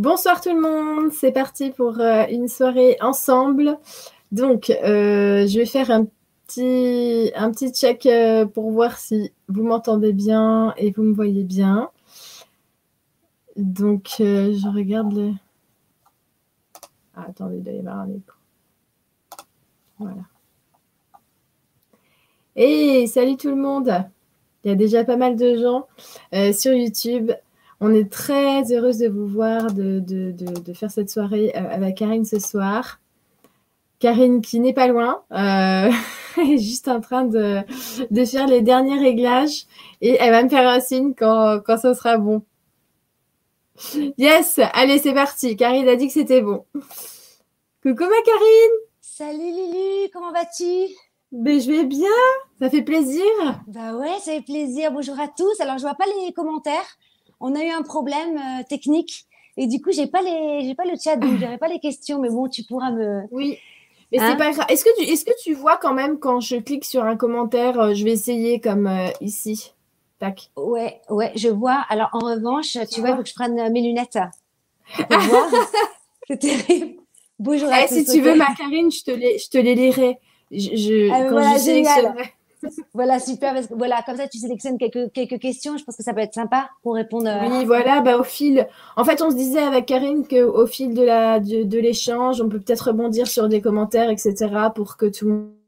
Bonsoir tout le monde, c'est parti pour euh, une soirée ensemble. Donc, euh, je vais faire un petit, un check euh, pour voir si vous m'entendez bien et vous me voyez bien. Donc, je regarde le... Ah, attendez, il doit y avoir un écho. Voilà. Et salut tout le monde Il y a déjà pas mal de gens sur YouTube. On est très heureuse de vous voir, de, faire cette soirée euh, avec Karine ce soir. Karine qui n'est pas loin, euh, est juste en train de, faire les derniers réglages et elle va me faire un signe quand, quand ça sera bon. Yes, allez, c'est parti. Karine a dit que c'était bon. Coucou ma Karine. Salut Lulu, comment vas-tu? Ben, je vais bien, ça fait plaisir. Bah ouais, ça fait plaisir. Bonjour à tous. Alors, je vois pas les commentaires on a eu un problème euh, technique et du coup, j'ai pas les, j'ai pas le chat, donc j'aurai pas les questions. Mais bon, tu pourras me. Oui. Mais c'est hein pas grave. Est-ce que tu, est-ce que tu vois quand même quand je clique sur un commentaire, euh, je vais essayer comme euh, ici? Tac. Ouais, ouais, je vois. Alors en revanche, tu vois, il faut que je prenne mes lunettes. c'est terrible. Bonjour à eh. Si tu veux, ma Karine, je te les, je te les lirai. Je, je, ah, quand voilà, je voilà, super. Parce que, voilà, comme ça, tu sélectionnes quelques, quelques questions. Je pense que ça peut être sympa pour répondre. Oui, voilà. Bah, au fil. En fait, on se disait avec Karine qu'au fil de la de, de l'échange, on peut peut-être rebondir sur des commentaires, etc., pour que tout le monde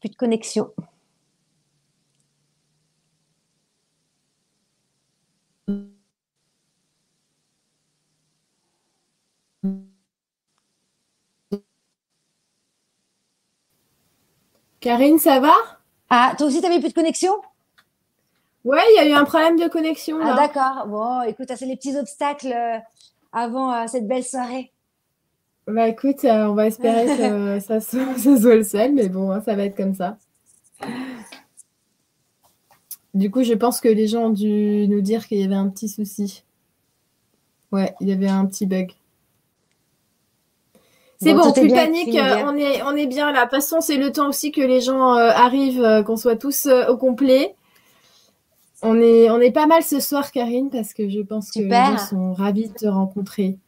plus de connexion. Karine, ça va? Ah, toi aussi, tu n'avais plus de connexion? Ouais, il y a eu un problème de connexion. Ah, d'accord. Bon, écoute, c'est les petits obstacles euh, avant euh, cette belle soirée. Bah écoute, euh, on va espérer que ça, soit, le seul, mais bon, hein, ça va être comme ça. Du coup, je pense que les gens ont dû nous dire qu'il y avait un petit souci. Ouais, il y avait un petit bug. C'est bon, plus panique, on est, on est bien là. De toute façon, c'est le temps aussi que les gens euh, arrivent, euh, qu'on soit tous au complet. On est, on est pas mal ce soir, Karine, parce que je pense que les gens sont ravis de te rencontrer.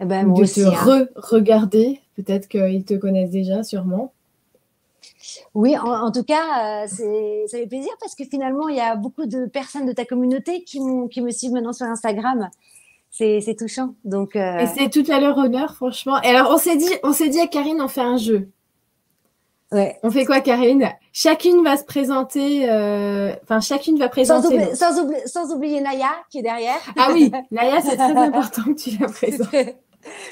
Eh ben, de te hein. re-regarder. Peut-être qu'ils te connaissent déjà, sûrement. Oui, en, tout cas, euh, ça fait plaisir parce que finalement, il y a beaucoup de personnes de ta communauté qui, qui me suivent maintenant sur Instagram. C'est touchant. Donc, euh, Et c'est tout à leur honneur, franchement. Et alors, on s'est dit, on s'est dit à Karine, on fait un jeu. Ouais. On fait quoi, Karine? Chacune va se présenter. Euh, enfin, chacune va présenter. Sans, oublier, Naya qui est derrière. Ah oui, Naya, c'est très important que tu la présentes.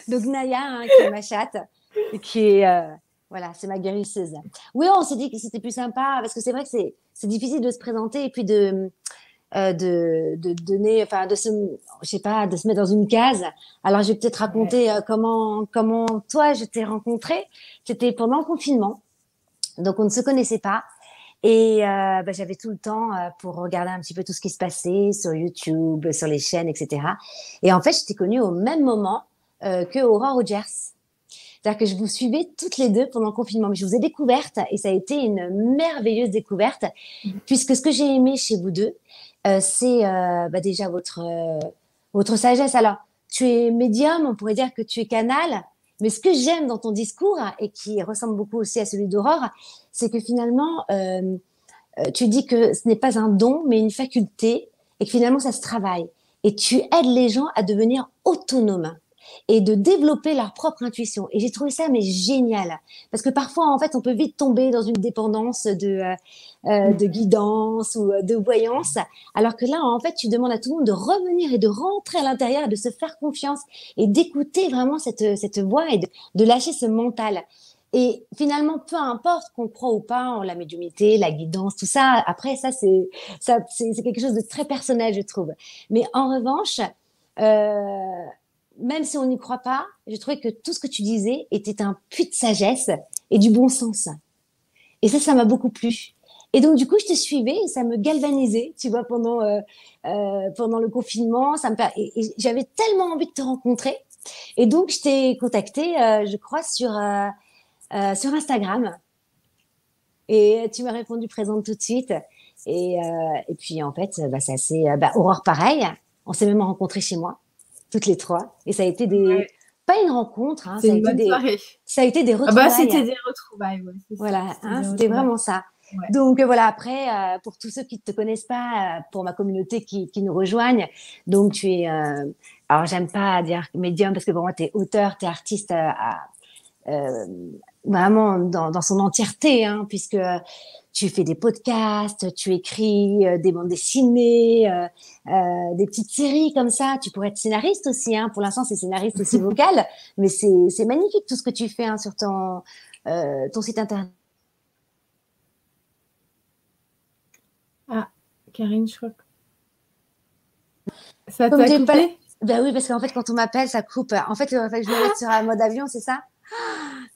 Donc Naya, hein, qui est ma chatte, qui est euh, voilà, c'est ma guérisseuse. Oui, on s'est dit que c'était plus sympa parce que c'est vrai que c'est difficile de se présenter et puis de euh, de, de, donner, enfin de se, je sais pas, de se mettre dans une case. Alors je vais peut-être raconter euh, comment comment toi je t'ai rencontré. C'était pendant le confinement, donc on ne se connaissait pas. Et euh, bah, j'avais tout le temps euh, pour regarder un petit peu tout ce qui se passait sur YouTube, sur les chaînes, etc. Et en fait, je t'ai connue au même moment que Aurore Rogers. C'est-à-dire que je vous suivais toutes les deux pendant le confinement. Mais je vous ai découverte et ça a été une merveilleuse découverte, puisque ce que j'ai aimé chez vous deux, euh, c'est euh, bah déjà votre, votre sagesse. Alors, tu es médium, on pourrait dire que tu es canal, mais ce que j'aime dans ton discours, et qui ressemble beaucoup aussi à celui d'Aurore, c'est que finalement, tu dis que ce n'est pas un don, mais une faculté, et que finalement, ça se travaille. Et tu aides les gens à devenir autonomes et de développer leur propre intuition. Et j'ai trouvé ça mais génial parce que parfois en fait on peut vite tomber dans une dépendance de euh, euh de guidance ou euh, de voyance, alors que là en fait tu demandes à tout le monde de revenir et de rentrer à l'intérieur, de se faire confiance et d'écouter vraiment cette cette voix et de, lâcher ce mental. Et finalement, peu importe qu'on croit ou pas en la médiumité, la guidance, tout ça, après, ça, c'est, ça, c'est, quelque chose de très personnel, je trouve. Mais en revanche, euh, même si on n'y croit pas, je trouvais que tout ce que tu disais était un puits de sagesse et du bon sens. Et ça, ça m'a beaucoup plu. Et donc, du coup, je te suivais et ça me galvanisait, tu vois, pendant, euh, euh, pendant le confinement. Ça j'avais tellement envie de te rencontrer. Et donc, je t'ai contacté, euh, je crois, sur, sur Instagram. Et tu m'as répondu présente tout de suite. Et, puis, en fait, bah, c'est. Bah, Aurore, pareil. On s'est même rencontrés chez moi, toutes les trois. Et ça a été des. Pas une rencontre, hein, ça, a été des, ça a été des retrouvailles. Ah bah, c'était des retrouvailles, ouais, Voilà, hein, c'était vraiment ça. Donc euh, voilà, après, euh, pour tous ceux qui ne te connaissent pas, euh, pour ma communauté qui, qui, nous rejoignent, donc tu es, alors j'aime pas dire médium parce que pour moi, tu es auteur, tu es artiste vraiment dans, dans, son entièreté, hein, puisque tu fais des podcasts, tu écris des bandes dessinées, des petites séries comme ça. Tu pourrais être scénariste aussi. Hein. Pour l'instant, c'est scénariste aussi vocal, mais c'est magnifique tout ce que tu fais hein, sur ton, ton site internet. Karine, je crois. Ça t'a coupé? Ben oui, parce qu'en fait, quand on m'appelle, ça coupe. En fait, que je me mette sur un mode avion, c'est ça?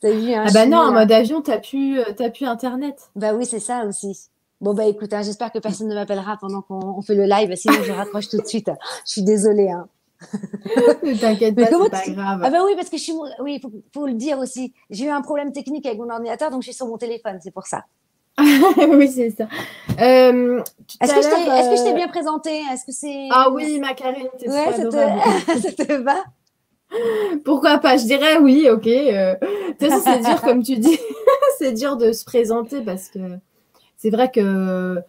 T'as vu hein, Ah bah non, en mode avion, t'as plus, euh, plus Internet. Bah oui, c'est ça aussi. Bon bah écoute, hein, j'espère que personne ne m'appellera pendant qu'on fait le live, sinon je raccroche tout de suite. Je suis désolée. Hein. T'inquiète pas, c'est pas grave. Ah bah oui, parce que je suis, oui, faut, faut le dire aussi. J'ai eu un problème technique avec mon ordinateur, donc je suis sur mon téléphone, c'est pour ça. oui, c'est ça. Euh, est-ce que, je t'ai euh, bien présenté? Est-ce que c'est Ah oui, ma Karine, ouais, ça, te... ça te va? Pourquoi pas? Je dirais oui, ok. Euh... c'est dur, comme tu dis. c'est dur de se présenter parce que c'est vrai que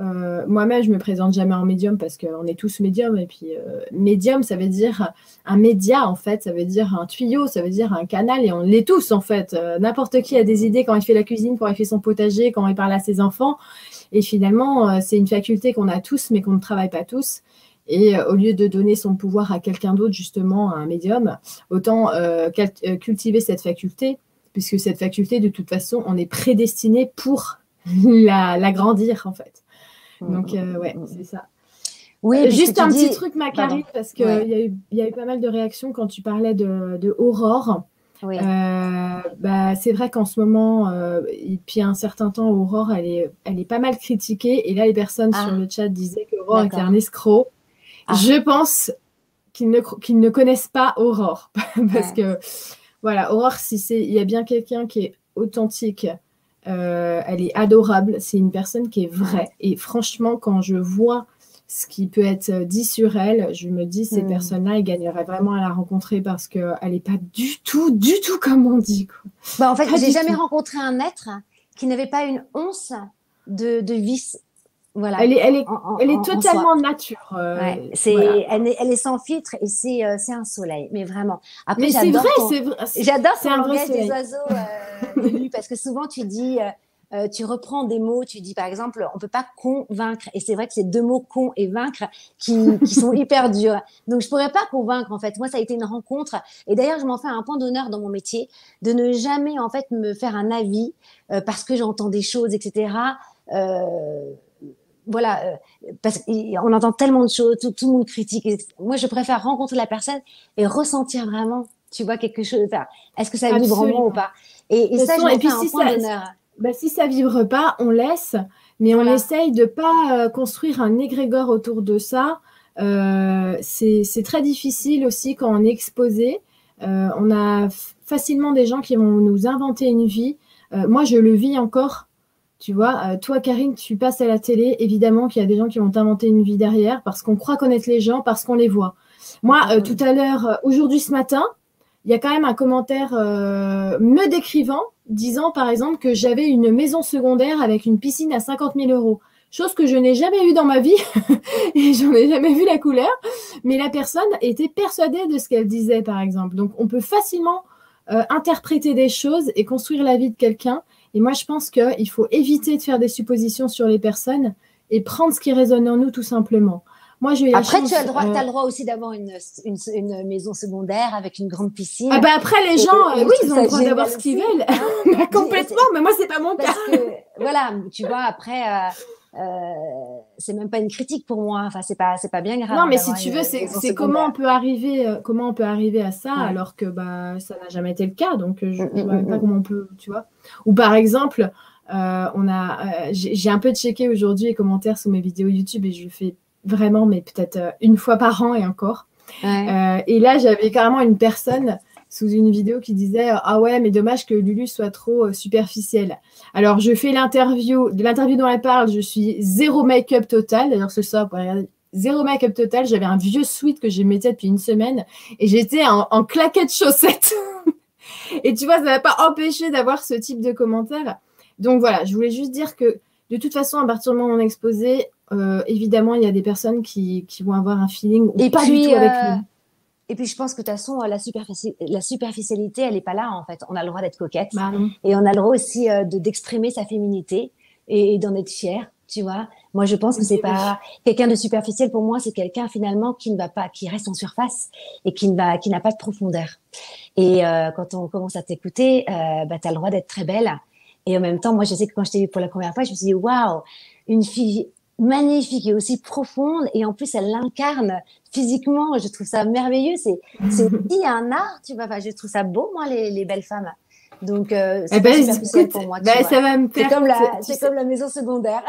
euh, moi-même, je me présente jamais en médium parce qu'on est tous médiums. Et puis, euh, médium, ça veut dire un média, en fait. Ça veut dire un tuyau, ça veut dire un canal. Et on l'est tous, en fait. N'importe qui a des idées quand il fait la cuisine, quand il fait son potager, quand il parle à ses enfants. Et finalement, c'est une faculté qu'on a tous, mais qu'on ne travaille pas tous. Et au lieu de donner son pouvoir à quelqu'un d'autre, justement, à un médium, autant cultiver cette faculté, puisque cette faculté, de toute façon, on est prédestiné pour l'agrandir, en fait. Donc, euh, ouais, c'est ça. Oui, euh, juste un petit truc, Macarine, parce qu'il y, a eu, y a eu pas mal de réactions quand tu parlais de, de Aurore. Oui. Euh, bah, c'est vrai qu'en ce moment, euh, depuis un certain temps, Aurore, elle est, elle est pas mal critiquée. Et là, les personnes sur ah. le chat disaient qu'Aurore était un escroc. Ah. Je pense qu'ils ne, ne connaissent pas Aurore. parce que, voilà, Aurore, si c'est, il y a bien quelqu'un qui est authentique, euh, elle est adorable. C'est une personne qui est vraie. Et franchement, quand je vois ce qui peut être dit sur elle, je me dis ces hmm. personnes-là, elles gagneraient vraiment à la rencontrer parce qu'elle n'est pas du tout, du tout comme on dit. Bah, en fait, j'ai jamais rencontré un être qui n'avait pas une once de, de vice voilà. Elle est, elle est, elle est totalement nature. Euh, c'est, elle, est, elle est sans filtre et c'est, euh, c'est un soleil, mais vraiment. Après, j'adore c'est vrai, j'adore ton langage des oiseaux euh, parce que souvent tu dis, tu reprends des mots, tu dis par exemple, on peut pas convaincre, et c'est vrai que c'est deux mots con et vaincre qui, qui sont hyper durs. Donc je pourrais pas convaincre en fait. Moi, ça a été une rencontre, et d'ailleurs je m'en fais un point d'honneur dans mon métier de ne jamais en fait me faire un avis parce que j'entends des choses, etc. Euh, voilà, euh, parce qu'on entend tellement de choses, tout, le monde critique. moi, je préfère rencontrer la personne et ressentir vraiment, tu vois, quelque chose. Est-ce que ça vibre en moi ou pas? Et, ça, je et puis, un si point d'honneur. Bah, si ça vibre pas, on laisse, mais on essaye de pas euh, construire un égrégore autour de ça. Euh, c'est très difficile aussi quand on est exposé. on a facilement des gens qui vont nous inventer une vie. moi, je le vis encore tu vois, euh, toi, Karine, tu passes à la télé, évidemment qu'il y a des gens qui vont t'inventer une vie derrière parce qu'on croit connaître les gens, parce qu'on les voit. Moi, euh, tout à l'heure, euh, aujourd'hui, ce matin, il y a quand même un commentaire me décrivant, disant par exemple que j'avais une maison secondaire avec une piscine à 50 000 euros. Chose que je n'ai jamais eue dans ma vie et j'en ai jamais vu la couleur. Mais la personne était persuadée de ce qu'elle disait, par exemple. Donc, on peut facilement interpréter des choses et construire la vie de quelqu'un et moi, je pense qu'il faut éviter de faire des suppositions sur les personnes et prendre ce qui résonne en nous tout simplement. Moi, j'ai Après, tu as le droit, euh, as le droit aussi d'avoir une, une, une, maison secondaire avec une grande piscine. Ah bah après, les gens, euh, oui, ils ont le droit d'avoir ce qu'ils veulent. Hein. Bah, complètement, mais moi, c'est pas mon cas. voilà, tu vois, après, euh, c'est même pas une critique pour moi. Enfin, c'est pas, c'est pas bien grave. Non, mais si tu veux, c'est comment on peut arriver, euh, comment on peut arriver à ça alors que bah ça n'a jamais été le cas. Donc, je, ne mm, vois mm, pas mm, comment on peut, tu vois. Ou par exemple, on a, j'ai un peu checké aujourd'hui les commentaires sur mes vidéos YouTube et je le fais vraiment, mais peut-être une fois par an et encore. et là, j'avais carrément une personne sous une vidéo qui disait Ah ouais, mais dommage que Lulu soit trop euh, superficielle. Alors, je fais l'interview, de l'interview dont elle parle, je suis zéro make-up total. D'ailleurs, ce soir, pour regarder, zéro make-up total. J'avais un vieux sweat que je mettais depuis une semaine et j'étais en, en claquette chaussettes. et tu vois, ça n'a pas empêché d'avoir ce type de commentaires. Donc voilà, je voulais juste dire que de toute façon, à partir du moment où on est exposé, euh, évidemment, il y a des personnes qui, qui, vont avoir un feeling ou pas du tout avec euh, nous. Et puis, je pense que de toute façon, la, la superficialité, elle n'est pas là, en fait. On a le droit d'être coquette. Bah et on a le droit aussi euh, d'exprimer sa féminité et, d'en être fière, tu vois. Moi, je pense que c'est pas quelqu'un de superficiel. Pour moi, c'est quelqu'un finalement qui ne va pas, qui reste en surface et qui ne va, qui n'a pas de profondeur. Et euh, quand on commence à t'écouter, euh, bah, tu as le droit d'être très belle. Et en même temps, moi, je sais que quand je t'ai vu pour la première fois, je me suis dit, waouh, une fille magnifique et aussi profonde. Et en plus, elle l'incarne physiquement. Je trouve ça merveilleux. C'est aussi un art, tu vois. Enfin, je trouve ça beau, moi, les, les belles femmes. Donc, euh, c'est eh ben, pour moi. Ben, ça va me. C'est comme, la, c'est comme la maison secondaire.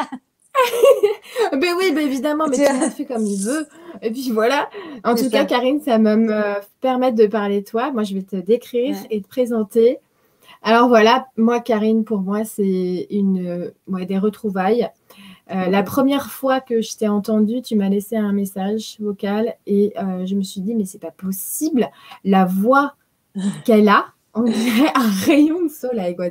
ben oui, ben évidemment, mais tu l'as fait comme il veut. Et puis voilà. En tout cas, Karine, ça va me permettre de parler de toi. Moi, je vais te décrire et te présenter. Alors voilà, moi, Karine, pour moi, c'est une, ouais, des retrouvailles. Euh, la première fois que je t'ai entendu, tu m'as laissé un message vocal et euh, je me suis dit, mais c'est pas possible. La voix qu'elle a, on dirait un rayon de soleil. Quoi.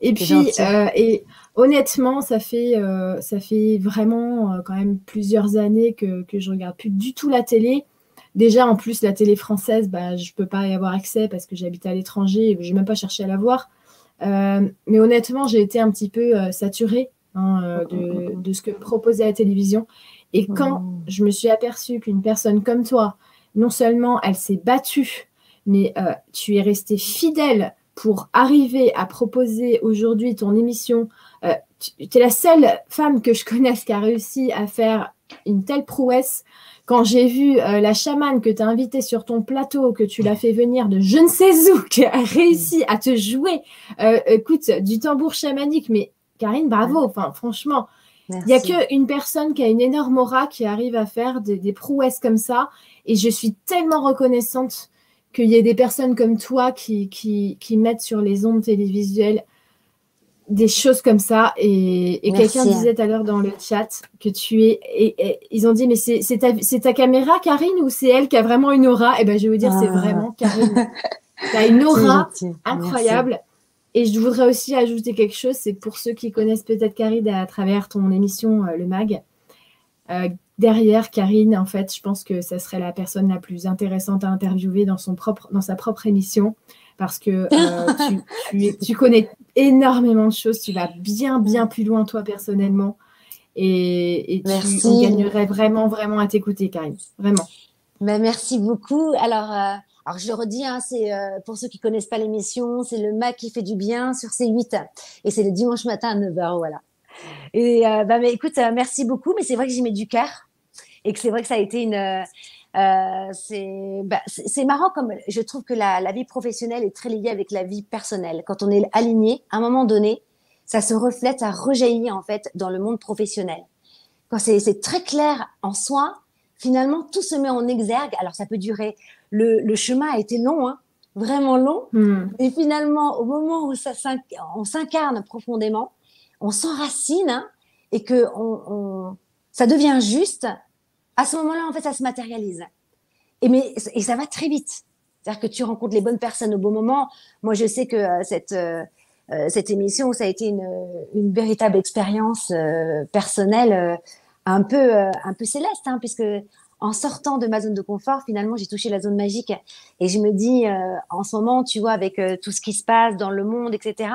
et puis, euh, et honnêtement, ça fait, ça fait vraiment quand même plusieurs années que, que je regarde plus du tout la télé. Déjà, en plus, la télé française, bah, je ne peux pas y avoir accès parce que j'habite à l'étranger et je n'ai même pas cherché à la voir. mais honnêtement, j'ai été un petit peu saturée Hein, euh, de, de, ce que proposait la télévision. Et quand je me suis aperçue qu'une personne comme toi, non seulement elle s'est battue, mais euh, tu es restée fidèle pour arriver à proposer aujourd'hui ton émission. Euh, tu es la seule femme que je connaisse qui a réussi à faire une telle prouesse. Quand j'ai vu la chamane que tu as invitée sur ton plateau, que tu l'as fait venir de je ne sais où, qui a réussi à te jouer, écoute, du tambour chamanique, mais Karine, bravo. Enfin, franchement, il n'y a qu'une personne qui a une énorme aura qui arrive à faire des, prouesses comme ça. Et je suis tellement reconnaissante qu'il y ait des personnes comme toi qui, qui, mettent sur les ondes télévisuelles des choses comme ça. Et, quelqu'un disait tout à l'heure dans le chat que tu es. Et, ils ont dit, mais c'est ta, ta, caméra, Karine, ou c'est elle qui a vraiment une aura? Et eh ben, je vais vous dire, c'est ah. vraiment Karine. tu as une aura incroyable. Et je voudrais aussi ajouter quelque chose, c'est pour ceux qui connaissent peut-être Karine à travers ton émission euh, Le Mag. Euh, derrière Karine, en fait, je pense que ça serait la personne la plus intéressante à interviewer dans, son propre, dans sa propre émission parce que euh, tu, tu, connais énormément de choses, tu vas bien, bien plus loin toi personnellement et, et tu gagnerais vraiment, vraiment à t'écouter, Karine. Vraiment. Ben, merci beaucoup. Alors, alors je le redis, hein, c'est euh, pour ceux qui connaissent pas l'émission, c'est le Mac qui fait du bien sur C8 et c'est le dimanche matin à 9h, voilà. Et euh, bah, mais écoute, euh, merci beaucoup, mais c'est vrai que j'y mets du cœur et que c'est vrai que ça a été une euh, bah, c'est marrant comme je trouve que la, la, vie professionnelle est très liée avec la vie personnelle. Quand on est aligné, à un moment donné, ça se reflète, ça rejaillit en fait dans le monde professionnel. Quand c'est très clair en soi, finalement tout se met en exergue. Alors ça peut durer le, chemin a été long, hein, vraiment long. Hmm. Et finalement, au moment où ça on s'incarne profondément, on s'enracine hein, et que on, ça devient juste, à ce moment-là, en fait, ça se matérialise. Et, mais, et ça va très vite. C'est-à-dire que tu rencontres les bonnes personnes au bon moment. Moi, je sais que euh, cette, euh, euh, cette émission, ça a été une, une véritable expérience personnelle un peu, un peu céleste, hein, puisque en sortant de ma zone de confort, finalement, j'ai touché la zone magique. Et je me dis, euh, en ce moment, tu vois, avec euh, tout ce qui se passe dans le monde, etc.,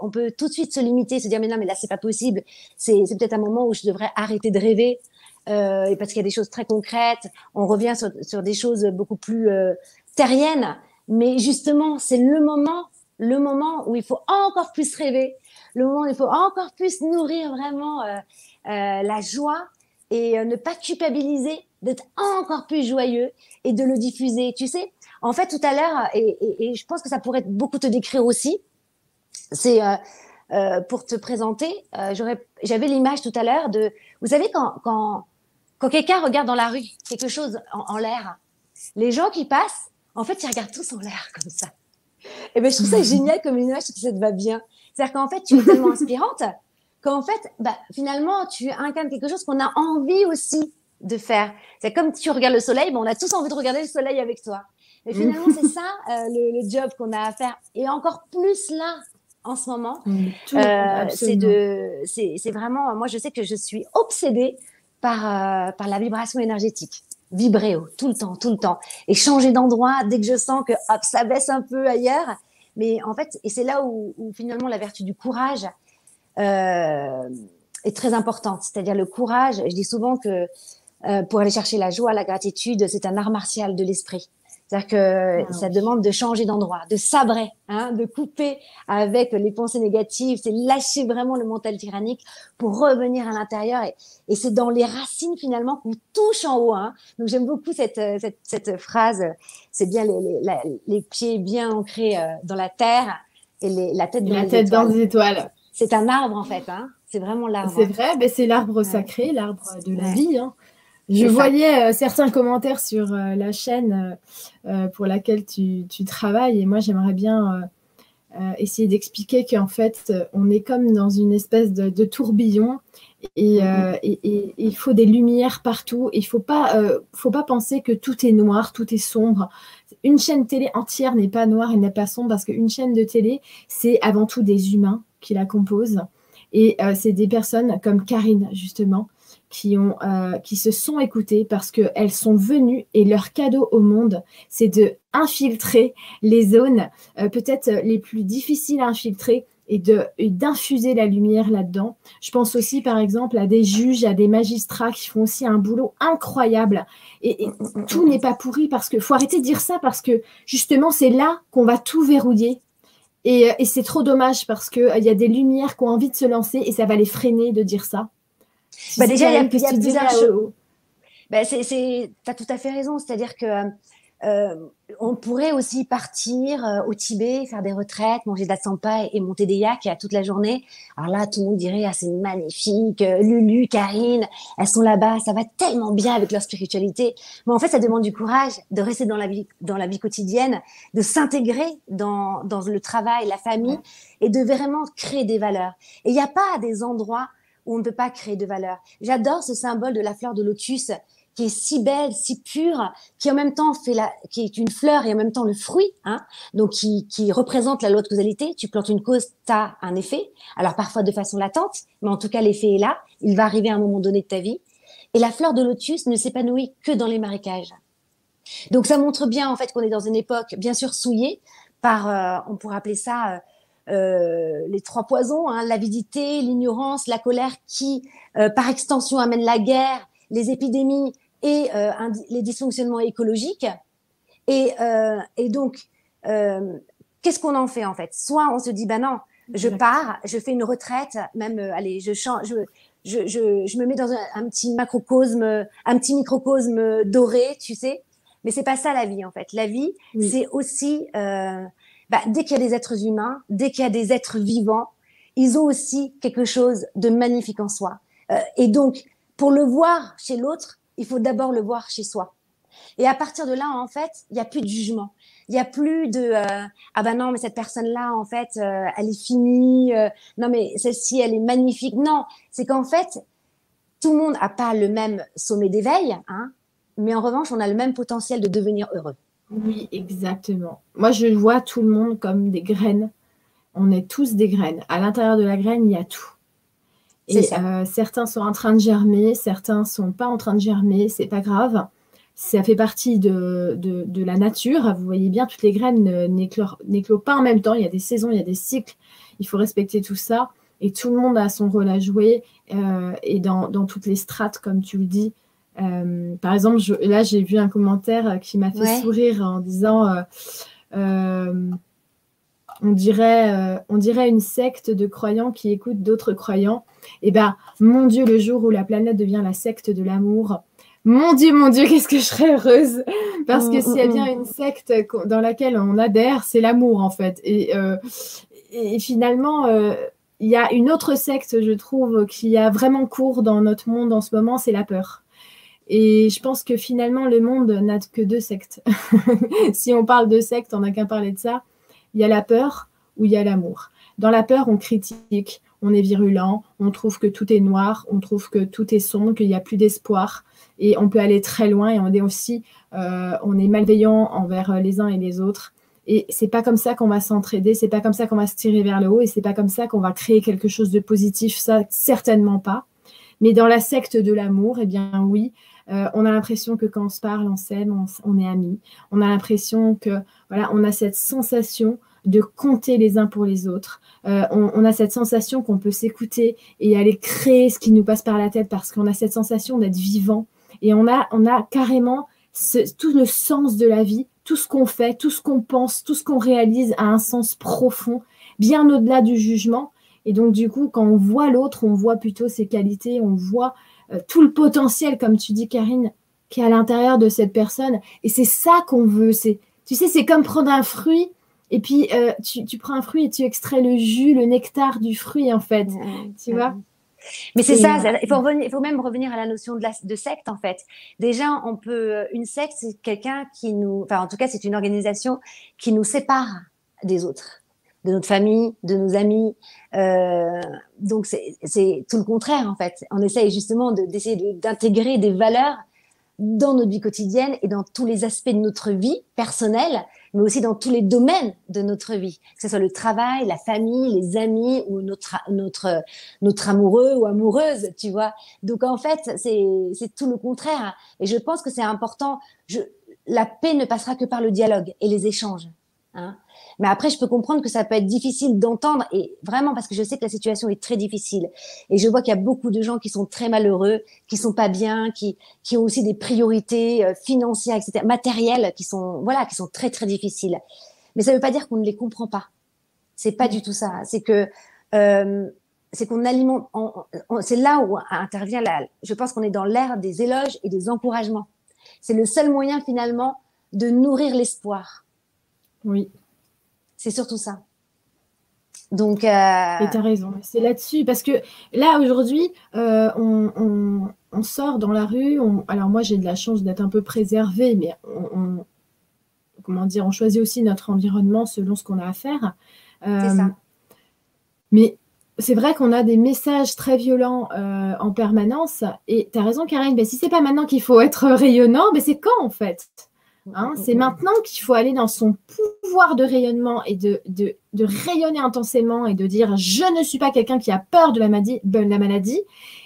on peut, tout de suite se limiter, se dire, mais non, mais là, c'est pas possible. C'est peut-être un moment où je devrais arrêter de rêver. Euh, parce qu'il y a des choses très concrètes. On revient sur, sur des choses beaucoup plus terriennes. Mais justement, c'est le moment, le moment où il faut encore plus rêver, le moment où il faut encore plus nourrir vraiment la joie et ne pas culpabiliser d'être encore plus joyeux et de le diffuser. Tu sais, en fait, tout à l'heure, et, je pense que ça pourrait beaucoup te décrire aussi, c'est euh, pour te présenter, j'avais l'image tout à l'heure de, vous savez, quand, quand, quand quelqu'un regarde dans la rue quelque chose en, l'air, les gens qui passent, en fait, ils regardent tous en l'air comme ça. Et ben, je trouve ça génial comme image, que ça te va bien. C'est-à-dire qu'en fait, tu es tellement inspirante qu'en fait, bah, finalement, tu incarnes quelque chose qu'on a envie aussi de faire. C'est comme tu regardes le soleil, bon, on a tous envie de regarder le soleil avec toi. Mais finalement, c'est ça euh, le, job qu'on a à faire. Et encore plus là, en ce moment, euh, c'est de, c'est vraiment, moi, je sais que je suis obsédée par, euh, par la vibration énergétique. Vibrer tout le temps, tout le temps. Et changer d'endroit dès que je sens que hop, ça baisse un peu ailleurs. Mais en fait, et c'est là où, où, finalement la vertu du courage est très importante. C'est-à-dire le courage, je dis souvent que euh, pour aller chercher la joie, la gratitude, c'est un art martial de l'esprit. C'est-à-dire que ah ça demande de changer d'endroit, de sabrer, hein, de couper avec les pensées négatives, c'est lâcher vraiment le mental tyrannique pour revenir à l'intérieur. Et, et c'est dans les racines finalement qu'on touche en haut. Hein. Donc j'aime beaucoup cette, cette, cette phrase, c'est bien les, les, les, pieds bien ancrés euh, dans la terre et les, la tête, dans, la les tête dans les étoiles. C'est un arbre en fait, hein. c'est vraiment l'arbre. C'est vrai, mais c'est l'arbre sacré, l'arbre de la vie. Hein. Je voyais euh, certains commentaires sur euh, la chaîne euh, pour laquelle tu, travailles et moi j'aimerais bien essayer d'expliquer qu'en fait on est comme dans une espèce de, tourbillon mm-hmm. et, il faut des lumières partout. Il ne faut, pas, faut pas penser que tout est noir, tout est sombre. Une chaîne télé entière n'est pas noire et n'est pas sombre parce qu'une chaîne de télé, c'est avant tout des humains qui la composent. Et c'est des personnes comme Karine, justement, euh, qui se sont écoutées parce qu'elles sont venues et leur cadeau au monde, c'est de infiltrer les zones euh, peut-être les plus difficiles à infiltrer et d'infuser la lumière là-dedans. Je pense aussi, par exemple, à des juges, à des magistrats qui font aussi un boulot incroyable. Et, tout n'est pas pourri parce que faut arrêter de dire ça parce que justement, c'est là qu'on va tout verrouiller. Et, et c'est trop dommage parce qu'il il y a des lumières qui ont envie de se lancer et ça va les freiner de dire ça. Bah déjà, il y a, plusieurs choses. Bah, tu as tout à fait raison. C'est-à-dire que euh, on pourrait aussi partir euh, au Tibet, faire des retraites, manger de la sampa et, monter des yaks toute la journée. Alors là, tout le monde dirait ah c'est magnifique, euh, Lulu, Karine, elles sont là-bas, ça va tellement bien avec leur spiritualité. Mais en fait, ça demande du courage de rester dans la vie, dans la vie quotidienne, de s'intégrer dans, dans le travail, la famille, et de vraiment créer des valeurs. Et il n'y a pas des endroits où on ne peut pas créer de valeur. J'adore ce symbole de la fleur de lotus qui est si belle, si pure, qui en même temps fait la, qui est une fleur et en même temps le fruit, hein, donc qui, qui représente la loi de causalité. Tu plantes une cause, tu as un effet. Alors parfois de façon latente, mais en tout cas l'effet est là. Il va arriver à un moment donné de ta vie. Et la fleur de lotus ne s'épanouit que dans les marécages. Donc ça montre bien en fait qu'on est dans une époque bien sûr souillée par, euh, on pourrait appeler ça euh, euh, les trois poisons, hein, l'avidité, l'ignorance, la colère, qui, euh, par extension, amènent la guerre, les épidémies et euh, les dysfonctionnements écologiques. Et, et donc, qu'est-ce qu'on en fait en fait? Soit on se dit, bah non, je pars, je fais une retraite, même, allez, je change, je, je, je, me mets dans un, petit macrocosme, un petit microcosme doré, tu sais. Mais c'est pas ça la vie en fait. La vie, c'est aussi euh, bah, dès qu'il y a des êtres humains, dès qu'il y a des êtres vivants, ils ont aussi quelque chose de magnifique en soi. Euh, et donc, pour le voir chez l'autre, il faut d'abord le voir chez soi. Et à partir de là, en fait, il n'y a plus de jugement. Il n'y a plus de euh, ah ben non mais cette personne là en fait euh, elle est finie non mais celle-ci elle est magnifique non c'est qu'en fait tout le monde n'a pas le même sommet d'éveil hein, mais en revanche on a le même potentiel de devenir heureux oui, exactement. Moi, je vois tout le monde comme des graines. On est tous des graines. À l'intérieur de la graine, il y a tout. Et euh, certains sont en train de germer, certains sont pas en train de germer, c'est pas grave. Ça fait partie de, de, la nature. Vous voyez bien, toutes les graines n'éclosent pas en même temps. Il y a des saisons, il y a des cycles. Il faut respecter tout ça. Et tout le monde a son rôle à jouer. Euh, et dans, dans, toutes les strates, comme tu le dis, euh, par exemple, là, j'ai vu un commentaire qui m'a fait sourire en disant euh, euh, on, dirait, on dirait une secte de croyants qui écoutent d'autres croyants. Et eh ben, mon Dieu, le jour où la planète devient la secte de l'amour, mon Dieu, mon Dieu, qu'est-ce que je serais heureuse Parce que mm, s'il y a mm, bien mm. une secte dans laquelle on adhère, c'est l'amour en fait. Et, et finalement, il y a une autre secte, je trouve, qui a vraiment cours dans notre monde en ce moment, c'est la peur. Et je pense que finalement, le monde n'a que deux sectes. si on parle de sectes, on n'a qu'à parler de ça. Il y a la peur ou il y a l'amour. Dans la peur, on critique, on est virulent, on trouve que tout est noir, on trouve que tout est sombre, qu'il n'y a plus d'espoir. Et on peut aller très loin et on est aussi, euh, on est malveillant envers les uns et les autres. Et c'est pas comme ça qu'on va s'entraider, c'est pas comme ça qu'on va se tirer vers le haut et c'est pas comme ça qu'on va créer quelque chose de positif, ça certainement pas. Mais dans la secte de l'amour, eh bien oui, euh, on a l'impression que quand on se parle, on s'aime, on, est amis. On a l'impression que voilà, on a cette sensation de compter les uns pour les autres. Euh, on, a cette sensation qu'on peut s'écouter et aller créer ce qui nous passe par la tête parce qu'on a cette sensation d'être vivant. Et on a, on a carrément tout le sens de la vie, tout ce qu'on fait, tout ce qu'on pense, tout ce qu'on réalise a un sens profond, bien au-delà du jugement. Et donc, du coup, quand on voit l'autre, on voit plutôt ses qualités, on voit tout le potentiel, comme tu dis, Karine, qui est à l'intérieur de cette personne. Et c'est ça qu'on veut. C'est, tu sais, c'est comme prendre un fruit et puis euh, tu, prends un fruit et tu extrais le jus, le nectar du fruit, en fait. tu vois? Mais c'est ça, il faut, il faut, même revenir à la notion de, la, de, secte en fait. Déjà, on peut, une secte, c'est quelqu'un qui nous, enfin en tout cas, c'est une organisation qui nous sépare des autres de notre famille, de nos amis. Euh, donc c'est tout le contraire en fait. On essaye justement d'essayer d'intégrer des valeurs dans notre vie quotidienne et dans tous les aspects de notre vie personnelle, mais aussi dans tous les domaines de notre vie, que ce soit le travail, la famille, les amis ou notre notre notre amoureux ou amoureuse, tu vois. Donc en fait, c'est tout le contraire. Et je pense que c'est important. Je, la paix ne passera que par le dialogue et les échanges. Hein. Mais après, je peux comprendre que ça peut être difficile d'entendre, et vraiment parce que je sais que la situation est très difficile. Et je vois qu'il y a beaucoup de gens qui sont très malheureux, qui sont pas bien, qui, qui ont aussi des priorités euh, financières, etc., matérielles, qui sont, voilà, qui sont très, très difficiles. Mais ça ne veut pas dire qu'on ne les comprend pas. C'est pas du tout ça. C'est que, euh, c'est qu'on alimente, c'est là où intervient la, je pense qu'on est dans l'ère des éloges et des encouragements. C'est le seul moyen finalement de nourrir l'espoir. Oui. C'est surtout ça. Donc, euh... Et tu as raison, c'est là-dessus. Parce que là, aujourd'hui, euh, on, sort dans la rue. alors, moi, j'ai de la chance d'être un peu préservée, mais on, comment dire, on choisit aussi notre environnement selon ce qu'on a à faire. Euh, c'est ça. Mais c'est vrai qu'on a des messages très violents euh, en permanence. Et tu as raison, Karine, ben, si c'est pas maintenant qu'il faut être rayonnant, ben, c'est quand en fait? Hein, mm, c'est mm. maintenant qu'il faut aller dans son pouvoir de rayonnement et de, de, rayonner intensément et de dire je ne suis pas quelqu'un qui a peur de la maladie. De la maladie.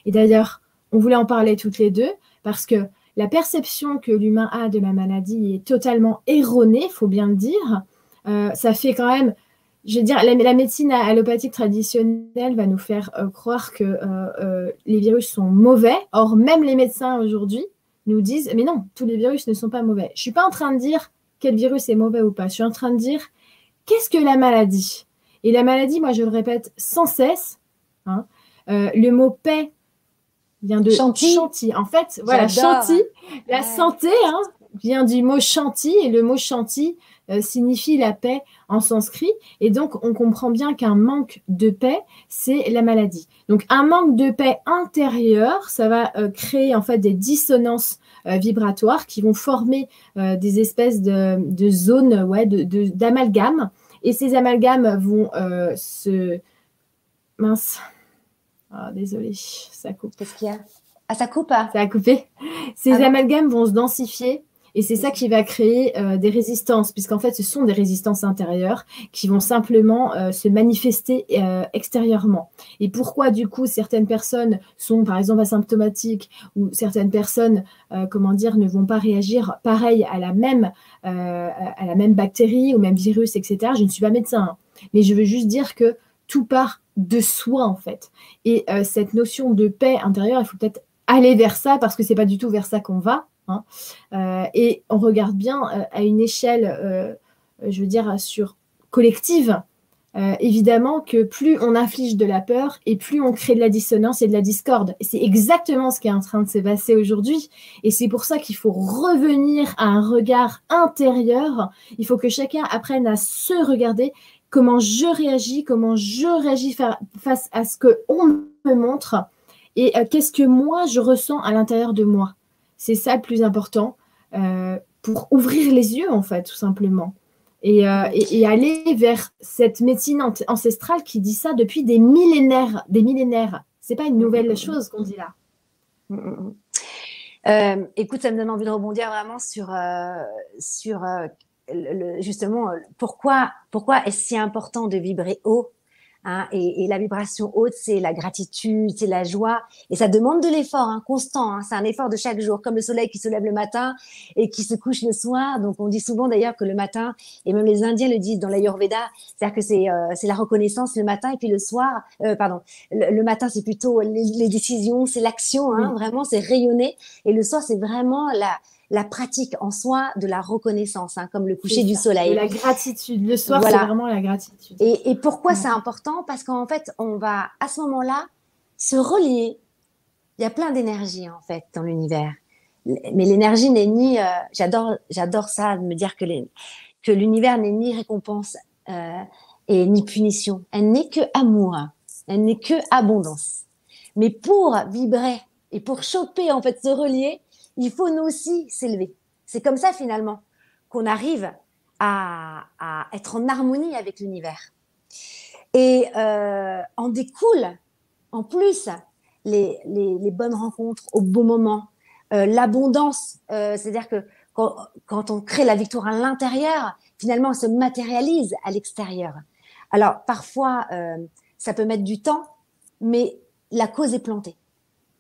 Et d'ailleurs, on voulait en parler toutes les deux parce que la perception que l'humain a de la maladie est totalement erronée, il faut bien le dire. Euh, ça fait quand même, je veux dire, la, médecine allopathique traditionnelle va nous faire euh, croire que euh, les virus sont mauvais. Or, même les médecins aujourd'hui, nous disent mais non, tous les virus ne sont pas mauvais. Je suis pas en train de dire quel virus est mauvais ou pas. Je suis en train de dire qu'est-ce que la maladie? Et la maladie, moi je le répète sans cesse, hein, euh, le mot paix vient de chantilly. En fait, voilà, chantilly, la santé hein, vient du mot chantilly et le mot chantilly euh, signifie la paix en sanskrit. Et donc, on comprend bien qu'un manque de paix, c'est la maladie. Donc, un manque de paix intérieure, ça va euh, créer en fait des dissonances euh, vibratoires qui vont former des espèces de, zones ouais, d'amalgames. Et ces amalgames vont se... Mince. Ah, désolé, ça coupe. Qu'est-ce qu'il y a? Ah, ça coupe hein? Ça a coupé. Ces ah amalgames vont se densifier et c'est ça qui va créer euh, des résistances, puisqu'en fait, ce sont des résistances intérieures qui vont simplement euh, se manifester euh, extérieurement. Et pourquoi, du coup, certaines personnes sont, par exemple, asymptomatiques ou certaines personnes, comment dire, ne vont pas réagir pareil à la même, à la même bactérie ou même virus, etc. Je ne suis pas médecin, hein. mais je veux juste dire que tout part de soi, en fait. Et cette notion de paix intérieure, il faut peut-être aller vers ça parce que c'est pas du tout vers ça qu'on va. Hein. Euh, et on regarde bien euh, à une échelle, euh, je veux dire, sur collective, évidemment que plus on inflige de la peur et plus on crée de la dissonance et de la discorde. C'est exactement ce qui est en train de se passer aujourd'hui. Et c'est pour ça qu'il faut revenir à un regard intérieur. Il faut que chacun apprenne à se regarder comment je réagis, comment je réagis face à ce qu'on me montre et qu'est-ce que moi je ressens à l'intérieur de moi. C'est ça le plus important euh, pour ouvrir les yeux, en fait, tout simplement. Et, euh, et, aller vers cette médecine ancestrale qui dit ça depuis des millénaires. Des millénaires. C'est pas une nouvelle chose qu'on dit là. écoute, ça me donne envie de rebondir vraiment sur, sur justement, pourquoi, pourquoi est-ce si important de vibrer haut Hein, et, la vibration haute, c'est la gratitude, c'est la joie. Et ça demande de l'effort hein, constant. Hein. c'est un effort de chaque jour, comme le soleil qui se lève le matin et qui se couche le soir. Donc, on dit souvent d'ailleurs que le matin, et même les Indiens le disent dans l'Ayurveda, c'est-à-dire que c'est euh, la reconnaissance le matin et puis le soir, euh, pardon, le, matin, c'est plutôt les, décisions, c'est l'action, vraiment, c'est rayonner. Et le soir, c'est vraiment la la pratique en soi de la reconnaissance, hein, comme le coucher du soleil. la gratitude. Le soir, c'est vraiment la gratitude. Et, pourquoi c'est important? Parce qu'en fait, on va à ce moment-là se relier. Il y a plein d'énergie en fait dans l'univers, mais l'énergie n'est ni. Euh, j'adore, j'adore ça de me dire que que l'univers n'est ni récompense euh, et ni punition. Elle n'est que amour. Elle n'est que abondance. Mais pour vibrer et pour choper en fait se relier, il faut nous aussi s'élever. C'est comme ça finalement qu'on arrive à, être en harmonie avec l'univers. Et euh, en découle, en plus, les, bonnes rencontres au bon moment, euh, l'abondance, euh, c'est-à-dire que quand, on crée la victoire à l'intérieur, finalement, on se matérialise à l'extérieur. Alors, parfois, ça peut mettre du temps, mais la cause est plantée.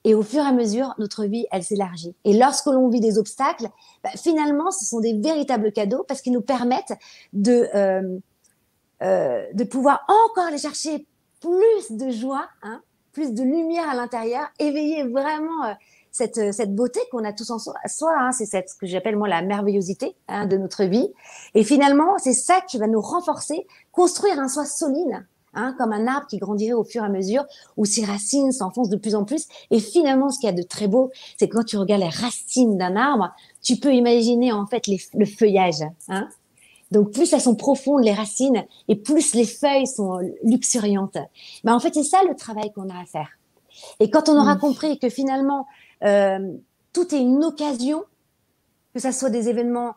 Et au fur et à mesure, notre vie, elle s'élargit. Et lorsque l'on vit des obstacles, bah, finalement, ce sont des véritables cadeaux parce qu'ils nous permettent de, euh, euh, de pouvoir encore aller chercher plus de joie, hein, plus de lumière à l'intérieur, éveiller vraiment euh, cette, cette beauté qu'on a tous en soi. Hein, c'est ce que j'appelle moi la merveillosité hein, de notre vie. Et finalement, c'est ça qui va nous renforcer, construire un soi solide Hein, comme un arbre qui grandirait au fur et à mesure, où ses racines s'enfoncent de plus en plus. Et finalement, ce qu'il y a de très beau, c'est quand tu regardes les racines d'un arbre, tu peux imaginer en fait le feuillage. Hein. Donc plus elles sont profondes les racines et plus les feuilles sont luxuriantes. Mais en fait, c'est ça le travail qu'on a à faire. Et quand on aura compris que finalement euh, tout est une occasion, que ça soit des événements.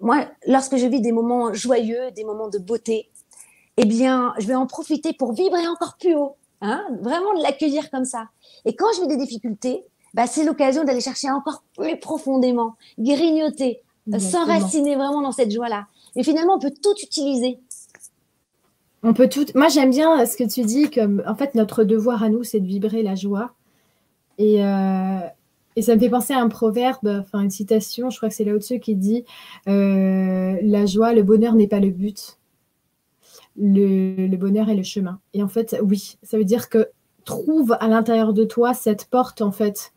Moi, lorsque je vis des moments joyeux, des moments de beauté, eh bien, je vais en profiter pour vibrer encore plus haut, hein, vraiment de l'accueillir comme ça. Et quand je vis des difficultés, bah, c'est l'occasion d'aller chercher encore plus profondément, grignoter, s'enraciner vraiment dans cette joie-là. Et finalement, on peut tout utiliser. On peut tout. Moi, j'aime bien ce que tu dis, comme en fait, notre devoir à nous, c'est de vibrer la joie. Et, euh, et ça me fait penser à un proverbe, enfin une citation, je crois que c'est Tzu qui dit euh, La joie, le bonheur n'est pas le but, le, bonheur et le chemin. Et en fait, oui, ça veut dire que trouve à l'intérieur de toi cette porte, en fait,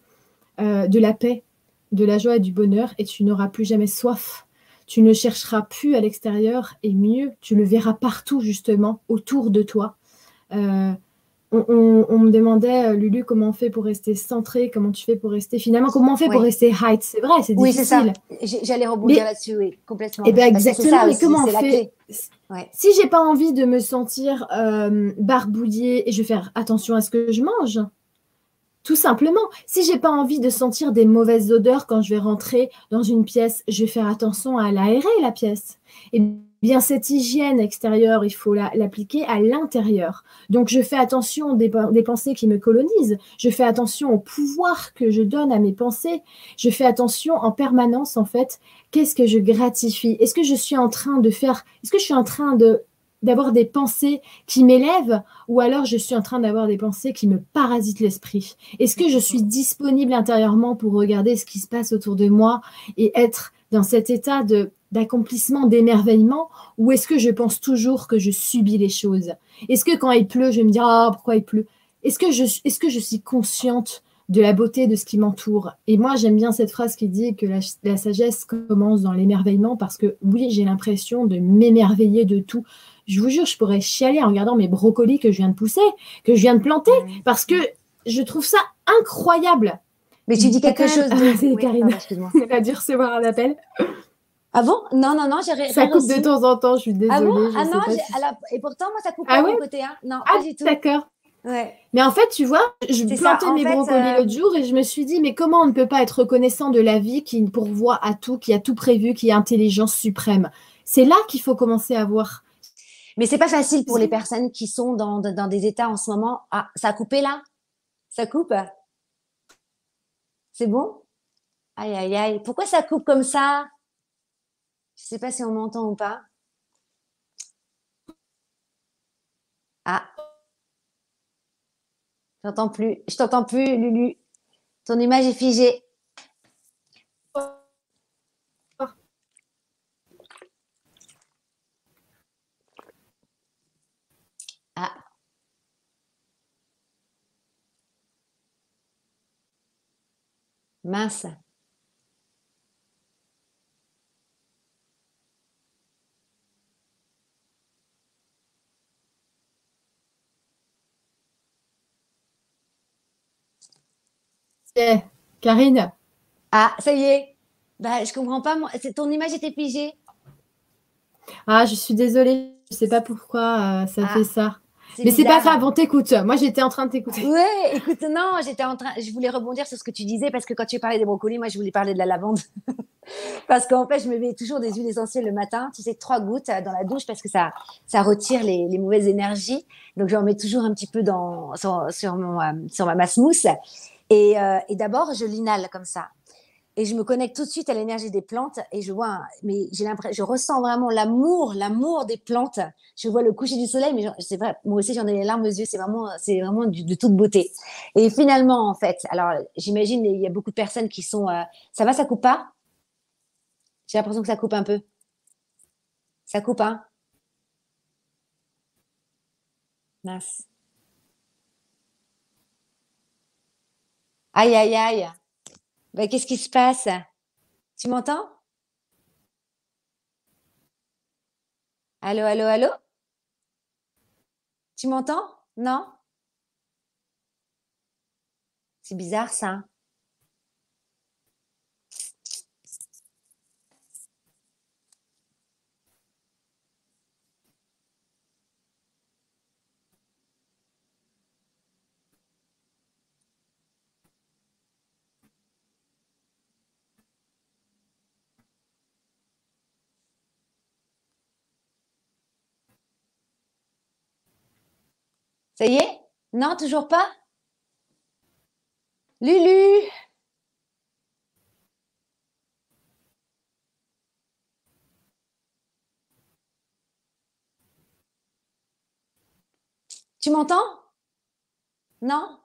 euh, de la paix, de la joie et du bonheur, et tu n'auras plus jamais soif. Tu ne chercheras plus à l'extérieur, et mieux, tu le verras partout, justement, autour de toi. Euh, on, me demandait, euh, Lulu, comment on fait pour rester centré, comment tu fais pour rester finalement, comment on fait pour rester height? C'est vrai, c'est difficile. Oui, c'est ça. J'allais rebondir là-dessus, oui, complètement. Et eh bien exactement, mais comment on fait Si j'ai pas envie de me sentir euh, barbouillée et je vais faire attention à ce que je mange, tout simplement. Si j'ai pas envie de sentir des mauvaises odeurs quand je vais rentrer dans une pièce, je vais faire attention à l'aérer la pièce. Et bien cette hygiène extérieure, il faut l'appliquer à l'intérieur. Donc je fais attention des, pensées qui me colonisent, je fais attention au pouvoir que je donne à mes pensées, je fais attention en permanence en fait, qu'est-ce que je gratifie? Est-ce que je suis en train de faire, est-ce que je suis en train d'avoir des pensées qui m'élèvent ou alors je suis en train d'avoir des pensées qui me parasitent l'esprit? Est-ce que je suis disponible intérieurement pour regarder ce qui se passe autour de moi et être dans cet état de d'accomplissement, d'émerveillement, ou est-ce que je pense toujours que je subis les choses? Est-ce que quand il pleut, je me dis ah pourquoi il pleut? Est-ce que je est-ce que je suis consciente de la beauté de ce qui m'entoure? Et moi j'aime bien cette phrase qui dit que la, sagesse commence dans l'émerveillement parce que oui j'ai l'impression de m'émerveiller de tout. Je vous jure, je pourrais chialer en regardant mes brocolis que je viens de pousser, que je viens de planter, parce que je trouve ça incroyable. Mais tu dis quelque chose. De... Ah, c'est Karine. A dû recevoir un appel. Ah bon? Non, non, non, j'ai Ça coupe de temps en temps, je suis désolée. Ah bon? Ah non, si- alors, et pourtant, moi, ça coupe Ah pas de mon côté. Hein. Non, Ah, pas du tout. d'accord. Ouais. Mais en fait, tu vois, je ça, plantais mes fait, brocolis euh, l'autre jour et je me suis dit, mais comment on ne peut pas être reconnaissant de la vie qui pourvoit à tout, qui a tout prévu, qui est intelligence suprême? C'est là qu'il faut commencer à voir. Mais c'est pas facile pour les personnes qui sont dans, dans des états en ce moment. Ah, ça a coupé là? Ça coupe? C'est bon? Aïe, aïe, aïe. Pourquoi ça coupe comme ça? Je sais pas si on m'entend ou pas. Ah. J'entends plus. Je t'entends plus, Lulu. Ton image est figée. Ah. Mince. Eh, Karine, Ah, ça y est. Bah, je comprends pas. Moi. C'est ton image était figée. ah, je suis désolée, je sais pas pourquoi euh, ça Ah, fait ça. Mais c'est pas grave, on t'écoute. Moi, j'étais en train de t'écouter. Ouais, écoute, non, j'étais en train, je voulais rebondir sur ce que tu disais parce que quand tu parlais des brocolis, moi, je voulais parler de la lavande. parce qu'en fait, je me mets toujours des huiles essentielles le matin, tu sais, trois gouttes euh, dans la douche parce que ça, ça retire les, les mauvaises énergies. Donc, j'en mets toujours un petit peu dans, sur, sur, mon, euh, sur ma masse mousse. Et, euh, et d'abord, je l'inhale comme ça. Et je me connecte tout de suite à l'énergie des plantes et je vois, mais j'ai l'impression, je ressens vraiment l'amour, l'amour des plantes. Je vois le coucher du soleil, mais c'est vrai, moi aussi j'en ai les larmes aux yeux. C'est vraiment, c'est vraiment de toute beauté. Et finalement, en fait, alors j'imagine il y a beaucoup de personnes qui sont, euh, ça va, ça coupe pas? J'ai l'impression que ça coupe un peu. Ça coupe, hein? Mince. Aïe, aïe, aïe. Ben, qu'est-ce qui se passe? Tu m'entends? Allô, allô, allô? Tu m'entends? Non? C'est bizarre ça. Ça y est? Non, toujours pas? Lulu! Tu m'entends? Non?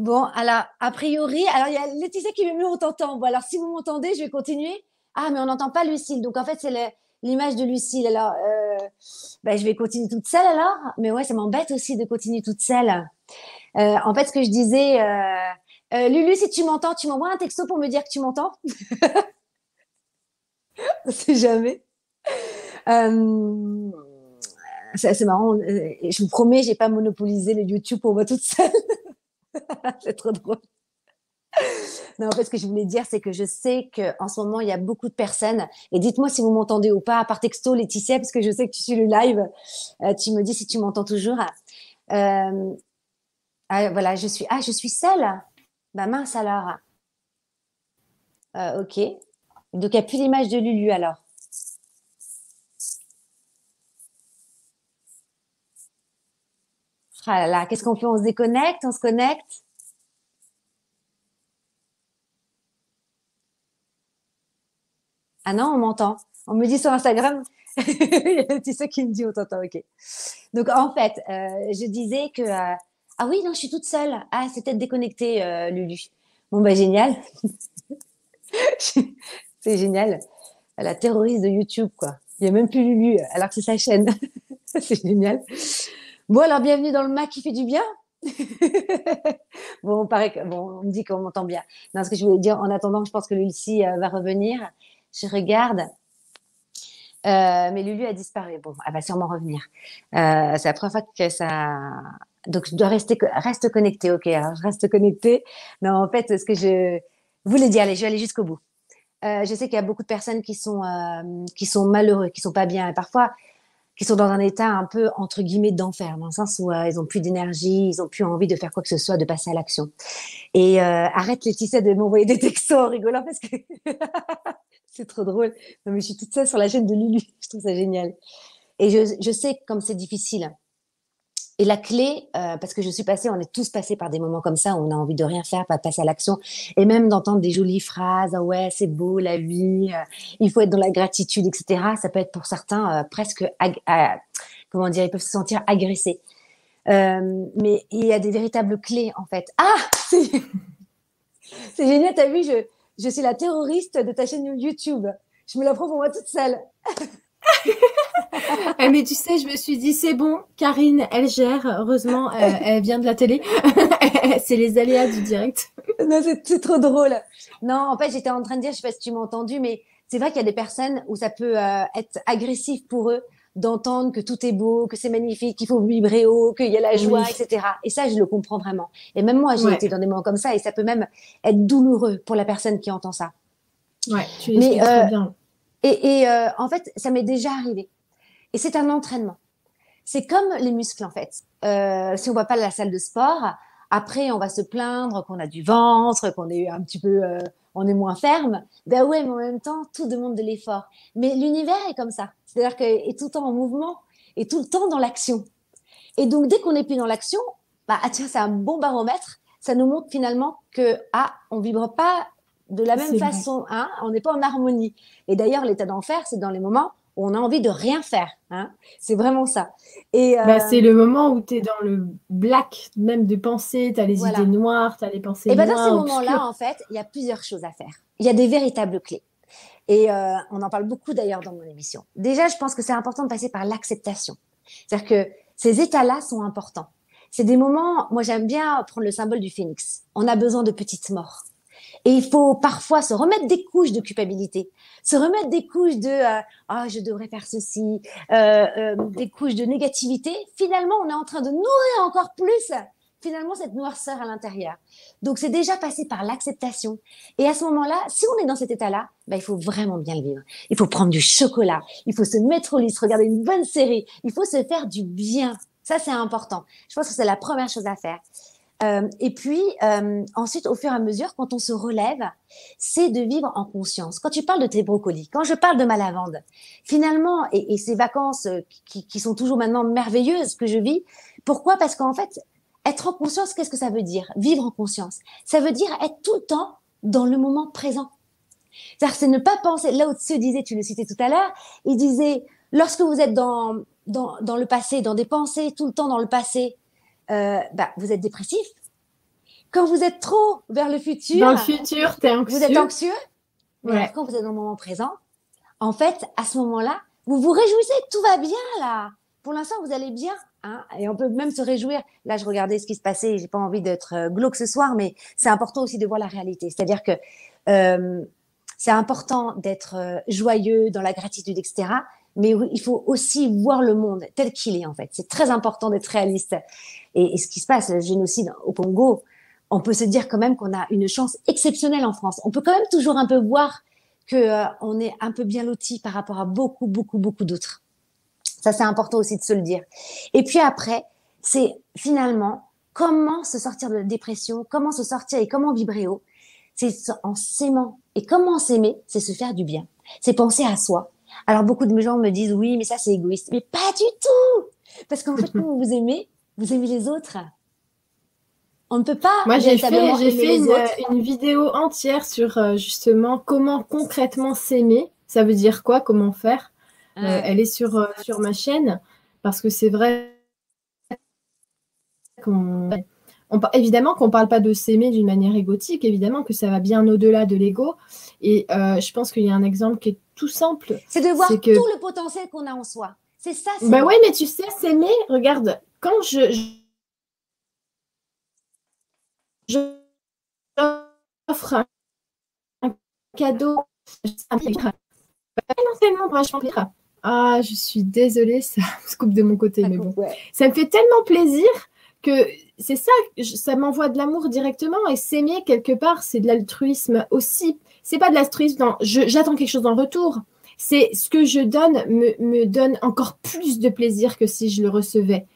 Bon, alors, a priori, alors il y a Laetitia qui veut mieux on t'entend. Bon, alors si vous m'entendez, je vais continuer. Ah, mais on n'entend pas Lucille. Donc en fait, c'est le- l'image de Lucille. Alors, euh, ben, je vais continuer toute seule alors. Mais ouais, ça m'embête aussi de continuer toute seule. Euh, en fait, ce que je disais, euh, Lulu, si tu m'entends, tu m'envoies un texto pour me dire que tu m'entends. On sait jamais. C'est marrant. Je vous promets, j'ai pas monopolisé les YouTube pour moi toute seule. c'est trop drôle. Non, en fait, ce que je voulais dire, c'est que je sais qu'en ce moment, il y a beaucoup de personnes. Et dites-moi si vous m'entendez ou pas, par texto, Laetitia, parce que je sais que tu suis le live. Euh, tu me dis si tu m'entends toujours. Euh, ah, voilà, je suis. Ah, je suis seule. Bah mince alors. Euh, ok. Donc, il n'y a plus l'image de Lulu alors. Ah qu'est-ce qu'on fait? On se déconnecte? On se connecte? Ah non, on m'entend. On me dit sur Instagram, il y qui me dit on t'entend, ok. Donc en fait, euh, je disais que euh, Ah oui, non, je suis toute seule. Ah, c'est peut-être déconnecté, euh, Lulu. Bon, bah, génial. c'est génial. La terroriste de YouTube, quoi. Il n'y a même plus Lulu, alors que c'est sa chaîne. c'est génial. Bon, alors, bienvenue dans le Mac qui fait du bien. bon, on, me dit qu'on m'entend bien. Non, ce que je voulais dire, en attendant, je pense que Lucie euh, va revenir. Je regarde. Euh, mais Lulu a disparu. Bon, elle va sûrement revenir. Euh, c'est la première fois que ça. Donc, je dois rester reste connecté. Ok, alors je reste connecté. Non, en fait, ce que je voulais dire, allez, je vais aller jusqu'au bout. Euh, je sais qu'il y a beaucoup de personnes qui sont euh, qui sont malheureux, qui sont pas bien, et parfois qui sont dans un état un peu entre guillemets d'enfer, dans le sens où euh, ils ont plus d'énergie, ils ont plus envie de faire quoi que ce soit, de passer à l'action. Et arrête Laetitia de m'envoyer des textos en rigolant parce que c'est trop drôle. Mais je suis toute seule sur la chaîne de Lulu. Je trouve ça génial. Et je, je sais comme c'est difficile. Et la clé, euh, parce que je suis passée, on est tous passés par des moments comme ça où on a envie de rien faire, pas passer à l'action, et même d'entendre des jolies phrases, ah ouais, c'est beau la vie, euh, il faut être dans la gratitude, etc. Ça peut être pour certains euh, presque, comment dire, ils peuvent se sentir agressés. mais il y a des véritables clés en fait. Ah, c'est génial, t'as vu, je, je suis la terroriste de ta chaîne YouTube. Je me la prends pour moi toute seule. Eh, mais tu sais, je me suis dit, c'est bon, Karine, elle gère. Heureusement, euh, elle vient de la télé. c'est les aléas du direct. non, c'est trop drôle. Non, en fait, j'étais en train de dire, je sais pas si tu m'as entendu, mais c'est vrai qu'il y a des personnes où ça peut euh, être agressif pour eux d'entendre que tout est beau, que c'est magnifique, qu'il faut vibrer haut, qu'il y a la joie, etc. Et ça, je le comprends vraiment. Et même moi, j'ai été dans des moments comme ça, et ça peut même être douloureux pour la personne qui entend ça. Ouais, tu Mais, euh, bien. Et, euh, en fait, ça m'est déjà arrivé. Et c'est un entraînement. C'est comme les muscles, en fait. Euh, si on va pas à la salle de sport, après, on va se plaindre qu'on a du ventre, qu'on est un petit peu, euh, on est moins ferme. Ben ouais, mais en même temps, tout demande de l'effort. Mais l'univers est comme ça. C'est-à-dire qu'il est tout le temps en mouvement et tout le temps dans l'action. Et donc, dès qu'on n'est plus dans l'action, bah, ah, tiens, c'est un bon baromètre. Ça nous montre finalement que, ah, on vibre pas de la même façon, hein, on n'est pas en harmonie. Et d'ailleurs, l'état d'enfer, c'est dans les moments où on a envie de rien faire. Hein. C'est vraiment ça. Et bah, euh, c'est le moment où tu es dans le black, même de pensée, tu as les idées noires, tu as les pensées et bah, Dans ces moments-là, en fait, il y a plusieurs choses à faire. Il y a des véritables clés. Et euh, on en parle beaucoup d'ailleurs dans mon émission. Déjà, je pense que c'est important de passer par l'acceptation. C'est-à-dire que ces états-là sont importants. C'est des moments, moi j'aime bien prendre le symbole du phénix. On a besoin de petites morts. Et il faut parfois se remettre des couches de culpabilité, se remettre des couches de euh, ah je devrais faire ceci, euh, euh, des couches de négativité. Finalement, on est en train de nourrir encore plus finalement cette noirceur à l'intérieur. Donc c'est déjà passé par l'acceptation. Et à ce moment-là, si on est dans cet état-là, bah, il faut vraiment bien le vivre. Il faut prendre du chocolat, il faut se mettre au lit, se regarder une bonne série, il faut se faire du bien. Ça, c'est important. Je pense que c'est la première chose à faire. Euh, et puis, euh, ensuite, au fur et à mesure, quand on se relève, c'est de vivre en conscience. Quand tu parles de tes brocolis, quand je parle de ma lavande, finalement, et, et ces vacances euh, qui, qui, sont toujours maintenant merveilleuses que je vis, pourquoi? Parce qu'en fait, être en conscience, qu'est-ce que ça veut dire? Vivre en conscience. Ça veut dire être tout le temps dans le moment présent. C'est-à-dire, c'est ne pas penser. Là où tu disais, tu le citais tout à l'heure, il disait, lorsque vous êtes dans, dans, dans le passé, dans des pensées, tout le temps dans le passé, euh, bah, vous êtes dépressif. Quand vous êtes trop vers le futur, dans le futur, es anxieux. Vous êtes anxieux. Mais quand vous êtes dans le moment présent, en fait, à ce moment-là, vous vous réjouissez, tout va bien là. Pour l'instant, vous allez bien. Hein et on peut même se réjouir. Là, je regardais ce qui se passait. J'ai pas envie d'être euh, glauque ce soir, mais c'est important aussi de voir la réalité. C'est-à-dire que euh, c'est important d'être joyeux dans la gratitude, etc mais il faut aussi voir le monde tel qu'il est en fait. C'est très important d'être réaliste. Et, ce qui se passe, le génocide au Congo, on peut se dire quand même qu'on a une chance exceptionnelle en France. On peut quand même toujours un peu voir que euh, on est un peu bien loti par rapport à beaucoup, beaucoup, beaucoup d'autres. Ça, c'est important aussi de se le dire. Et puis après, c'est finalement comment se sortir de la dépression, comment se sortir et comment vibrer haut. C'est en s'aimant. Et comment s'aimer, c'est se faire du bien. C'est penser à soi, alors beaucoup de gens me disent oui, mais ça c'est égoïste. Mais pas du tout Parce qu'en fait, quand vous vous aimez, vous aimez les autres? On ne peut pas. Moi, j'ai fait, j'ai fait une, vidéo entière sur euh, justement comment concrètement s'aimer. Ça veut dire quoi? Comment faire? Euh, Elle est sur, euh, sur ma chaîne parce que c'est vrai qu'on évidemment qu'on ne parle pas de s'aimer d'une manière égotique, évidemment que ça va bien au-delà de l'ego. Et euh, je pense qu'il y a un exemple qui est tout simple. C'est de voir tout le potentiel qu'on a en soi. C'est ça. Bah oui, mais tu sais, s'aimer, regarde, quand je, je, offre un cadeau, ah, je suis désolée, ça se coupe de mon côté, mais bon. Ça me fait tellement plaisir que c'est ça, ça m'envoie de l'amour directement et s'aimer quelque part, c'est de l'altruisme aussi. C'est pas de l'altruisme, j'attends quelque chose en retour. C'est ce que je donne me, donne encore plus de plaisir que si je le recevais.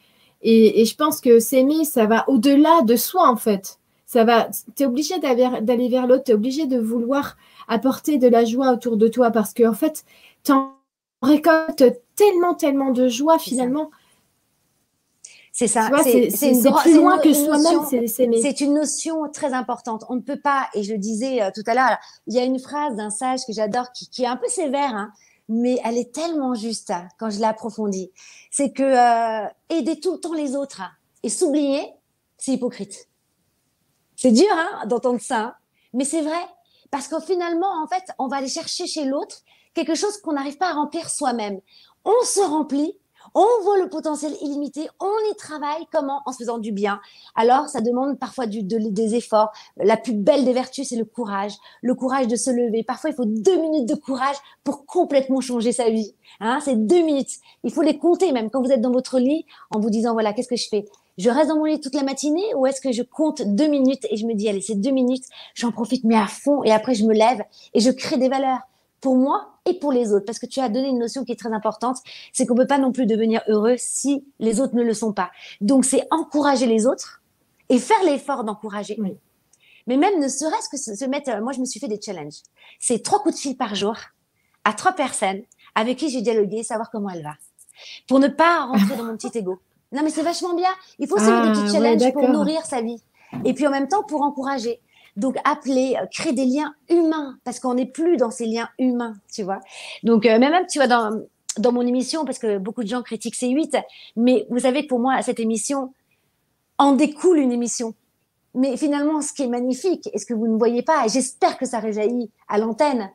Et, je pense que s'aimer, ça va au-delà de soi en fait. Ça va, tu es obligé d'aller vers l'autre, tu es obligé de vouloir apporter de la joie autour de toi parce que en fait, tu en récoltes tellement, tellement de joie finalement. C'est ça. C'est plus loin que soi-même, c'est une notion très importante. On ne peut pas, et je le disais euh, tout à l'heure, il y a une phrase d'un sage que j'adore qui, est un peu sévère, hein, mais elle est tellement juste hein, quand je l'approfondis. C'est que euh, aider tout le temps les autres hein, et s'oublier, c'est hypocrite. C'est dur d'entendre ça, mais c'est vrai. Parce que finalement, en fait, on va aller chercher chez l'autre quelque chose qu'on n'arrive pas à remplir soi-même. On se remplit on voit le potentiel illimité, on y travaille comment? En se faisant du bien. Alors, ça demande parfois du, des efforts. La plus belle des vertus, c'est le courage. Le courage de se lever. Parfois, il faut deux minutes de courage pour complètement changer sa vie. Hein c'est deux minutes. Il faut les compter même quand vous êtes dans votre lit en vous disant, voilà, qu'est-ce que je fais? Je reste dans mon lit toute la matinée ou est-ce que je compte deux minutes et je me dis, allez, ces deux minutes, j'en profite mais à fond et après je me lève et je crée des valeurs pour moi et pour les autres. Parce que tu as donné une notion qui est très importante, c'est qu'on ne peut pas non plus devenir heureux si les autres ne le sont pas. Donc, c'est encourager les autres et faire l'effort d'encourager. Mais même ne serait-ce que se mettre, moi je me suis fait des challenges. C'est trois coups de fil par jour à trois personnes avec qui j'ai dialogué, savoir comment elle va. Pour ne pas rentrer dans mon petit ego. Non mais c'est vachement bien. Il faut se mettre des petits ah, challenges pour nourrir sa vie. Et puis en même temps pour encourager. Donc, appeler, euh, créer des liens humains, parce qu'on n'est plus dans ces liens humains, tu vois. Donc, euh, même, tu vois, dans, dans mon émission, parce que beaucoup de gens critiquent C8, mais vous savez, pour moi, cette émission en découle une émission. Mais finalement, ce qui est magnifique, et ce que vous ne voyez pas, et j'espère que ça réjaillit à l'antenne,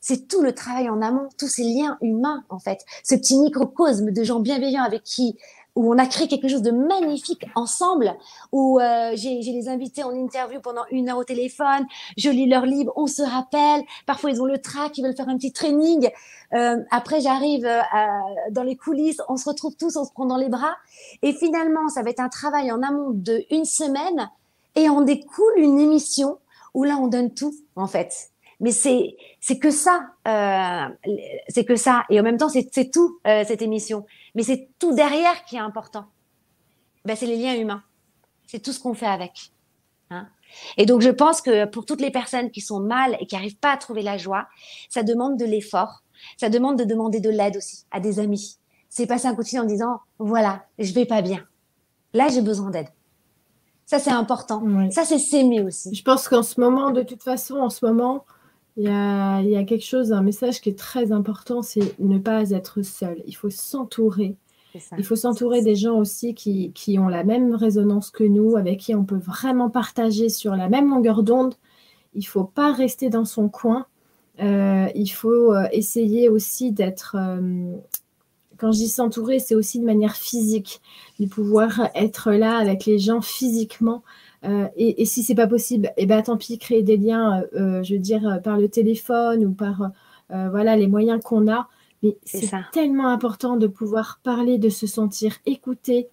c'est tout le travail en amont, tous ces liens humains, en fait. Ce petit microcosme de gens bienveillants avec qui où on a créé quelque chose de magnifique ensemble, où euh, j'ai les invités en interview pendant une heure au téléphone, je lis leur livre, on se rappelle, parfois ils ont le trac, ils veulent faire un petit training, euh, après j'arrive euh, dans les coulisses, on se retrouve tous, on se prend dans les bras, et finalement ça va être un travail en amont de une semaine, et on découle une émission où là on donne tout en fait. Mais c'est c'est que ça, c'est que ça, et en même temps c'est tout cette émission. Mais c'est tout derrière qui est important. Ben, c'est les liens humains. C'est tout ce qu'on fait avec. Hein et donc, je pense que pour toutes les personnes qui sont mal et qui n'arrivent pas à trouver la joie, ça demande de l'effort. Ça demande de demander de l'aide aussi à des amis. C'est passer un coup de fil en disant, voilà, je vais pas bien. Là, j'ai besoin d'aide. Ça, c'est important. Ça, c'est s'aimer aussi. Je pense qu'en ce moment, de toute façon, en ce moment, il y, a, il y a, quelque chose, un message qui est très important, c'est ne pas être seul. Il faut s'entourer. Il faut s'entourer des gens aussi qui, qui, ont la même résonance que nous, avec qui on peut vraiment partager sur la même longueur d'onde. Il ne faut pas rester dans son coin. Euh, il faut euh, essayer aussi d'être, euh, quand je dis s'entourer, c'est aussi de manière physique, de pouvoir être là avec les gens physiquement, euh, et, et, si c'est pas possible, eh ben tant pis, créer des liens, euh, euh, je veux dire par le téléphone ou par voilà les moyens qu'on a. Mais c'est tellement important de pouvoir parler, de se sentir écouté,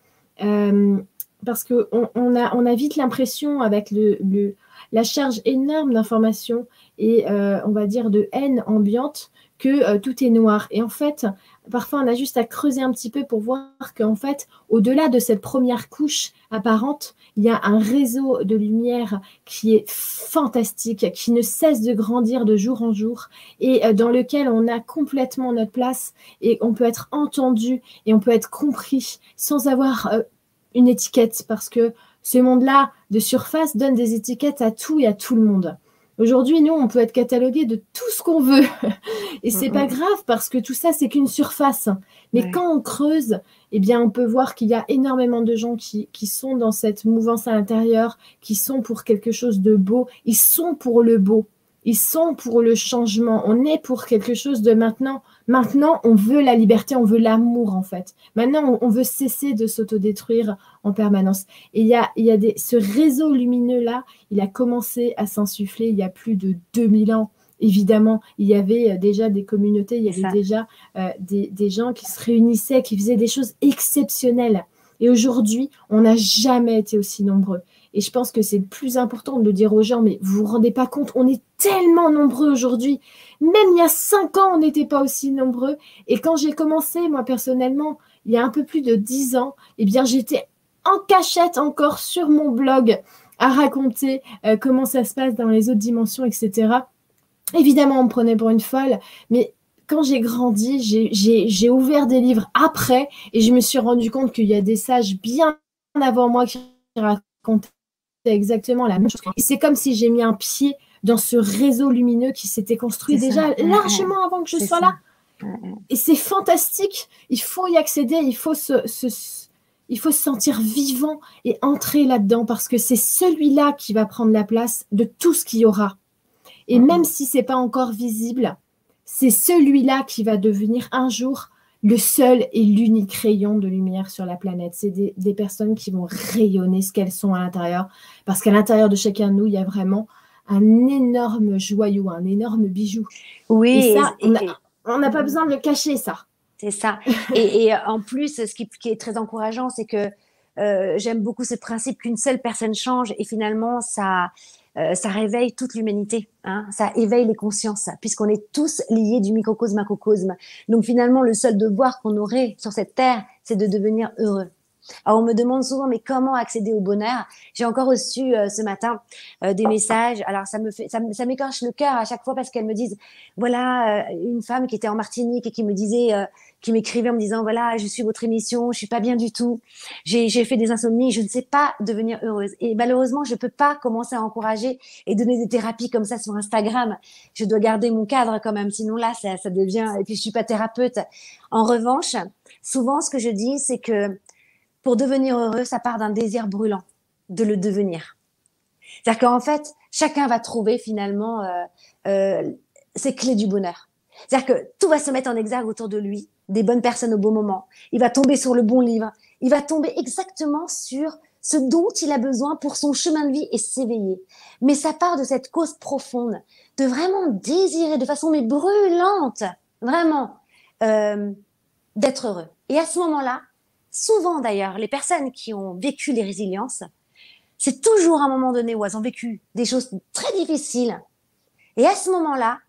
parce que on, a, on a vite l'impression avec le, le, la charge énorme d'informations et on va dire de haine ambiante que tout est noir. Et en fait, parfois on a juste à creuser un petit peu pour voir qu'en fait, au-delà de cette première couche apparente, il y a un réseau de lumière qui est fantastique, qui ne cesse de grandir de jour en jour et euh, dans lequel on a complètement notre place et on peut être entendu et on peut être compris sans avoir euh, une étiquette parce que ce monde-là de surface donne des étiquettes à tout et à tout le monde. Aujourd'hui, nous, on peut être catalogué de tout ce qu'on veut. Et c'est pas grave parce que tout ça, c'est qu'une surface. Mais quand on creuse, eh bien, on peut voir qu'il y a énormément de gens qui, qui sont dans cette mouvance à l'intérieur, qui sont pour quelque chose de beau. Ils sont pour le beau. Ils sont pour le changement. On est pour quelque chose de maintenant. Maintenant, on veut la liberté, on veut l'amour en fait. Maintenant, on, veut cesser de s'autodétruire en permanence. Et il y a, y a des, ce réseau lumineux-là, il a commencé à s'insuffler il y a plus de 2000 ans. Évidemment, il y avait euh, déjà des communautés, il y avait déjà euh, des, des gens qui se réunissaient, qui faisaient des choses exceptionnelles. Et aujourd'hui, on n'a jamais été aussi nombreux. Et je pense que c'est le plus important de le dire aux gens, mais vous vous rendez pas compte, on est tellement nombreux aujourd'hui. Même il y a cinq ans, on n'était pas aussi nombreux. Et quand j'ai commencé, moi personnellement, il y a un peu plus de dix ans, eh bien j'étais en cachette encore sur mon blog à raconter euh, comment ça se passe dans les autres dimensions, etc. Évidemment, on me prenait pour une folle, mais quand j'ai grandi, j'ai ouvert des livres après et je me suis rendu compte qu'il y a des sages bien avant moi qui racontaient exactement la même chose. C'est comme si j'ai mis un pied dans ce réseau lumineux qui s'était construit déjà largement avant que je sois là. Et c'est fantastique. Il faut y accéder, il faut se, il faut se sentir vivant et entrer là-dedans parce que c'est celui-là qui va prendre la place de tout ce qu'il y aura. Et même si c'est pas encore visible, c'est celui-là qui va devenir un jour le seul et l'unique rayon de lumière sur la planète. C'est des, personnes qui vont rayonner ce qu'elles sont à l'intérieur, parce qu'à l'intérieur de chacun de nous, il y a vraiment un énorme joyau, un énorme bijou. Oui, et ça, on n'a pas besoin de le cacher, ça. C'est ça. et, en plus, ce qui, est très encourageant, c'est que euh, j'aime beaucoup ce principe qu'une seule personne change et finalement, ça, euh, ça réveille toute l'humanité, hein, ça éveille les consciences, puisqu'on est tous liés du microcosme à macrocosme. Donc finalement, le seul devoir qu'on aurait sur cette terre, c'est de devenir heureux. Alors on me demande souvent, mais comment accéder au bonheur? J'ai encore reçu euh, ce matin euh, des messages. Alors ça me fait, ça m'écorche le cœur à chaque fois parce qu'elles me disent, voilà, une femme qui était en Martinique et qui me disait, qui m'écrivait en me disant voilà, je suis votre émission, je suis pas bien du tout, j'ai fait des insomnies, je ne sais pas devenir heureuse. Et malheureusement, je peux pas commencer à encourager et donner des thérapies comme ça sur Instagram. Je dois garder mon cadre quand même, sinon là, ça, ça devient. Et puis je suis pas thérapeute. En revanche, souvent, ce que je dis, c'est que pour devenir heureux, ça part d'un désir brûlant de le devenir. C'est-à-dire qu'en fait, chacun va trouver finalement euh, euh, ses clés du bonheur. C'est-à-dire que tout va se mettre en exergue autour de lui des bonnes personnes au bon moment. Il va tomber sur le bon livre. Il va tomber exactement sur ce dont il a besoin pour son chemin de vie et s'éveiller. Mais ça part de cette cause profonde, de vraiment désirer de façon mais brûlante, vraiment, euh, d'être heureux. Et à ce moment-là, souvent d'ailleurs, les personnes qui ont vécu les résiliences, c'est toujours à un moment donné où elles ont vécu des choses très difficiles. Et à ce moment-là,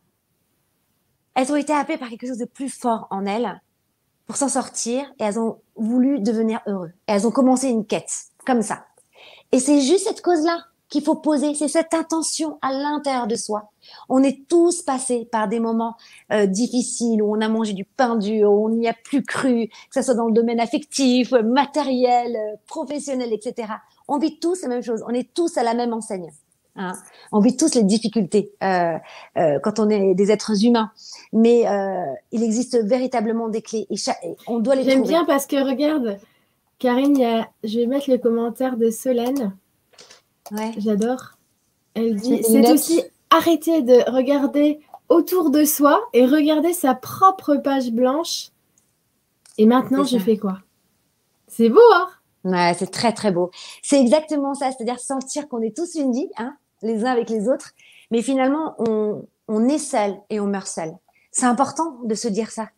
elles ont été appelées par quelque chose de plus fort en elles pour s'en sortir et elles ont voulu devenir heureux. Et elles ont commencé une quête, comme ça. Et c'est juste cette cause-là qu'il faut poser, c'est cette intention à l'intérieur de soi. On est tous passés par des moments euh, difficiles où on a mangé du pain dur, où on n'y a plus cru, que ce soit dans le domaine affectif, matériel, euh, professionnel, etc. On vit tous la même chose, on est tous à la même enseigne. Hein. On vit tous les difficultés euh, euh, quand on est des êtres humains, mais euh, il existe véritablement des clés et, on doit les J'aime bien parce que regarde, Karine, je vais mettre le commentaire de Solène. Ouais. J'adore. Elle dit c'est aussi arrêter de regarder autour de soi et regarder sa propre page blanche. Et maintenant, je fais quoi? C'est beau, hein? Ouais, c'est très très beau. C'est exactement ça, c'est-à-dire sentir qu'on est tous unis, hein, les uns avec les autres, mais finalement, on, on est seul et on meurt seul. C'est important de se dire ça.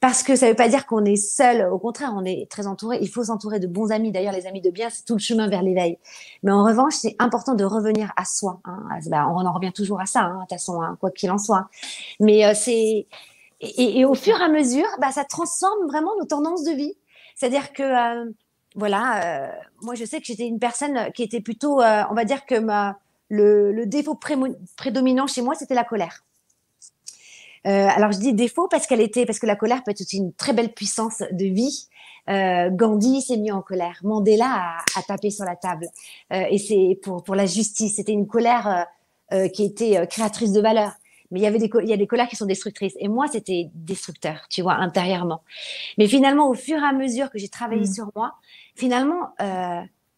Parce que ça ne veut pas dire qu'on est seul, au contraire, on est très entouré. Il faut s'entourer de bons amis. D'ailleurs, les amis de bien, c'est tout le chemin vers l'éveil. Mais en revanche, c'est important de revenir à soi. Hein. Bah, on en revient toujours à ça, hein, de toute hein, quoi qu'il en soit. Mais euh, c'est et, et, au fur et à mesure, bah, ça transforme vraiment nos tendances de vie. C'est-à-dire que euh, voilà, euh, moi je sais que j'étais une personne qui était plutôt, euh, on va dire que ma, le, défaut prédominant chez moi, c'était la colère. Euh, alors je dis défaut parce qu'elle était, parce que la colère peut être aussi une très belle puissance de vie. Euh, Gandhi s'est mis en colère, Mandela a, tapé sur la table, euh, et c'est pour pour la justice. C'était une colère qui était créatrice de valeur. Mais il y avait des, il y a des colères qui sont destructrices. Et moi, c'était destructeur, tu vois, intérieurement. Mais finalement, au fur et à mesure que j'ai travaillé mmh. sur moi, finalement,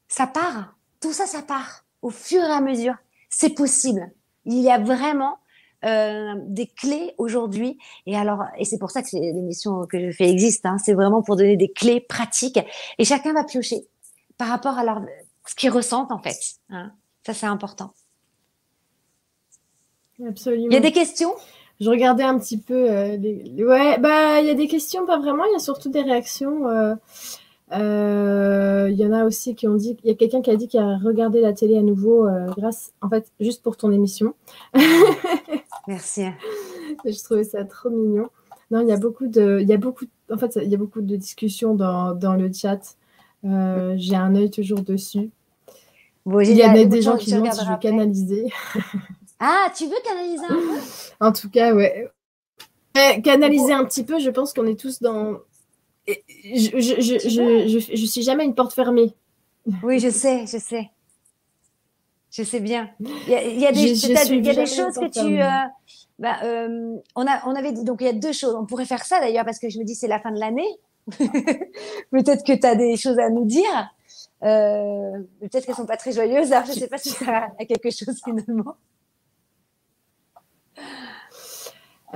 ça part. Tout ça, ça part. Au fur et à mesure, c'est possible. Il y a vraiment euh, des clés aujourd'hui. Et alors, et c'est pour ça que l'émission que je fais existe. Hein. c'est vraiment pour donner des clés pratiques. Et chacun va piocher par rapport à leur, ce qu'ils ressentent en fait. Hein. Ça, c'est important. Absolument. Il y a des questions? Je regardais un petit peu. Euh, ouais, bah il y a des questions, pas vraiment. Il y a surtout des réactions. Euh, euh, il y en a aussi qui ont dit, il y a quelqu'un qui a dit qu'il a regardé la télé à nouveau euh, grâce, en fait, juste pour ton émission. Merci. Je trouvais ça trop mignon. Non, il y a beaucoup de, il y a beaucoup, en fait, il y a beaucoup de discussions dans, dans le chat. Euh, j'ai un œil toujours dessus. il y a des gens qui demandent si je veux canaliser. ah, tu veux canaliser un peu? En tout cas, ouais. canaliser un petit peu, je pense qu'on est tous dans, je, je, je, je suis jamais une porte fermée. Oui, je sais, je sais. Je sais bien. Il y a, il y a des, il y a des choses que tu. Euh, bah, euh, on, a, on avait dit, donc il y a deux choses. On pourrait faire ça d'ailleurs parce que je me dis c'est la fin de l'année. peut-être que tu as des choses à nous dire. Euh, peut-être qu'elles sont pas très joyeuses. Alors, je ne sais pas si ça a quelque chose finalement.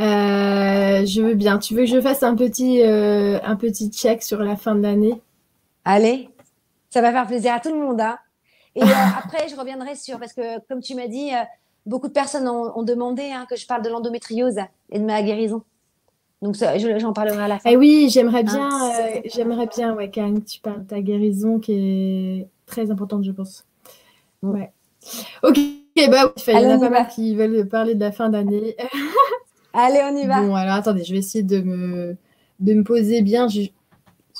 Euh, je veux bien. Tu veux que je fasse un petit, euh, un petit check sur la fin de l'année? Allez, ça va faire plaisir à tout le monde. Hein. Et euh, après, je reviendrai sur, parce que comme tu m'as dit, beaucoup de personnes ont, demandé hein, que je parle de l'endométriose et de ma guérison. Donc, j'en parlerai à la fin. Eh oui, j'aimerais bien, hein, j'aimerais bien, ouais, que tu parles de ta guérison qui est très importante, je pense. Mm. Ouais. Ok, bah, il y en a pas mal qui veulent parler de la fin d'année. Allez, on y va. Bon, alors attendez, je vais essayer de me, de me poser bien.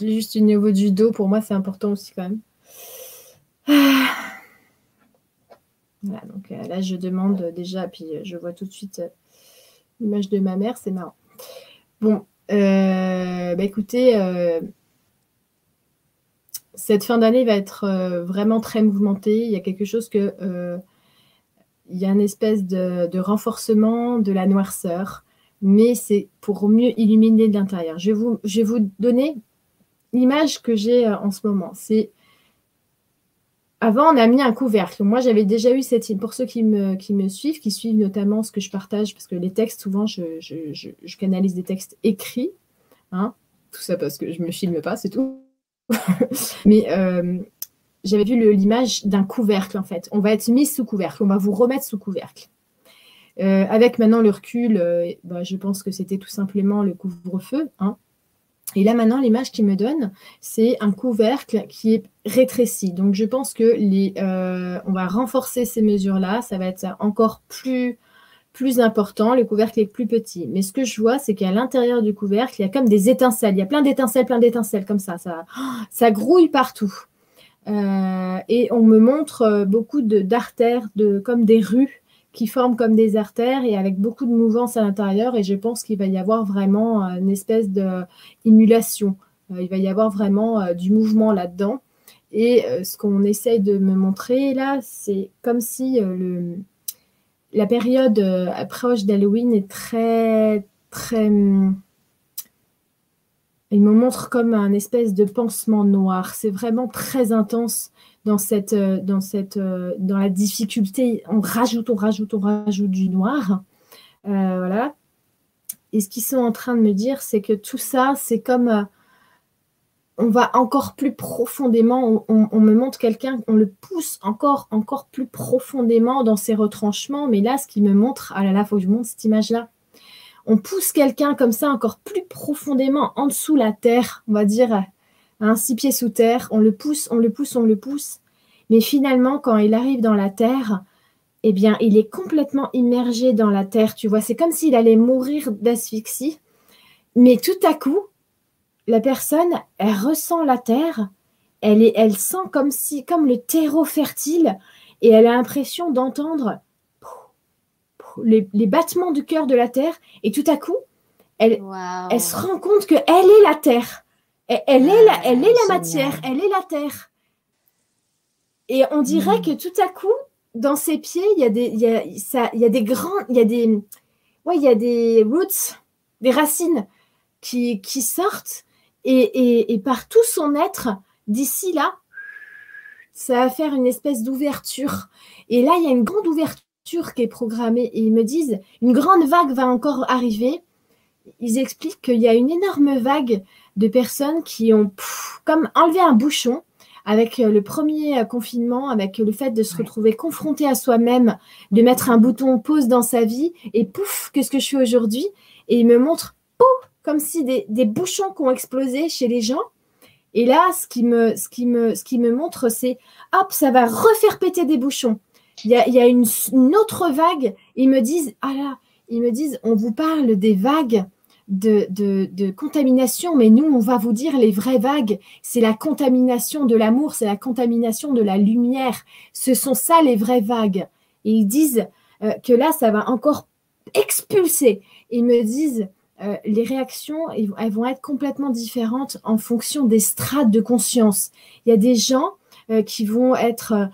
Juste au niveau du dos, pour moi, c'est important aussi quand même. Voilà, donc euh, là, je demande déjà, puis euh, je vois tout de suite euh, l'image de ma mère, c'est marrant. Bon, bah écoutez, cette fin d'année va être vraiment très mouvementée. Il y a quelque chose que il y a une espèce de, renforcement de la noirceur, mais c'est pour mieux illuminer de l'intérieur. Je, vais vous donner l'image que j'ai euh, en ce moment. C'est avant, on a mis un couvercle. Moi, j'avais déjà eu cette. Pour ceux qui me, qui me suivent, qui suivent notamment ce que je partage, parce que les textes, souvent, je, canalise des textes écrits. Hein. tout ça parce que je ne me filme pas, c'est tout. Mais euh, j'avais vu l'image d'un couvercle en fait. On va être mis sous couvercle, on va vous remettre sous couvercle. Euh, avec maintenant le recul, euh, bah, je pense que c'était tout simplement le couvre-feu. Hein. Et là maintenant, l'image qui me donne, c'est un couvercle qui est rétréci. Donc je pense que les, euh, on va renforcer ces mesures-là. Ça va être encore plus, plus important. Le couvercle est plus petit. Mais ce que je vois, c'est qu'à l'intérieur du couvercle, il y a comme des étincelles. Il y a plein d'étincelles, plein d'étincelles comme ça. Ça, ça grouille partout. Euh, et on me montre euh, beaucoup d'artères, de, comme des rues qui forment comme des artères et avec beaucoup de mouvance à l'intérieur. Et je pense qu'il va y avoir vraiment euh, une espèce d'émulation. il va y avoir vraiment du mouvement là-dedans. Et ce qu'on essaye de me montrer là, c'est comme si le, la période proche d'Halloween est très, très il me montre comme un espèce de pansement noir. C'est vraiment très intense dans cette, euh, dans cette, euh, dans la difficulté. On rajoute, on rajoute, on rajoute du noir. Euh, voilà. Et ce qu'ils sont en train de me dire, c'est que tout ça, c'est comme on va encore plus profondément. On, me montre quelqu'un, on le pousse encore, encore plus profondément dans ses retranchements. Mais là, ce qui me montre, ah là là, faut que je montre cette image-là on pousse quelqu'un comme ça encore plus profondément en dessous la terre, on va dire six pieds sous terre, on le pousse, on le pousse, on le pousse. Mais finalement, quand il arrive dans la terre, eh bien, il est complètement immergé dans la terre. Tu vois, c'est comme s'il allait mourir d'asphyxie. Mais tout à coup, la personne, elle ressent la terre, elle, sent comme comme le terreau fertile, et elle a l'impression d'entendre les, battements du cœur de la Terre, et tout à coup, elle, elle se rend compte qu'elle est la Terre. Elle, est, la, elle est la matière, elle est la Terre. Et on dirait mm. que tout à coup, dans ses pieds, il y a des, il y a, ça, il y a des grands, il y a des, ouais, il y a des roots, des racines qui, qui sortent et, et, et par tout son être, d'ici là, ça va faire une espèce d'ouverture. Et là, il y a une grande ouverture qui est programmée. Et ils me disent, une grande vague va encore arriver. Ils expliquent qu'il y a une énorme vague de personnes qui ont comme enlevé un bouchon avec euh, le premier euh, confinement, avec le fait de se retrouver confronté à soi-même, de mettre un bouton pause dans sa vie, et pouf, qu'est-ce que je fais aujourd'hui? Et il me montre, pouf, comme si des, des, bouchons qui ont explosé chez les gens. Et là, ce qui me, ce qui me, ce qui me montre, c'est, hop, ça va refaire péter des bouchons. Il y a, une, autre vague. Ils me disent, ah là, ils me disent, on vous parle des vagues de, contamination, mais nous, on va vous dire les vraies vagues. C'est la contamination de l'amour, c'est la contamination de la lumière. Ce sont ça les vraies vagues. Et ils disent euh, que là, ça va encore expulser. Ils me disent, euh, les réactions, elles vont être complètement différentes en fonction des strates de conscience. Il y a des gens euh, qui vont être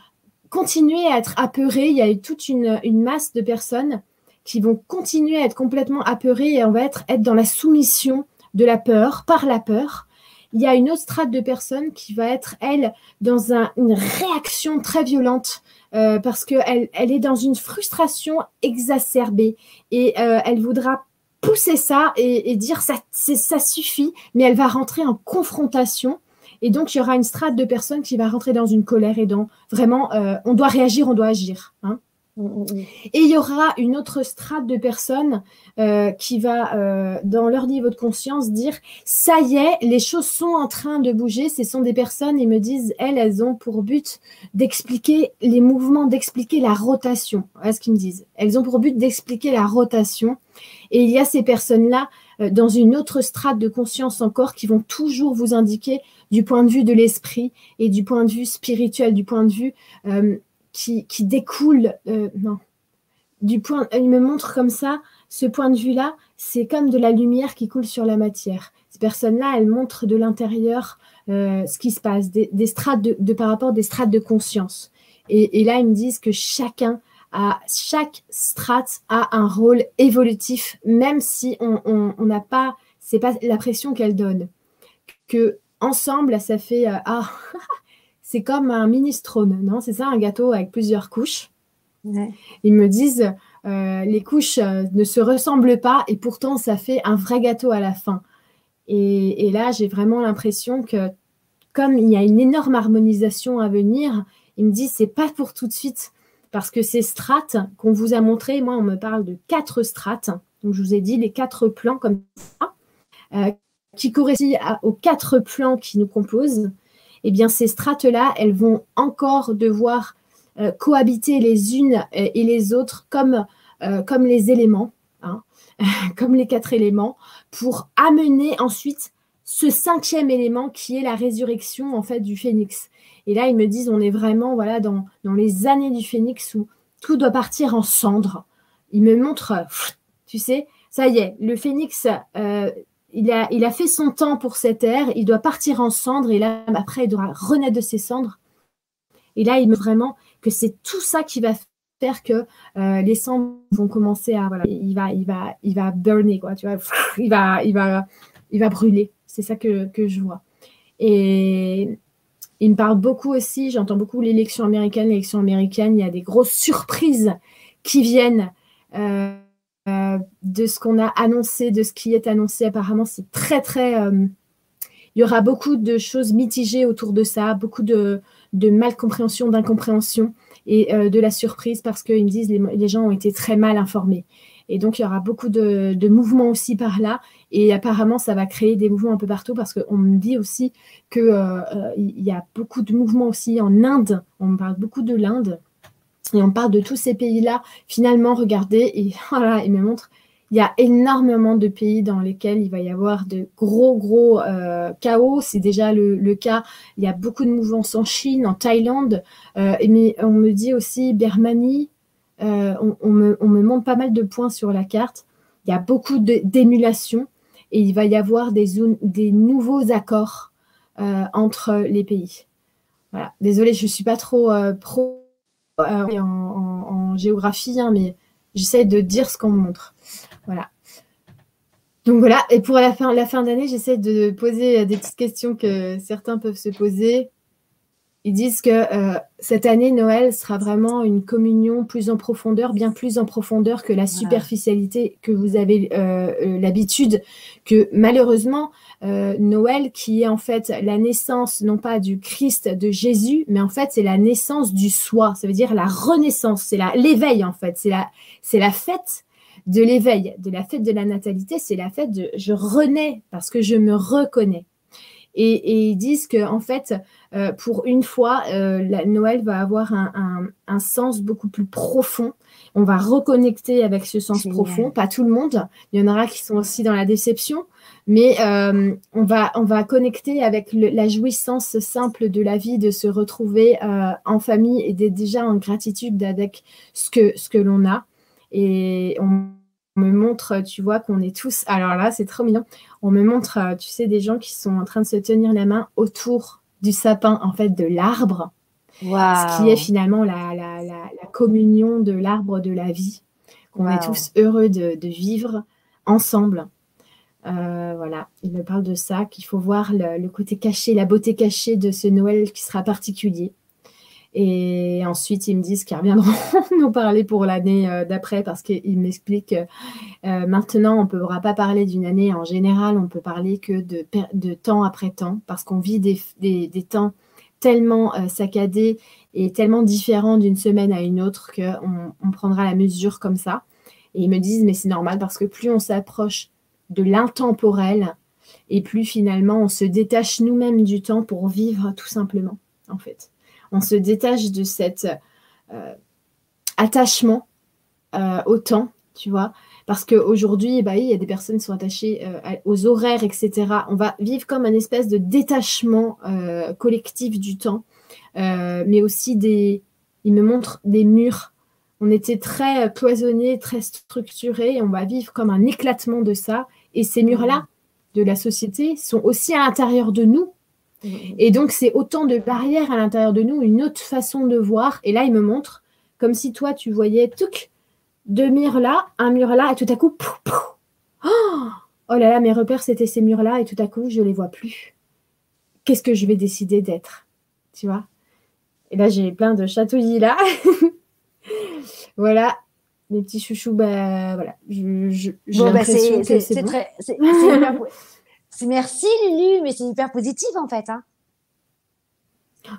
continuer à être apeurés. Il y a toute une, masse de personnes qui vont continuer à être complètement apeurés et on va être, être dans la soumission de la peur, par la peur. Il y a une autre strate de personnes qui va être, elle, dans une réaction très violente euh, parce qu'elle elle est dans une frustration exacerbée et euh, elle voudra pousser ça et, dire ça, ça suffit, mais elle va rentrer en confrontation. Et donc, il y aura une strate de personnes qui va rentrer dans une colère et dans vraiment, euh, on doit réagir, on doit agir. Hein. Mm, mm, mm. Et il y aura une autre strate de personnes euh, qui va, euh, dans leur niveau de conscience, dire ça y est, les choses sont en train de bouger. Ce sont des personnes, ils me disent, elles, elles ont pour but d'expliquer les mouvements, d'expliquer la rotation. Voilà ce qu'ils me disent. Elles ont pour but d'expliquer la rotation. Et il y a ces personnes-là dans une autre strate de conscience encore qui vont toujours vous indiquer du point de vue de l'esprit et du point de vue spirituel, du point de vue qui, découle, euh, non, du point, il me montre comme ça, ce point de vue-là, c'est comme de la lumière qui coule sur la matière. Ces personnes-là, elles montrent de l'intérieur euh, ce qui se passe, des, strates de, par rapport des strates de conscience. Et, là, ils me disent que chacun a, chaque strate a un rôle évolutif, même si on n'a pas, c'est pas la pression qu'elle donne. Que ensemble, ça fait euh, ah c'est comme un minestrone, non? C'est ça, un gâteau avec plusieurs couches? Ils me disent, euh, les couches euh, ne se ressemblent pas et pourtant ça fait un vrai gâteau à la fin. Et, là, j'ai vraiment l'impression que comme il y a une énorme harmonisation à venir, ils me disent, c'est pas pour tout de suite parce que ces strates qu'on vous a montrées, moi on me parle de quatre strates, donc je vous ai dit les quatre plans comme ça, euh, qui correspondent aux quatre plans qui nous composent. Eh bien ces strates-là, elles vont encore devoir euh, cohabiter les unes et les autres comme, euh, comme les éléments, hein, comme les quatre éléments, pour amener ensuite ce cinquième élément qui est la résurrection en fait du phénix. Et là, ils me disent, on est vraiment voilà dans, dans les années du phénix où tout doit partir en cendres. Ils me montrent, tu sais, ça y est, le phénix, euh, il a, il a fait son temps pour cette ère, il doit partir en cendres et là, après, il doit renaître de ses cendres. Et là, il me vraiment que c'est tout ça qui va faire que euh, les cendres vont commencer à voilà, il va, il va, il va burner quoi, tu vois, il va, il va, il va brûler. C'est ça que, je vois. Et il me parle beaucoup aussi, j'entends beaucoup l'élection américaine, l'élection américaine, il y a des grosses surprises qui viennent. Euh, euh, de ce qu'on a annoncé, de ce qui est annoncé. Apparemment, c'est très, très. Euh, il y aura beaucoup de choses mitigées autour de ça, beaucoup de, de mal-compréhension, d'incompréhension et de la surprise parce qu'ils me disent les, les gens ont été très mal informés. Et donc, il y aura beaucoup de, mouvements aussi par là. Et apparemment, ça va créer des mouvements un peu partout parce qu'on me dit aussi qu'il il y a beaucoup de mouvements aussi en Inde. On parle beaucoup de l'Inde. Et on parle de tous ces pays-là. Finalement, regardez, et voilà, il me montre, il y a énormément de pays dans lesquels il va y avoir de gros, gros euh, chaos. C'est déjà le, cas. Il y a beaucoup de mouvements en Chine, en Thaïlande. Euh, mais on me dit aussi Birmanie. Euh, on, me, on, me, montre pas mal de points sur la carte. Il y a beaucoup d'émulation et il va y avoir des, nouveaux accords entre les pays. Voilà. Désolée, je ne suis pas trop pro en, géographie, hein, mais j'essaie de dire ce qu'on montre. Voilà. Donc voilà, et pour la fin, la fin d'année, j'essaie de poser des petites questions que certains peuvent se poser. Ils disent que euh, cette année, Noël sera vraiment une communion plus en profondeur, bien plus en profondeur que la superficialité que vous avez euh, euh, l'habitude, que malheureusement, Noël, qui est en fait la naissance, non pas du Christ, de Jésus, mais en fait, c'est la naissance du soi, ça veut dire la renaissance, c'est l'éveil en fait, c'est la, la fête de l'éveil, de la fête de la natalité, c'est la fête de je renais parce que je me reconnais. Et, ils disent que en fait, euh, pour une fois, euh, la, Noël va avoir un, sens beaucoup plus profond. On va reconnecter avec ce sens profond. Pas tout le monde. Il y en aura qui sont aussi dans la déception, mais euh, on va on va connecter avec la jouissance simple de la vie, de se retrouver en famille et d'être déjà en gratitude avec ce que ce que l'on a. Et on me montre, tu vois, qu'on est tous. Alors là, c'est trop mignon. On me montre, euh, tu sais, des gens qui sont en train de se tenir la main autour du sapin, en fait, de l'arbre. Ce qui est finalement la, communion de l'arbre de la vie. qu'on est tous heureux de, vivre ensemble. Euh, voilà, il me parle de ça, qu'il faut voir le, côté caché, la beauté cachée de ce Noël qui sera particulier. Et ensuite, ils me disent qu'ils reviendront nous parler pour l'année euh, d'après parce qu'ils m'expliquent euh, maintenant, on ne pourra pas parler d'une année en général, on peut parler que de, temps après temps parce qu'on vit des, temps tellement euh, saccadés et tellement différents d'une semaine à une autre qu'on on prendra la mesure comme ça. Et ils me disent, mais c'est normal parce que plus on s'approche de l'intemporel et plus finalement on se détache nous-mêmes du temps pour vivre tout simplement, en fait on se détache de cet euh, attachement euh, au temps, tu vois. Parce qu'aujourd'hui, bah, il y a des personnes qui sont attachées euh, aux horaires, etc. On va vivre comme un espèce de détachement collectif du temps, mais aussi des. Il me montre des murs. On était très cloisonnés, très structurés, et on va vivre comme un éclatement de ça. Et ces murs-là de la société sont aussi à l'intérieur de nous, Et donc, c'est autant de barrières à l'intérieur de nous, une autre façon de voir. Et là, il me montre comme si toi, tu voyais deux murs là, un mur là, et tout à coup, oh, oh, là là, mes repères, c'était ces murs-là, et tout à coup, je ne les vois plus. Qu'est-ce que je vais décider d'être Tu vois? Et là, j'ai plein de chatouillis là. voilà, mes petits chouchous, bah voilà. Je, bon, bah, c'est très. merci Lulu, mais c'est hyper positif en fait. Hein.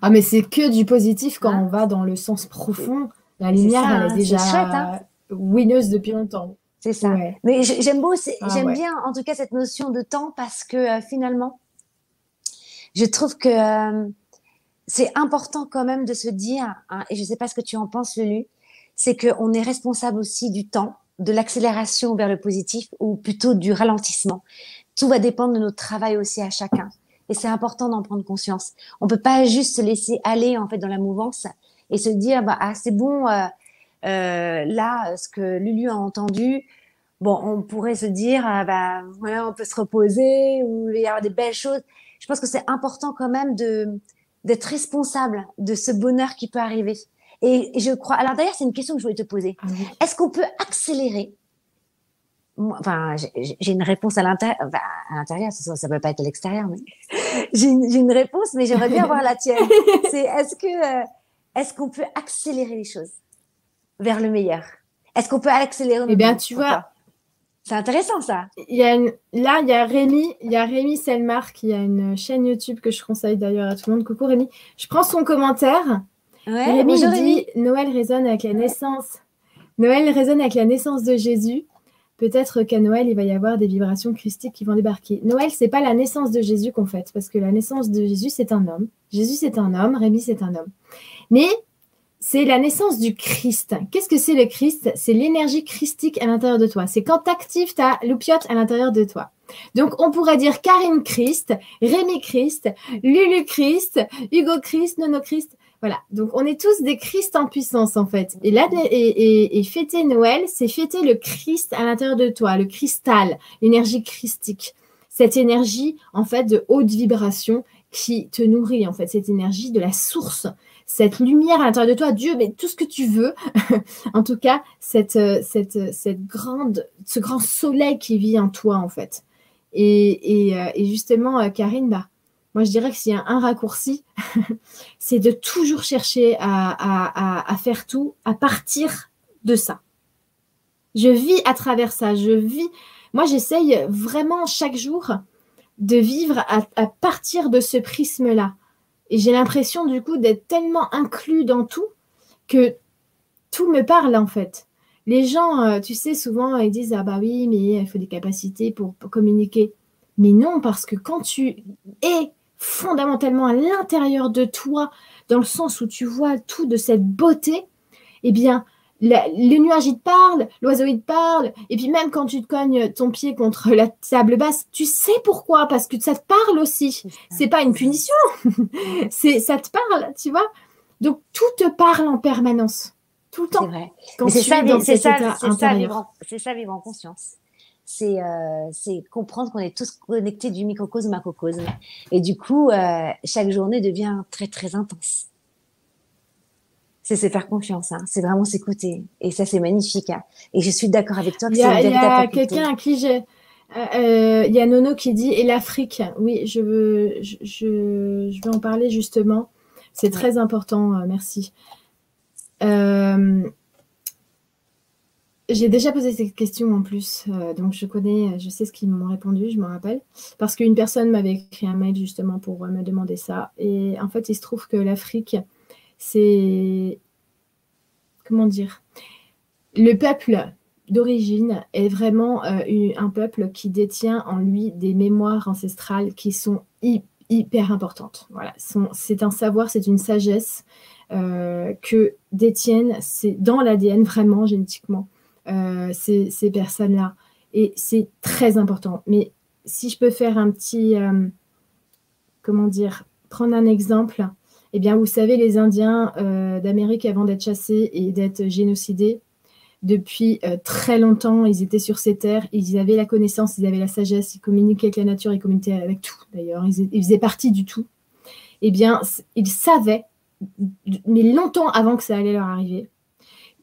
Ah, mais c'est que du positif quand on va dans le sens profond. La lumière, elle est hein, déjà hein. winneuse depuis longtemps. C'est ça. Mais j'aime beau, ah, j'aime bien en tout cas cette notion de temps parce que euh, finalement, je trouve que euh, c'est important quand même de se dire, et je ne sais pas ce que tu en penses, Lulu, c'est qu'on est responsable aussi du temps, de l'accélération vers le positif ou plutôt du ralentissement tout va dépendre de notre travail aussi à chacun. Et c'est important d'en prendre conscience. On peut pas juste se laisser aller en fait dans la mouvance et se dire bah ah c'est bon euh, euh, là ce que Lulu a entendu. Bon, on pourrait se dire ah, bah voilà on peut se reposer ou il y avoir des belles choses. Je pense que c'est important quand même de d'être responsable de ce bonheur qui peut arriver. Et je crois. Alors d'ailleurs c'est une question que je voulais te poser. Ah Est-ce qu'on peut accélérer enfin, j'ai une réponse à l'intérieur, à l'intérieur, ça, ça peut pas être à l'extérieur, mais j'ai une, une, réponse, mais j'aimerais bien avoir la tienne. C'est est-ce que, euh, est-ce qu'on peut accélérer les choses vers le meilleur? Est-ce qu'on peut accélérer Eh bien, tu vois, c'est intéressant ça. Il y a là, il y a Rémi, il y a Rémi Selmar qui a une chaîne YouTube que je conseille d'ailleurs à tout le monde. Coucou Rémi. Je prends son commentaire. Ouais, Rémi, dit Noël résonne avec la naissance. Noël résonne avec la naissance de Jésus peut-être qu'à Noël, il va y avoir des vibrations christiques qui vont débarquer. Noël, c'est pas la naissance de Jésus qu'on fête, parce que la naissance de Jésus, c'est un homme. Jésus, c'est un homme. Rémi, c'est un homme. Mais c'est la naissance du Christ. Qu'est-ce que c'est le Christ? C'est l'énergie christique à l'intérieur de toi. C'est quand tu actives ta loupiote à l'intérieur de toi. Donc, on pourrait dire Karine Christ, Rémi Christ, Lulu Christ, Hugo Christ, Nono Christ. Voilà, donc on est tous des Christ en puissance en fait. Et là, et, fêter Noël, c'est fêter le Christ à l'intérieur de toi, le cristal, l'énergie christique. Cette énergie en fait de haute vibration qui te nourrit, en fait, cette énergie de la source, cette lumière à l'intérieur de toi, Dieu, mais tout ce que tu veux. en tout cas, cette, cette, cette grande, ce grand soleil qui vit en toi, en fait. Et, et, euh, justement, euh, Karine, bah, moi, je dirais que s'il y a un raccourci, c'est de toujours chercher à, à, faire tout à partir de ça. Je vis à travers ça. Je vis. Moi, j'essaye vraiment chaque jour de vivre à, partir de ce prisme-là. Et j'ai l'impression du coup d'être tellement inclus dans tout que tout me parle en fait. Les gens, euh, tu sais, souvent ils disent ah bah oui, mais il faut des capacités pour, communiquer. Mais non, parce que quand tu es fondamentalement à l'intérieur de toi, dans le sens où tu vois tout de cette beauté, eh bien, le nuage, il te parle, l'oiseau, il te parle. Et puis même quand tu te cognes ton pied contre la table basse, tu sais pourquoi, parce que ça te parle aussi. C'est pas une punition, c'est ça te parle, tu vois. Donc tout te parle en permanence, tout le temps. C'est ça, c'est ça, ça vivre en conscience. C'est euh, comprendre qu'on est tous connectés du microcosme au macrocosme. Et du coup, euh, chaque journée devient très très intense c'est se faire confiance. Hein. C'est vraiment s'écouter. Et ça, c'est magnifique. Hein. Et je suis d'accord avec toi. Il y a, quelqu'un à qui j'ai. Euh, euh, il y a Nono qui dit et l'Afrique. Oui, je veux, je, je, veux en parler justement. C'est très important. Euh, merci. J'ai déjà posé cette question en plus, donc je connais, je sais ce qu'ils m'ont répondu, je me rappelle, parce qu'une personne m'avait écrit un mail justement pour me demander ça. Et en fait, il se trouve que l'Afrique, c'est comment dire le peuple d'origine est vraiment euh, un peuple qui détient en lui des mémoires ancestrales qui sont hyper importantes. Voilà, c'est un savoir, c'est une sagesse euh, que détiennent, c'est dans l'ADN vraiment génétiquement euh, ces, personnes-là, et c'est très important. Mais si je peux faire un petit, comment dire, prendre un exemple, eh bien, vous savez, les Indiens euh, d'Amérique, avant d'être chassés et d'être génocidés, depuis euh, très longtemps, ils étaient sur ces terres, ils avaient la connaissance, ils avaient la sagesse, ils communiquaient avec la nature, ils communiquaient avec tout, d'ailleurs, ils, faisaient partie du tout. Eh bien, ils savaient, mais longtemps avant que ça allait leur arriver,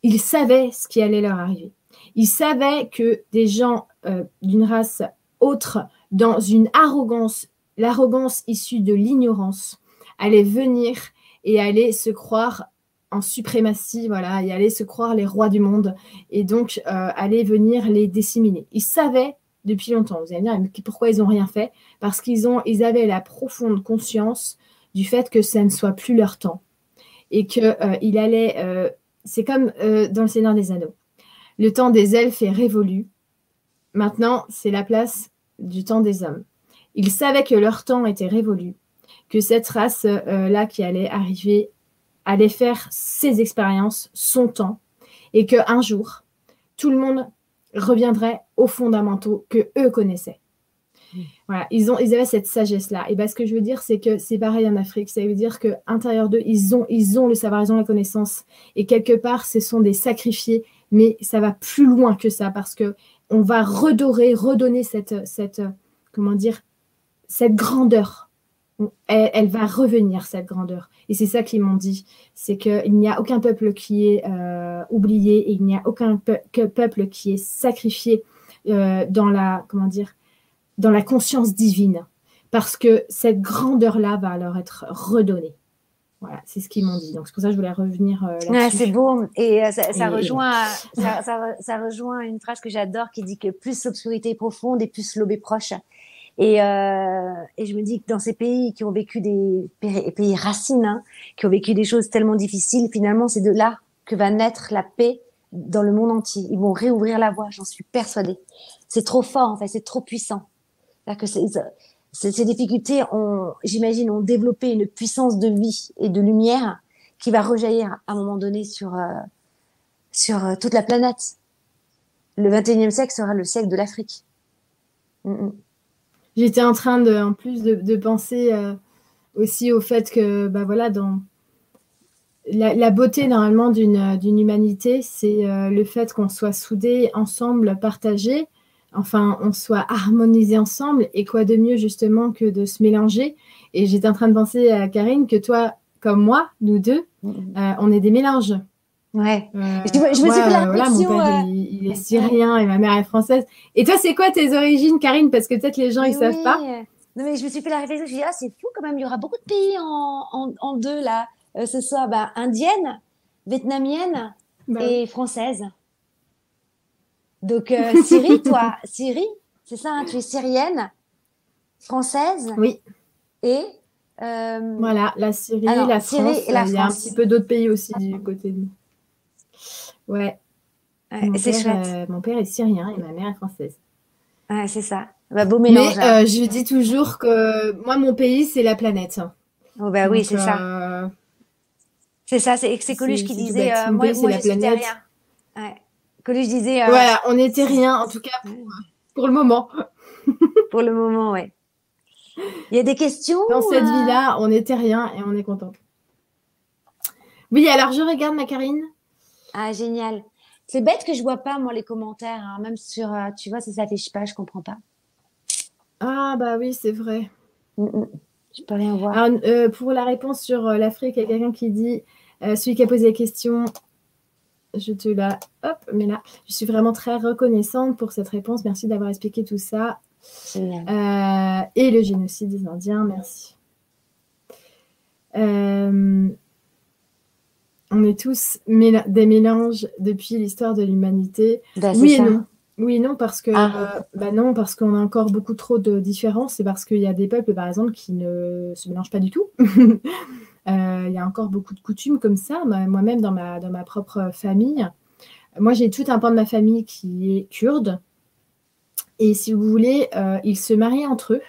ils savaient ce qui allait leur arriver. Ils savaient que des gens euh, d'une race autre, dans une arrogance, l'arrogance issue de l'ignorance, allait venir et aller se croire en suprématie, voilà, et aller se croire les rois du monde, et donc euh, aller venir les disséminer. Ils savaient depuis longtemps, vous allez me dire, pourquoi ils n'ont rien fait? Parce qu'ils ils avaient la profonde conscience du fait que ça ne soit plus leur temps, et que euh, allait, c'est comme dans le Seigneur des Anneaux, le temps des elfes est révolu, maintenant c'est la place du temps des hommes. Ils savaient que leur temps était révolu, que cette race-là euh, qui allait arriver allait faire ses expériences, son temps, et qu'un jour, tout le monde reviendrait aux fondamentaux que eux connaissaient. Ils, avaient cette sagesse-là. Et ben, ce que je veux dire, c'est que c'est pareil en Afrique. Ça veut dire qu'à l'intérieur d'eux, ils ont, ils ont le savoir, ils ont la connaissance. Et quelque part, ce sont des sacrifiés, mais ça va plus loin que ça parce que on va redorer, redonner cette, cette comment dire, cette grandeur elle, va revenir, cette grandeur. Et c'est ça qu'ils m'ont dit, c'est qu'il n'y a aucun peuple qui est euh, oublié et il n'y a aucun peuple qui est sacrifié euh, dans la, comment dire, dans la conscience divine, parce que cette grandeur-là va leur être redonnée. Voilà, c'est ce qu'ils m'ont dit. Donc c'est pour ça que je voulais revenir euh, là-dessus. c'est beau. Et ça, rejoint, ça, ça, rejoint une phrase que j'adore qui dit que plus l'obscurité est profonde et plus l'aube est proche. Et, euh, et, je me dis que dans ces pays qui ont vécu des pays racines, hein, qui ont vécu des choses tellement difficiles, finalement, c'est de là que va naître la paix dans le monde entier. Ils vont réouvrir la voie, j'en suis persuadée. C'est trop fort, en fait, c'est trop puissant. Que ces difficultés, j'imagine, ont développé une puissance de vie et de lumière qui va rejaillir à un moment donné sur, euh, sur euh, toute la planète. Le 21e siècle sera le siècle de l'Afrique. Mm, mm. J'étais en train de, en plus de, penser euh, aussi au fait que, bah voilà, dans la, beauté normalement d'une humanité, c'est le fait qu'on soit soudés, ensemble, partagés, enfin, on soit harmonisés ensemble. Et quoi de mieux justement que de se mélanger Et j'étais en train de penser à Karine que toi, comme moi, nous deux, mm-hmm. on est des mélanges. Ouais. je, me suis fait la réflexion. mon père, il, est syrien et ma mère est française. Et toi, c'est quoi tes origines, Karine? Parce que peut-être les gens, ils savent pas. Non, mais je me suis fait la réflexion. Je me suis dit, ah, c'est fou quand même. Il y aura beaucoup de pays en, en, deux, là. Euh, ce soir, bah, indienne, vietnamienne bah et française. Donc, euh, Syrie, toi, Syrie, c'est ça, hein, tu es syrienne, française. Oui. Et. Euh, voilà, la Syrie, la France. Et la il y a un petit peu d'autres pays aussi du côté de nous. Ouais. c'est chouette. Euh, mon père est syrien et ma mère est française. Ouais, c'est ça. Bah, beau mélange. Mais hein. je dis toujours que moi, mon pays, c'est la planète. Oh, bah oui, c'est ça. C'est ça, c'est Coluche qui disait moi, moi je suis terrien. Ouais. Disait. Euh, voilà, on n'était rien, en tout cas pour, le moment. pour le moment, ouais. Il y a des questions Dans cette euh, vie-là, on n'était rien et on est content. Oui, alors je regarde ma Karine. Ah, génial. C'est bête que je vois pas, moi, les commentaires. Hein, même sur, euh, tu vois, ça s'affiche pas, je comprends pas. Ah, bah oui, c'est vrai. Je mm, mm. Je peux rien voir. Alors, pour la réponse sur l'Afrique, il y a quelqu'un qui dit celui qui a posé la question, je te la. Hop, mais là, je suis vraiment très reconnaissante pour cette réponse. Merci d'avoir expliqué tout ça. Euh, et le génocide des Indiens, merci. Euh, on est tous des mélanges depuis l'histoire de l'humanité. Bah, oui et non. Oui non, parce que ah. euh, bah non, parce qu'on a encore beaucoup trop de différences. C'est parce qu'il y a des peuples, par exemple, qui ne se mélangent pas du tout. Euh, il y a encore beaucoup de coutumes comme ça. Moi-même, dans ma, dans ma propre famille, moi, j'ai tout un pan de ma famille qui est kurde. Et si vous voulez, euh, ils se marient entre eux.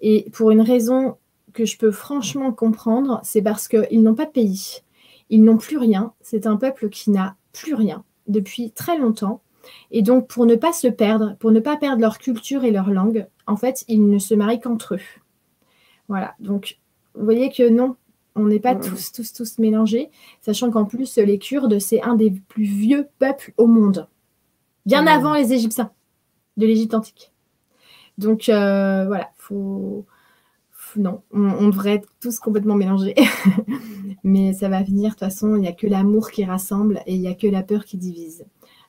Et pour une raison que je peux franchement comprendre, c'est parce qu'ils n'ont pas de pays. Ils n'ont plus rien. C'est un peuple qui n'a plus rien depuis très longtemps. Et donc, pour ne pas se perdre, pour ne pas perdre leur culture et leur langue, en fait, ils ne se marient qu'entre eux. Voilà. Donc, vous voyez que non, on n'est pas tous, tous, tous mélangés, sachant qu'en plus, les Kurdes, c'est un des plus vieux peuples au monde, bien avant les Égyptiens, de l'Égypte antique. Donc euh, voilà, faut... non, on, devrait être tous complètement mélangés. Mais ça va venir, de toute façon, il n'y a que l'amour qui rassemble et il n'y a que la peur qui divise.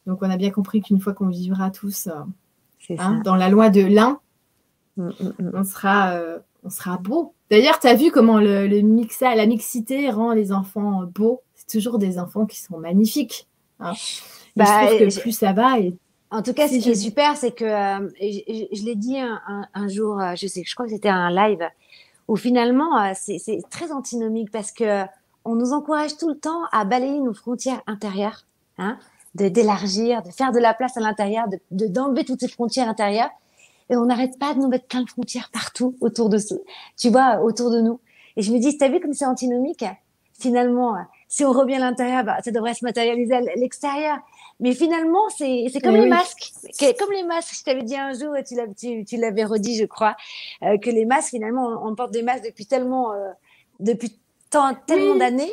Donc on a bien compris qu'une fois qu'on vivra tous euh, hein, dans la loi de l'un, mm, mm, mm. on sera, euh, on sera beau. D'ailleurs, tu as vu comment le, mixa, la mixité rend les enfants beaux? C'est toujours des enfants qui sont magnifiques. Hein. Bah, je trouve que plus ça va. Et... En tout cas, ce qui est super, c'est que euh, je, l'ai dit un, jour, euh, je sais, je crois que c'était un live, où finalement, euh, c'est très antinomique parce que on nous encourage tout le temps à balayer nos frontières intérieures, hein, de d'élargir, de faire de la place à l'intérieur, de d'enlever toutes ces frontières intérieures et on n'arrête pas de nous mettre plein de frontières partout autour de tu vois, autour de nous. Et je me dis, t'as vu comme c'est antinomique? Finalement, si on revient à l'intérieur, bah, ça devrait se matérialiser à l'extérieur. Mais finalement, c'est comme les masques. Comme les masques, je t'avais dit un jour, et tu, tu, l'avais redit, je crois, euh, que les masques, finalement, on, porte des masques depuis tellement, euh, depuis tant, tellement d'années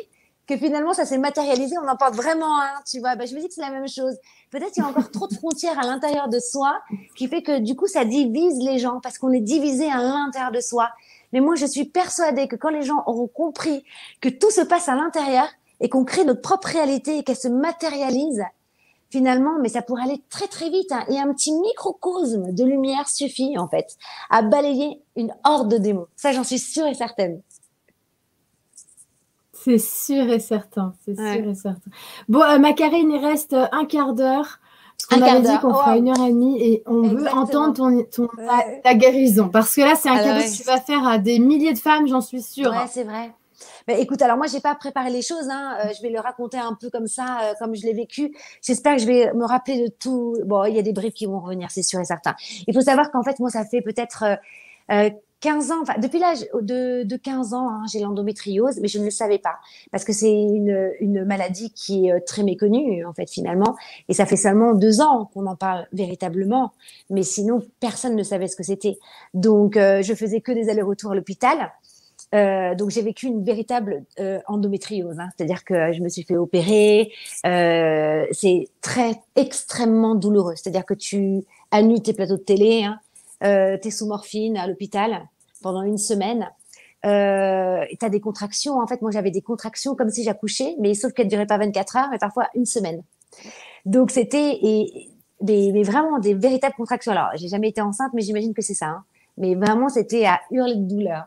que finalement ça s'est matérialisé, on en porte vraiment un, tu vois. Bah, je me dis que c'est la même chose. Peut-être qu'il y a encore trop de frontières à l'intérieur de soi qui fait que du coup ça divise les gens parce qu'on est divisé à l'intérieur de soi. Mais moi je suis persuadée que quand les gens auront compris que tout se passe à l'intérieur et qu'on crée notre propre réalité et qu'elle se matérialise, finalement, mais ça pourrait aller très très vite. Hein, et un petit microcosme de lumière suffit en fait à balayer une horde de démons. Ça j'en suis sûre et certaine. C'est sûr et certain, c'est sûr et certain. Bon, euh, Macarine, il reste un quart d'heure. Qu'on avait dit qu'on fera une heure et demie et on veut entendre ton, ta, guérison. Parce que là, c'est un cadeau que tu vas faire à des milliers de femmes, j'en suis sûre. Ouais, c'est vrai. Mais écoute, alors moi, j'ai pas préparé les choses. Hein. Euh, je vais le raconter un peu comme ça, euh, comme je l'ai vécu. J'espère que je vais me rappeler de tout. Bon, il y a des briefs qui vont revenir, c'est sûr et certain. Il faut savoir qu'en fait, moi, ça fait peut-être 15 ans, enfin, depuis l'âge de, de 15 ans, hein, j'ai l'endométriose, mais je ne le savais pas parce que c'est une, une maladie qui est euh, très méconnue en fait finalement, et ça fait seulement deux ans qu'on en parle véritablement, mais sinon personne ne savait ce que c'était. Donc euh, je faisais que des allers-retours à l'hôpital. Euh, donc j'ai vécu une véritable euh, endométriose, hein, c'est-à-dire que je me suis fait opérer. Euh, c'est très extrêmement douloureux, c'est-à-dire que tu annules tes plateaux de télé, hein, euh, t'es sous morphine à l'hôpital pendant une semaine. Euh, tu as des contractions. En fait, moi, j'avais des contractions comme si j'accouchais, mais sauf qu'elles ne duraient pas 24 heures, mais parfois une semaine. Donc, c'était et, mais vraiment des véritables contractions. Alors, j'ai jamais été enceinte, mais j'imagine que c'est ça. Hein. Mais vraiment, c'était à hurler de douleur.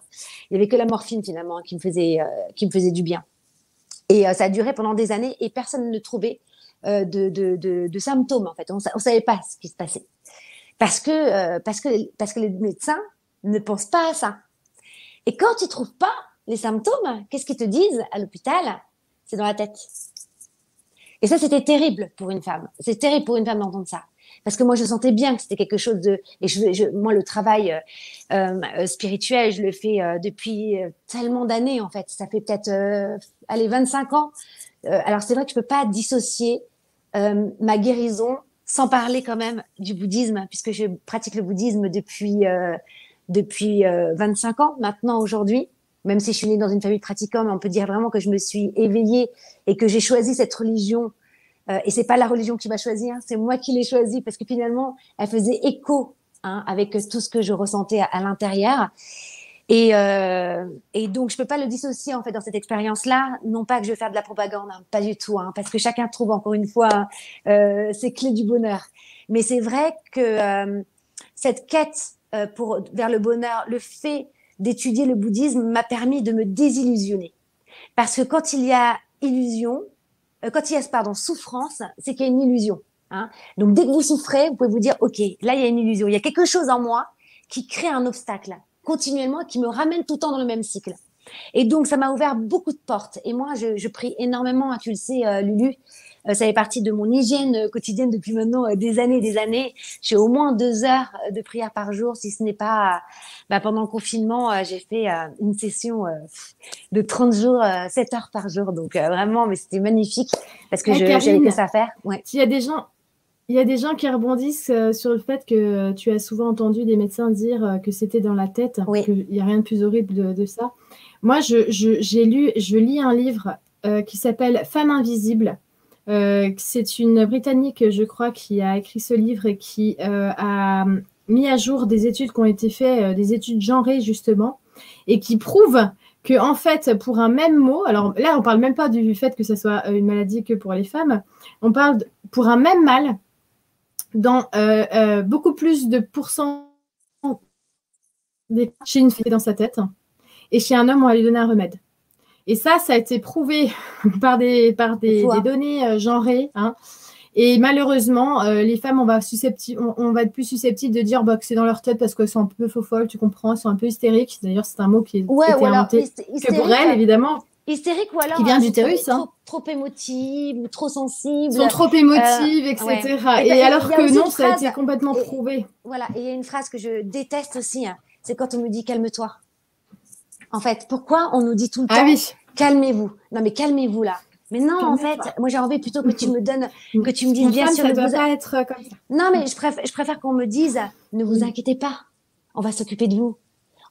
Il y avait que la morphine finalement qui me faisait, euh, qui me faisait du bien. Et euh, ça a duré pendant des années et personne ne trouvait euh, de, symptômes en fait. On ne savait pas ce qui se passait parce que parce que parce que les médecins ne pensent pas à ça. Et quand ils trouvent pas les symptômes, qu'est-ce qu'ils te disent à l'hôpital? C'est dans la tête. Et ça, c'était terrible pour une femme. C'est terrible pour une femme d'entendre ça. Parce que moi, je sentais bien que c'était quelque chose de... Et moi, le travail euh, euh spirituel, je le fais euh, depuis euh, tellement d'années, en fait. Ça fait peut-être, allez, 25 ans. alors, c'est vrai que je peux pas dissocier ma guérison sans parler quand même du bouddhisme, puisque je pratique le bouddhisme depuis depuis 25 ans maintenant aujourd'hui. Même si je suis née dans une famille pratiquante, on peut dire vraiment que je me suis éveillée et que j'ai choisi cette religion. Euh, et c'est pas la religion qui m'a choisi, hein, c'est moi qui l'ai choisie parce que finalement, elle faisait écho hein, avec tout ce que je ressentais à, l'intérieur. Et, euh, et, donc, je peux pas le dissocier en fait dans cette expérience-là. Non pas que je veux faire de la propagande, hein, pas du tout, hein, parce que chacun trouve encore une fois euh, ses clés du bonheur. Mais c'est vrai que euh, cette quête pour, vers le bonheur, le fait d'étudier le bouddhisme m'a permis de me désillusionner. Parce que quand il y a illusion, quand il y a pardon, souffrance, c'est qu'il y a une illusion. Hein. Donc dès que vous souffrez, vous pouvez vous dire, OK, là il y a une illusion, il y a quelque chose en moi qui crée un obstacle continuellement, qui me ramène tout le temps dans le même cycle. Et donc, ça m'a ouvert beaucoup de portes. Et moi, je, je prie énormément, hein, tu le sais, euh, Lulu, euh, ça fait partie de mon hygiène euh, quotidienne depuis maintenant euh, des années des années. J'ai au moins deux heures de prière par jour, si ce n'est pas bah, pendant le confinement, j'ai fait une session de 30 jours, 7 heures par jour. Donc vraiment, mais c'était magnifique parce que j'avais que ça à faire. Ouais. Il y a des gens, il y a des gens qui rebondissent sur le fait que tu as souvent entendu des médecins dire que c'était dans la tête, oui. qu'il n'y a rien de plus horrible de, de ça. Moi, je, je, j'ai lu, je lis un livre qui s'appelle Femme invisible euh, c'est une Britannique, je crois, qui a écrit ce livre et qui euh, a mis à jour des études qui ont été faites, euh, des études genrées justement, et qui prouvent que en fait, pour un même mot, alors là, on parle même pas du fait que ce soit une maladie que pour les femmes, on parle pour un même mal, dans beaucoup plus de pourcents des chez une fille dans sa tête, et chez un homme, on va lui donner un remède. Et ça, ça a été prouvé par des, par des, des données euh, genrées. Hein. Et malheureusement, euh, les femmes, on va, on, on, va être plus susceptible de dire bah, que c'est dans leur tête parce qu'elles sont un peu faux folles, tu comprends, elles sont un peu hystériques. D'ailleurs, c'est un mot qui est ouais, été inventé que pour elles, évidemment. Hystérique ou alors qui vient d'utérus, hein. trop, trop émotive ou trop sensible. Sont trop émotives, euh, etc. Ouais. Et, et alors que non, ça a été complètement prouvé. Voilà, et il y a une phrase que je déteste aussi, hein, c'est quand on me dit calme-toi. En fait, pourquoi on nous dit tout le ah temps oui. calmez-vous? Non, mais calmez-vous là. Mais non, en fait, moi j'ai envie plutôt que tu me donnes, que tu me dises bien sûr. Ça doit pas être comme ça. Non, mais je préfère, je préfère qu'on me dise ne vous inquiétez pas, on va s'occuper de vous.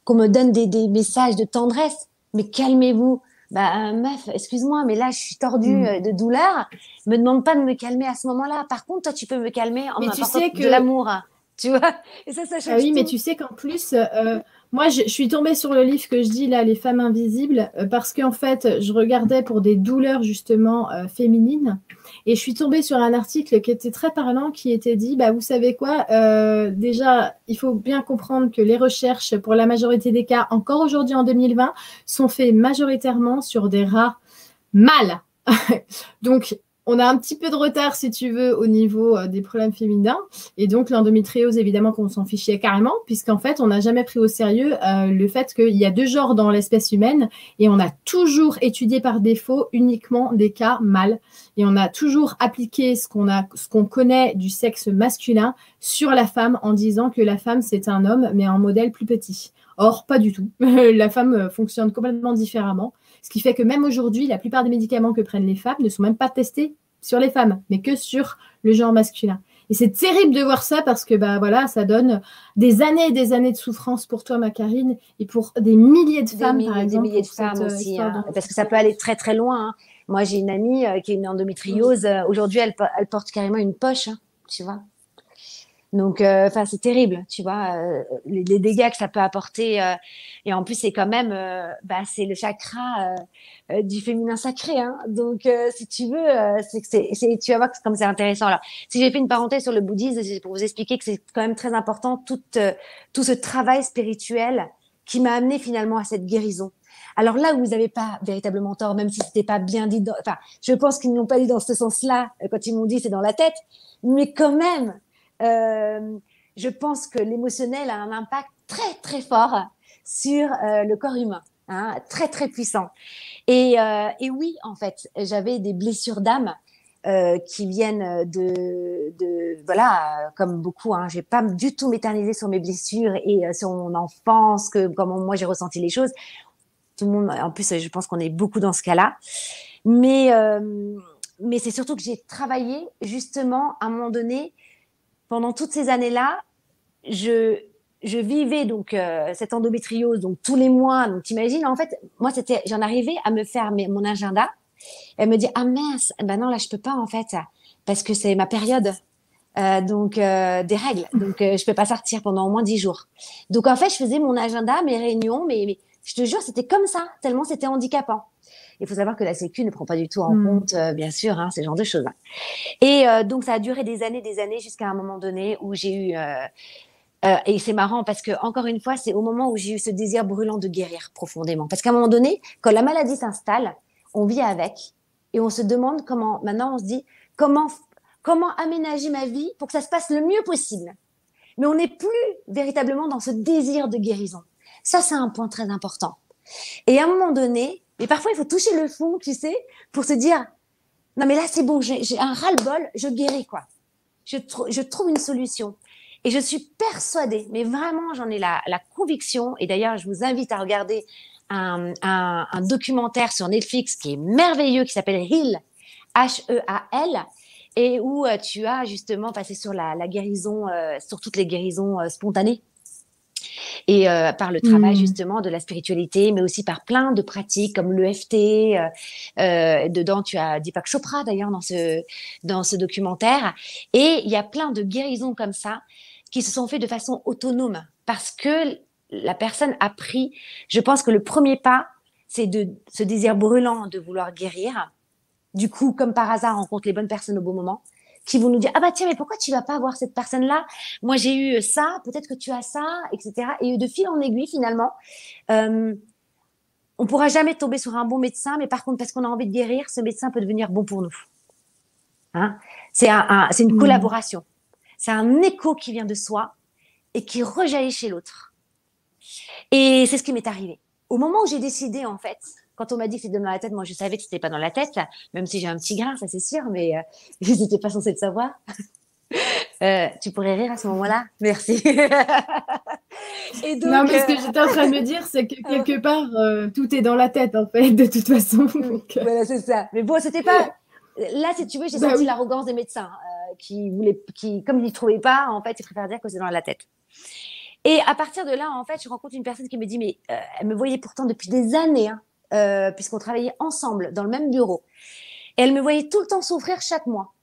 Qu'on me donne des, des messages de tendresse, mais calmez-vous. Bah meuf, excuse-moi, mais là je suis tordue mm. Euh, de douleur. Me demande pas de me calmer à ce moment-là. Par contre, toi tu peux me calmer en m'apportant que... de l'amour. Tu vois Et ça, ça change. Ah oui, mais tu sais qu'en plus. Euh, moi, je, suis tombée sur le livre que je dis là, Les femmes invisibles, euh, parce qu'en fait, je regardais pour des douleurs justement euh, féminines. Et je suis tombée sur un article qui était très parlant, qui était dit, bah, vous savez quoi, euh, déjà, il faut bien comprendre que les recherches, pour la majorité des cas, encore aujourd'hui en 2020, sont faites majoritairement sur des rats mâles. Donc, on a un petit peu de retard, si tu veux, au niveau euh, des problèmes féminins. Et donc, l'endométriose, évidemment, qu'on s'en fichait carrément, puisqu'en fait, on n'a jamais pris au sérieux euh, le fait qu'il y a deux genres dans l'espèce humaine et on a toujours étudié par défaut uniquement des cas mâles. Et on a toujours appliqué ce qu'on connaît du sexe masculin sur la femme en disant que la femme, c'est un homme, mais un modèle plus petit. Or, pas du tout. la femme euh, fonctionne complètement différemment. Ce qui fait que même aujourd'hui, la plupart des médicaments que prennent les femmes ne sont même pas testés sur les femmes, mais que sur le genre masculin. Et c'est terrible de voir ça parce que bah voilà, ça donne des années et des années de souffrance pour toi, ma Karine, et pour des milliers de femmes, par exemple. Des milliers de femmes aussi, hein, parce que ça peut aller très très loin. Hein. Moi, j'ai une amie euh, qui a une endométriose. Euh, aujourd'hui, elle, elle, porte carrément une poche, hein, tu vois. Donc, euh, enfin, c'est terrible, tu vois, euh, les, dégâts que ça peut apporter. Euh, et en plus, c'est quand même, bah, c'est le chakra du féminin sacré. Hein. Donc, si tu veux, c'est, c'est, tu vas voir comme c'est intéressant. Alors, si j'ai fait une parenthèse sur le bouddhisme, c'est pour vous expliquer que c'est quand même très important tout, tout ce travail spirituel qui m'a amené finalement à cette guérison. Alors là où vous n'avez pas véritablement tort, même si c'était pas bien dit, enfin, je pense qu'ils n'ont pas dit dans ce sens-là quand ils m'ont dit c'est dans la tête, mais quand même, euh, je pense que l'émotionnel a un impact très très fort sur euh, le corps humain, hein, très très puissant. Et, euh, et, oui, en fait, j'avais des blessures d'âme qui viennent de, voilà, comme beaucoup. Hein, j'ai pas du tout m'éterniser sur mes blessures et sur mon enfance, que comment moi j'ai ressenti les choses. Tout le monde, en plus, je pense qu'on est beaucoup dans ce cas-là. Mais mais c'est surtout que j'ai travaillé justement à un moment donné pendant toutes ces années-là, je, je vivais donc euh, cette endométriose donc tous les mois. Donc t'imagines, en fait, moi c'était, j'en arrivais à me faire mon agenda. Elle me dit ah mince, ben non là je peux pas en fait parce que c'est ma période. Euh, donc euh, des règles, donc je peux pas sortir pendant au moins dix jours. Donc en fait, je faisais mon agenda, mes réunions, mais, mais je te jure, c'était comme ça, tellement c'était handicapant. Il faut savoir que la Sécu ne prend pas du tout en hmm. compte, euh, bien sûr, hein, ce genre de choses. Et euh, donc, ça a duré des années, des années, jusqu'à un moment donné où j'ai eu... Euh, et c'est marrant parce que, encore une fois, c'est au moment où j'ai eu ce désir brûlant de guérir profondément. Parce qu'à un moment donné, quand la maladie s'installe, on vit avec et on se demande comment, maintenant on se dit, comment, comment aménager ma vie pour que ça se passe le mieux possible. Mais on n'est plus véritablement dans ce désir de guérison. Ça, c'est un point très important. Et à un moment donné, mais parfois, il faut toucher le fond, tu sais, pour se dire, non, mais là, c'est bon, j'ai un ras-le-bol, je guéris, quoi. Je, trouve une solution. Et je suis persuadée, mais vraiment, j'en ai la, conviction. Et d'ailleurs, je vous invite à regarder un, documentaire sur Netflix qui est merveilleux, qui s'appelle Heal, H-E-A-L, et où euh, tu as justement passé sur la, la guérison, euh, sur toutes les guérisons euh, spontanées et euh, par le travail mmh. justement de la spiritualité, mais aussi par plein de pratiques comme l'EFT. Euh, euh, dedans, tu as Deepak Chopra d'ailleurs dans ce dans ce documentaire, et il y a plein de guérisons comme ça qui se sont faites de façon autonome parce que la personne a pris. Je pense que le premier pas, c'est de ce désir brûlant de vouloir guérir. Du coup, comme par hasard, on rencontre les bonnes personnes au bon moment qui vont nous dire ah bah tiens mais pourquoi tu vas pas voir cette personne là moi j'ai eu ça peut-être que tu as ça etc et de fil en aiguille finalement euh, on pourra jamais tomber sur un bon médecin mais par contre parce qu'on a envie de guérir ce médecin peut devenir bon pour nous. Hein? C'est un, c'est une mmh. collaboration. C'est un écho qui vient de soi et qui rejaillit chez l'autre. Et c'est ce qui m'est arrivé. Au moment où j'ai décidé en fait quand on m'a dit que c'était dans la tête, moi je savais que c'était pas dans la tête, même si j'ai un petit grain, ça c'est sûr, mais euh, je n'étais pas censée le savoir. Euh, tu pourrais rire à ce moment-là Merci. Et donc, non, mais ce que j'étais en train de me dire, c'est que quelque part, euh, tout est dans la tête, en fait, de toute façon. Voilà, c'est ça. Mais bon, c'était pas. Là, si tu veux, j'ai bah senti l'arrogance des médecins qui voulaient, qui, comme ils ne trouvaient pas, en fait, ils préfèrent dire que c'est dans la tête. Et à partir de là, en fait, je rencontre une personne qui me dit, mais elle me voyait pourtant depuis des années, hein, euh, puisqu'on travaillait ensemble dans le même bureau. Et elle me voyait tout le temps souffrir chaque mois.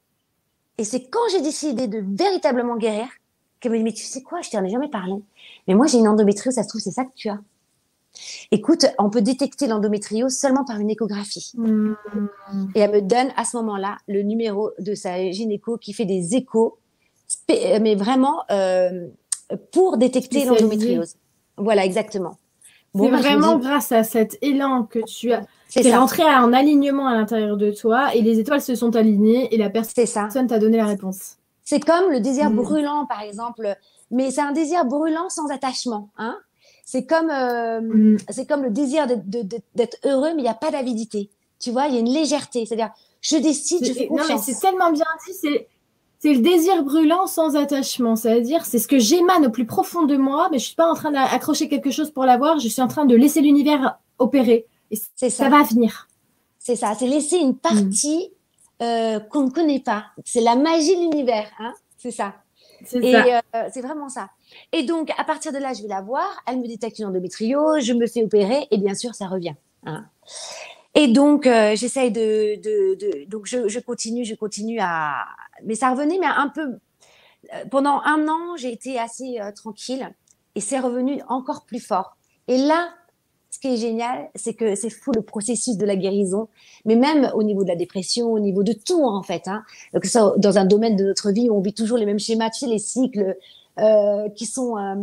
Et c'est quand j'ai décidé de véritablement guérir qu'elle me dit, mais tu sais quoi, je t'en ai jamais parlé. Mais moi, j'ai une endométriose, ça se trouve, c'est ça que tu as. Écoute, on peut détecter l'endométriose seulement par une échographie. Mmh. Et elle me donne à ce moment-là le numéro de sa gynéco qui fait des échos, mais vraiment euh, pour détecter l'endométriose. Voilà, exactement c'est bah, vraiment grâce à cet élan que tu as. C'est rentré un alignement à l'intérieur de toi et les étoiles se sont alignées et la personne t'a donné la réponse. C'est comme le désir mm. brûlant, par exemple, mais c'est un désir brûlant sans attachement. Hein c'est comme, euh, mm. c'est comme le désir d'être heureux, mais il n'y a pas d'avidité. Tu vois, il y a une légèreté. C'est-à-dire, je décide, je fais confiance. Non, mais c'est tellement bien dit. C'est c'est le désir brûlant sans attachement. C'est-à-dire, c'est ce que j'émane au plus profond de moi, mais je suis pas en train d'accrocher quelque chose pour l'avoir. Je suis en train de laisser l'univers opérer. Et ça. ça. va venir. C'est ça. C'est laisser une partie euh, qu'on ne connaît pas. C'est la magie de l'univers. Hein c'est ça. Euh, c'est vraiment ça. Et donc, à partir de là, je vais la voir. Elle me détecte une endométriose. Je me fais opérer. Et bien sûr, ça revient. Hein. Et donc, euh, j'essaye de, de, de, Donc, je, je, continue, je continue à. Mais ça revenait, mais un peu. pendant un an, j'ai été assez tranquille et c'est revenu encore plus fort. Et là, ce qui est génial, c'est que c'est fou le processus de la guérison, mais même au niveau de la dépression, au niveau de tout en fait. Hein, que ça, dans un domaine de notre vie où on vit toujours les mêmes schémas, tu sais, les cycles euh, qui sont euh,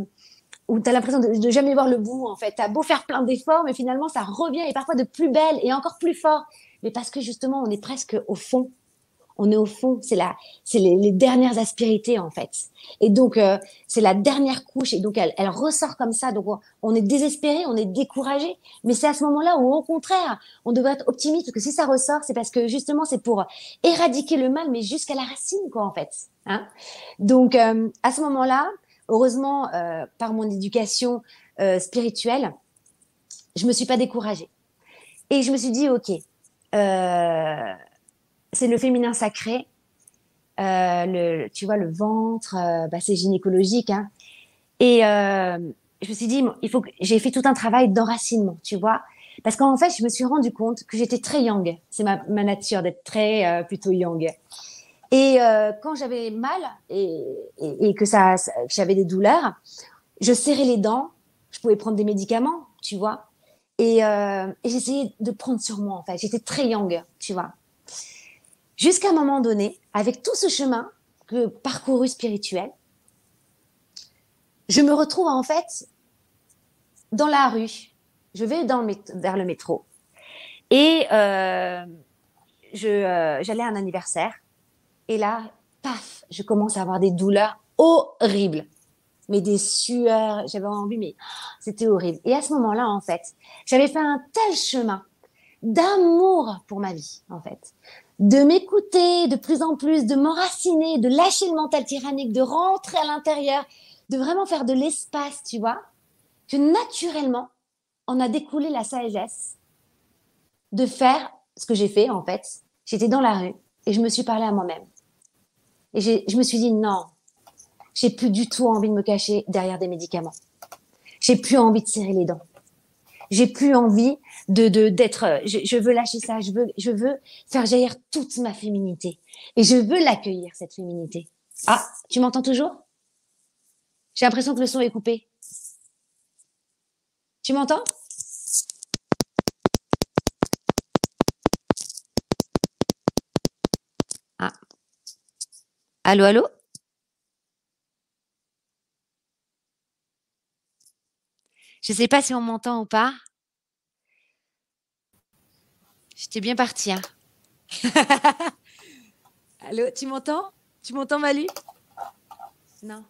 où tu as l'impression de, de, jamais voir le bout en fait. Tu as beau faire plein d'efforts, mais finalement ça revient et parfois de plus belle et encore plus fort. Mais parce que justement, on est presque au fond on est au fond, c'est la, c'est les, dernières aspérités en fait. Et donc euh, c'est la dernière couche et donc elle, elle ressort comme ça. Donc on, est désespéré, on est découragé, mais c'est à ce moment-là où au contraire on devrait être optimiste parce que si ça ressort, c'est parce que justement c'est pour éradiquer le mal, mais jusqu'à la racine quoi en fait. Hein donc euh, à ce moment-là, heureusement euh, par mon éducation spirituelle, je me suis pas découragée et je me suis dit ok. Euh, c'est le féminin sacré. Euh, le, tu vois, le ventre, euh, bah, c'est gynécologique. Hein. Et euh, je me suis dit, il faut que j'ai fait tout un travail d'enracinement, tu vois, parce qu'en fait, je me suis rendu compte que j'étais très yang. C'est ma, nature d'être très plutôt yang. Et quand j'avais mal et, que j'avais des douleurs, je serrais les dents. Je pouvais prendre des médicaments, tu vois. Et, et j'essayais de prendre sur moi, en fait. J'étais très yang, tu vois. Jusqu'à un moment donné, avec tout ce chemin que parcouru spirituel, je me retrouve en fait dans la rue. Je vais vers le métro et euh, euh, j'allais à un anniversaire et là, paf, je commence à avoir des douleurs horribles, mais des sueurs. J'avais envie, mais c'était horrible. Et à ce moment-là, en fait, j'avais fait un tel chemin d'amour pour ma vie, en fait, de m'écouter de plus en plus, de m'enraciner, de lâcher le mental tyrannique, de rentrer à l'intérieur, de vraiment faire de l'espace, tu vois, que naturellement, on a découlé la sagesse de faire ce que j'ai fait en fait. J'étais dans la rue et je me suis parlé à moi-même. Et je me suis dit non, j'ai plus du tout envie de me cacher derrière des médicaments. J'ai plus envie de serrer les dents. J'ai plus envie de d'être. Euh, je, veux lâcher ça. Je veux je veux faire jaillir toute ma féminité et je veux l'accueillir cette féminité. Ah, tu m'entends toujours? J'ai l'impression que le son est coupé. Tu m'entends? Ah. Allô, allô? Je ne sais pas si on m'entend ou pas. J'étais bien partie. Hein. Allô, tu m'entends? Tu m'entends, Malu? Non.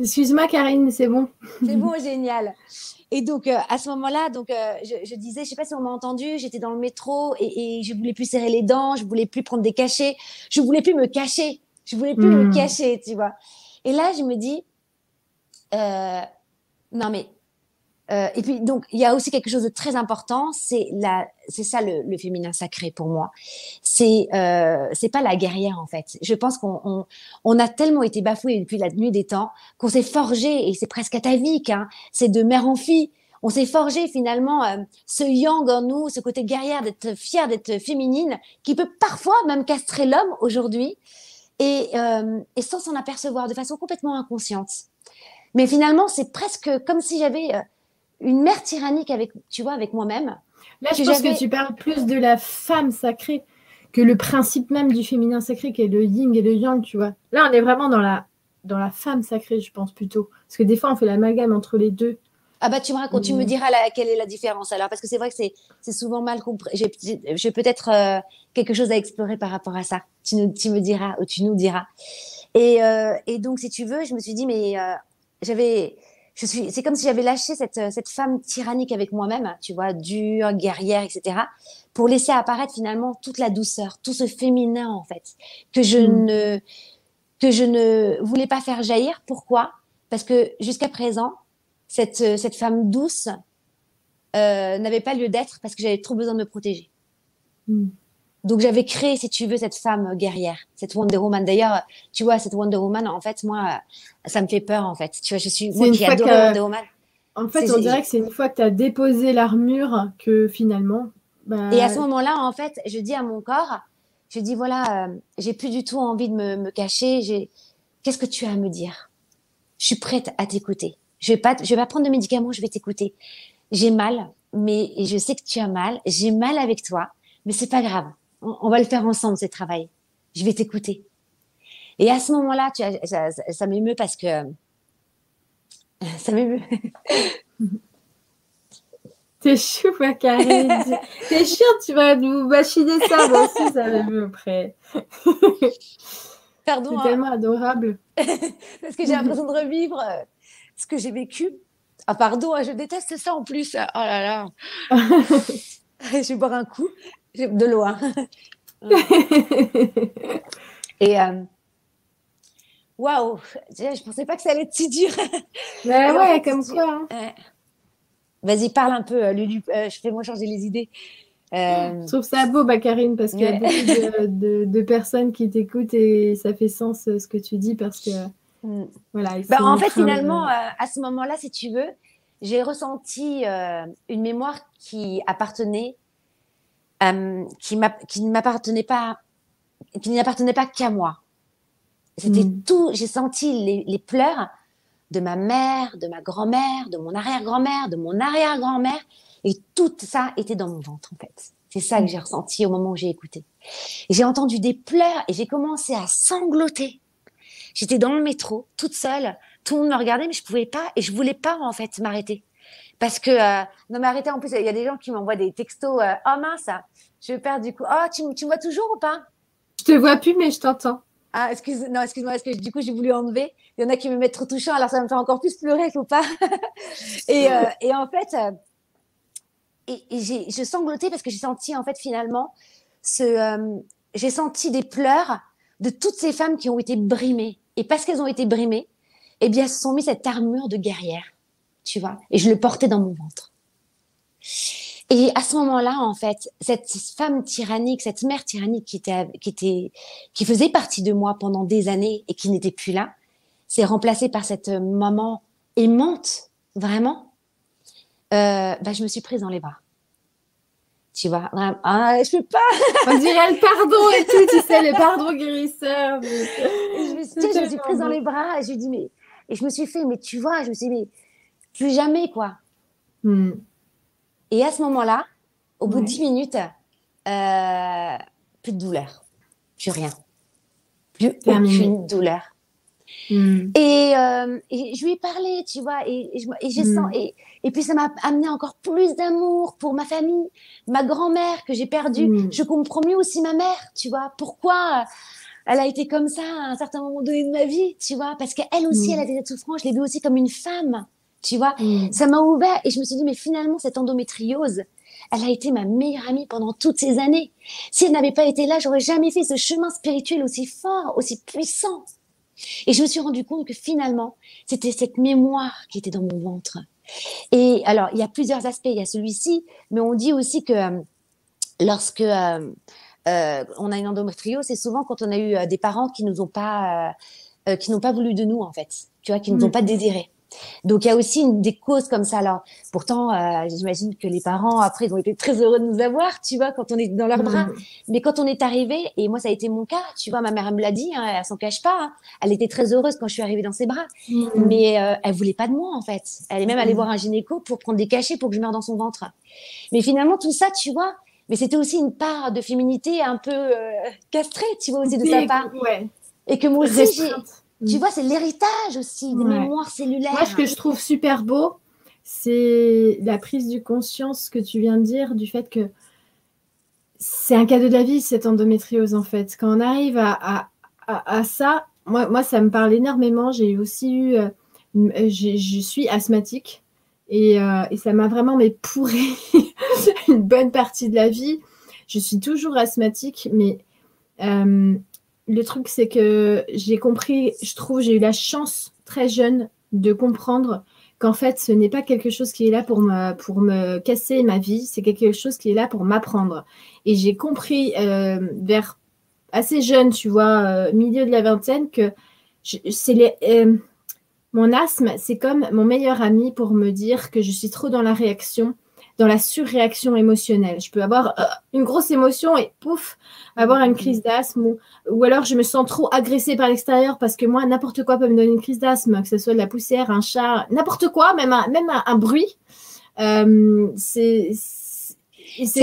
Excuse-moi, Karine, c'est bon. C'est bon, génial. Et donc, euh, à ce moment-là, donc, euh, je, disais, je sais pas si on m'a entendu, j'étais dans le métro et, et, je voulais plus serrer les dents, je voulais plus prendre des cachets, je voulais plus me cacher, je voulais plus me hmm. cacher, tu vois. Et là, je me dis, euh, non, mais. Euh, et puis, donc, il y a aussi quelque chose de très important, c'est la, c'est ça le, féminin sacré pour moi. C'est, euh, c'est pas la guerrière en fait. Je pense qu'on on, a tellement été bafoués depuis la nuit des temps qu'on s'est forgé et c'est presque atavique. Hein, c'est de mère en fille. On s'est forgé finalement euh, ce yang en nous, ce côté guerrière, d'être fière, d'être féminine, qui peut parfois même castrer l'homme aujourd'hui et sans s'en apercevoir de façon complètement inconsciente. Mais finalement, c'est presque comme si j'avais euh, une mère tyrannique avec, tu vois, avec moi-même. Là, je pense que tu parles plus de la femme sacrée que le principe même du féminin sacré, qui est le yin et le yang, tu vois. Là, on est vraiment dans la, dans la femme sacrée, je pense plutôt. Parce que des fois, on fait l'amalgame entre les deux. Ah bah tu me racontes, tu me diras quelle est la différence alors, parce que c'est vrai que c'est souvent mal compris. J'ai peut-être euh, quelque chose à explorer par rapport à ça. Tu, nous, tu me diras, ou tu nous diras. Et, euh, et, donc, si tu veux, je me suis dit, mais j'avais, je suis, c'est comme si j'avais lâché cette, cette femme tyrannique avec moi-même, tu vois, dure, guerrière, etc., pour laisser apparaître finalement toute la douceur, tout ce féminin en fait, que je mm. ne, que je ne voulais pas faire jaillir. Pourquoi? Parce que jusqu'à présent, cette, cette femme douce euh, n'avait pas lieu d'être parce que j'avais trop besoin de me protéger. Mm. Donc j'avais créé, si tu veux, cette femme guerrière, cette Wonder Woman. D'ailleurs, tu vois, cette Wonder Woman, en fait, moi, ça me fait peur, en fait. Tu vois, je suis moi qui adore Wonder Woman. En fait, on dirait que c'est une fois que tu as déposé l'armure que finalement. Bah... Et à ce moment-là, en fait, je dis à mon corps, Je dis voilà, j'ai plus du tout envie de me, me cacher. Qu'est-ce que tu as à me dire? Je suis prête à t'écouter. Je vais pas, je vais pas prendre de médicaments, je vais t'écouter. J'ai mal, mais je sais que tu as mal. J'ai mal avec toi, mais c'est pas grave. On, va le faire ensemble, ce travail. Je vais t'écouter. Et à ce moment-là, tu ça, ça, m'émeut parce que ça m'émeut. T'es chou, ma Karine. T'es chiant, tu vas nous machiner ça. Moi aussi, ça m'émeut près. Pardon. C'est hein. tellement adorable. parce que j'ai l'impression de revivre euh, ce que j'ai vécu. Ah, pardon, hein, je déteste ça en plus. Oh là là. je vais boire un coup de l'eau. Hein. Et euh, waouh, je pensais pas que ça allait être si dur. Bah ouais, comme quoi. Hein. Vas-y, parle un peu, euh, Lulu. Euh, je fais-moi changer les idées. Je trouve ça beau, Bakarine, parce qu'il y a beaucoup de, personnes qui t'écoutent et ça fait sens ce que tu dis parce que mm. voilà. Bah, en fait, finalement, à ce moment-là, si tu veux, j'ai ressenti une mémoire qui appartenait euh, qui, ne m'appartenait pas, qui n'appartenait pas qu'à moi. C'était hmm. tout. J'ai senti les, pleurs de ma mère, de ma grand-mère, de mon arrière-grand-mère, de mon arrière-grand-mère, et tout ça était dans mon ventre en fait. C'est ça que hmm. j'ai ressenti au moment où j'ai écouté. J'ai entendu des pleurs et j'ai commencé à sangloter. J'étais dans le métro, toute seule. Tout le monde me regardait, mais je pouvais pas et je voulais pas en fait m'arrêter. Parce que, euh, non mais arrêtez, en plus, il y a des gens qui m'envoient des textos, euh, oh mince, je perds du coup. Oh, tu, tu me vois toujours ou pas? Je te vois plus, mais je t'entends. Ah, excuse, non, excuse-moi, parce que du coup, j'ai voulu enlever. Il y en a qui me mettent trop touchant, alors ça me fait encore plus pleurer, faut pas. et, euh, et en fait, euh, et, et j'ai, je sanglotais parce que j'ai senti, en fait, finalement, ce, euh, j'ai senti des pleurs de toutes ces femmes qui ont été brimées. Et parce qu'elles ont été brimées, eh bien, elles se sont mis cette armure de guerrière, tu vois. Et je le portais dans mon ventre. Et à ce moment-là, en fait, cette femme tyrannique, cette mère tyrannique qui était, qui était, qui faisait partie de moi pendant des années et qui n'était plus là, s'est remplacée par cette maman aimante, vraiment. Euh, bah, je me suis prise dans les bras. Tu vois, ah, je peux pas. On dirait le pardon et tout, tu sais, le pardon guérisseur. je, me suis, je me suis prise dans les bras et je lui dis, mais, et je me suis fait, mais tu vois, je me suis dit, mais plus jamais, quoi. Hmm. Et à ce moment-là, au bout de 10 minutes, euh, plus de douleur, plus rien, plus aucune douleur. Hmm. Et, euh, et, je lui ai parlé, tu vois, et, et, et hmm. et, et, puis ça m'a amené encore plus d'amour pour ma famille, ma grand-mère que j'ai perdue. Je comprends mieux aussi ma mère, tu vois. Pourquoi elle a été comme ça à un certain moment donné de ma vie, tu vois, parce qu'elle aussi, elle a des souffrances. Je l'ai vue aussi comme une femme. Tu vois, mm. ça m'a ouvert et je me suis dit, mais finalement, cette endométriose, elle a été ma meilleure amie pendant toutes ces années. Si elle n'avait pas été là, j'aurais jamais fait ce chemin spirituel aussi fort, aussi puissant. Et je me suis rendu compte que finalement, c'était cette mémoire qui était dans mon ventre. Et alors, il y a plusieurs aspects. Il y a celui-ci, mais on dit aussi que euh, lorsque euh, euh, on a une endométriose, c'est souvent quand on a eu des parents qui nous ont pas, qui n'ont pas voulu de nous en fait, tu vois, qui nous ont mm. pas désiré. Donc il y a aussi une, des causes comme ça. Alors pourtant, euh, j'imagine que les parents après ils ont été très heureux de nous avoir, tu vois, quand on est dans leurs bras. Mm. Mais quand on est arrivé, et moi ça a été mon cas, tu vois, ma mère me l'a dit, hein, elle s'en cache pas. Hein. elle était très heureuse quand je suis arrivée dans ses bras, mm. mais euh, elle voulait pas de moi en fait. Elle est même allée mm. voir un gynéco pour prendre des cachets pour que je meure dans son ventre. Mais finalement tout ça, tu vois, mais c'était aussi une part de féminité un peu euh, castrée, tu vois aussi de sa part. Et que moi aussi tu mm. vois, c'est l'héritage aussi des mémoires cellulaires. Moi, ce que je trouve super beau, c'est la prise du conscience que tu viens de dire du fait que c'est un cadeau de la vie, cette endométriose, en fait. Quand on arrive à, à, ça, moi, moi, ça me parle énormément. J'ai aussi eu, euh, je suis asthmatique et, euh, et ça m'a vraiment mais pourri une bonne partie de la vie. Je suis toujours asthmatique, mais euh, le truc, c'est que j'ai compris, je trouve, j'ai eu la chance très jeune de comprendre qu'en fait, ce n'est pas quelque chose qui est là pour me, casser ma vie, c'est quelque chose qui est là pour m'apprendre. Et j'ai compris euh, vers assez jeune, tu vois, euh, milieu de la vingtaine, que c'est euh, mon asthme, c'est comme mon meilleur ami pour me dire que je suis trop dans la réaction dans la surréaction émotionnelle. Je peux avoir euh, une grosse émotion et pouf, avoir une crise d'asthme ou, alors je me sens trop agressée par l'extérieur parce que moi, n'importe quoi peut me donner une crise d'asthme, que ce soit de la poussière, un chat, n'importe quoi, même un, même un, bruit. Euh, c'est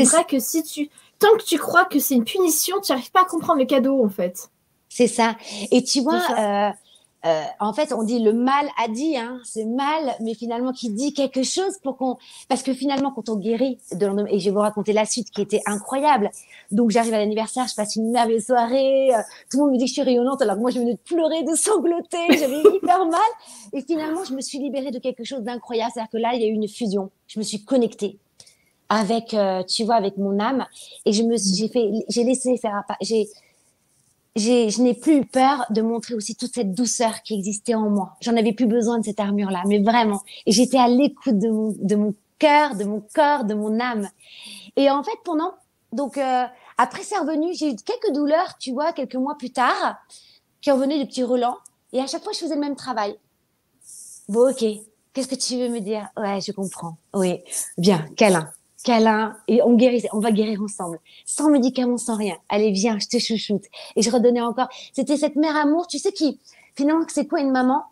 vrai que si tu, tant que tu crois que c'est une punition, tu n'arrives pas à comprendre le cadeau en fait. C'est ça. Et tu vois, euh, euh, en fait, on dit le mal a dit, hein, c'est mal, mais finalement qui dit quelque chose pour qu'on, parce que finalement, quand on guérit de et je vais vous raconter la suite qui était incroyable. Donc, j'arrive à l'anniversaire, je passe une merveilleuse soirée, euh, tout le monde me dit que je suis rayonnante, alors que moi, je venais de pleurer, de sangloter, j'avais hyper mal. Et finalement, je me suis libérée de quelque chose d'incroyable, c'est-à-dire que là, il y a eu une fusion. Je me suis connectée avec, euh, tu vois, avec mon âme, et je me, j'ai fait, j'ai laissé faire, j'ai je n'ai plus eu peur de montrer aussi toute cette douceur qui existait en moi. J'en avais plus besoin de cette armure-là, mais vraiment. Et j'étais à l'écoute de mon, de mon cœur, de mon corps, de mon âme. Et en fait, pendant, donc, euh, après c'est revenu, j'ai eu quelques douleurs, tu vois, quelques mois plus tard, qui ont venu de petits relents. Et à chaque fois, je faisais le même travail. Bon, ok. Qu'est-ce que tu veux me dire? Ouais, je comprends. Oui. Bien. Câlin câlin et on guérit, on va guérir ensemble, sans médicaments, sans rien. Allez, viens, je te chouchoute. Et je redonnais encore. C'était cette mère amour, tu sais qui finalement c'est quoi une maman?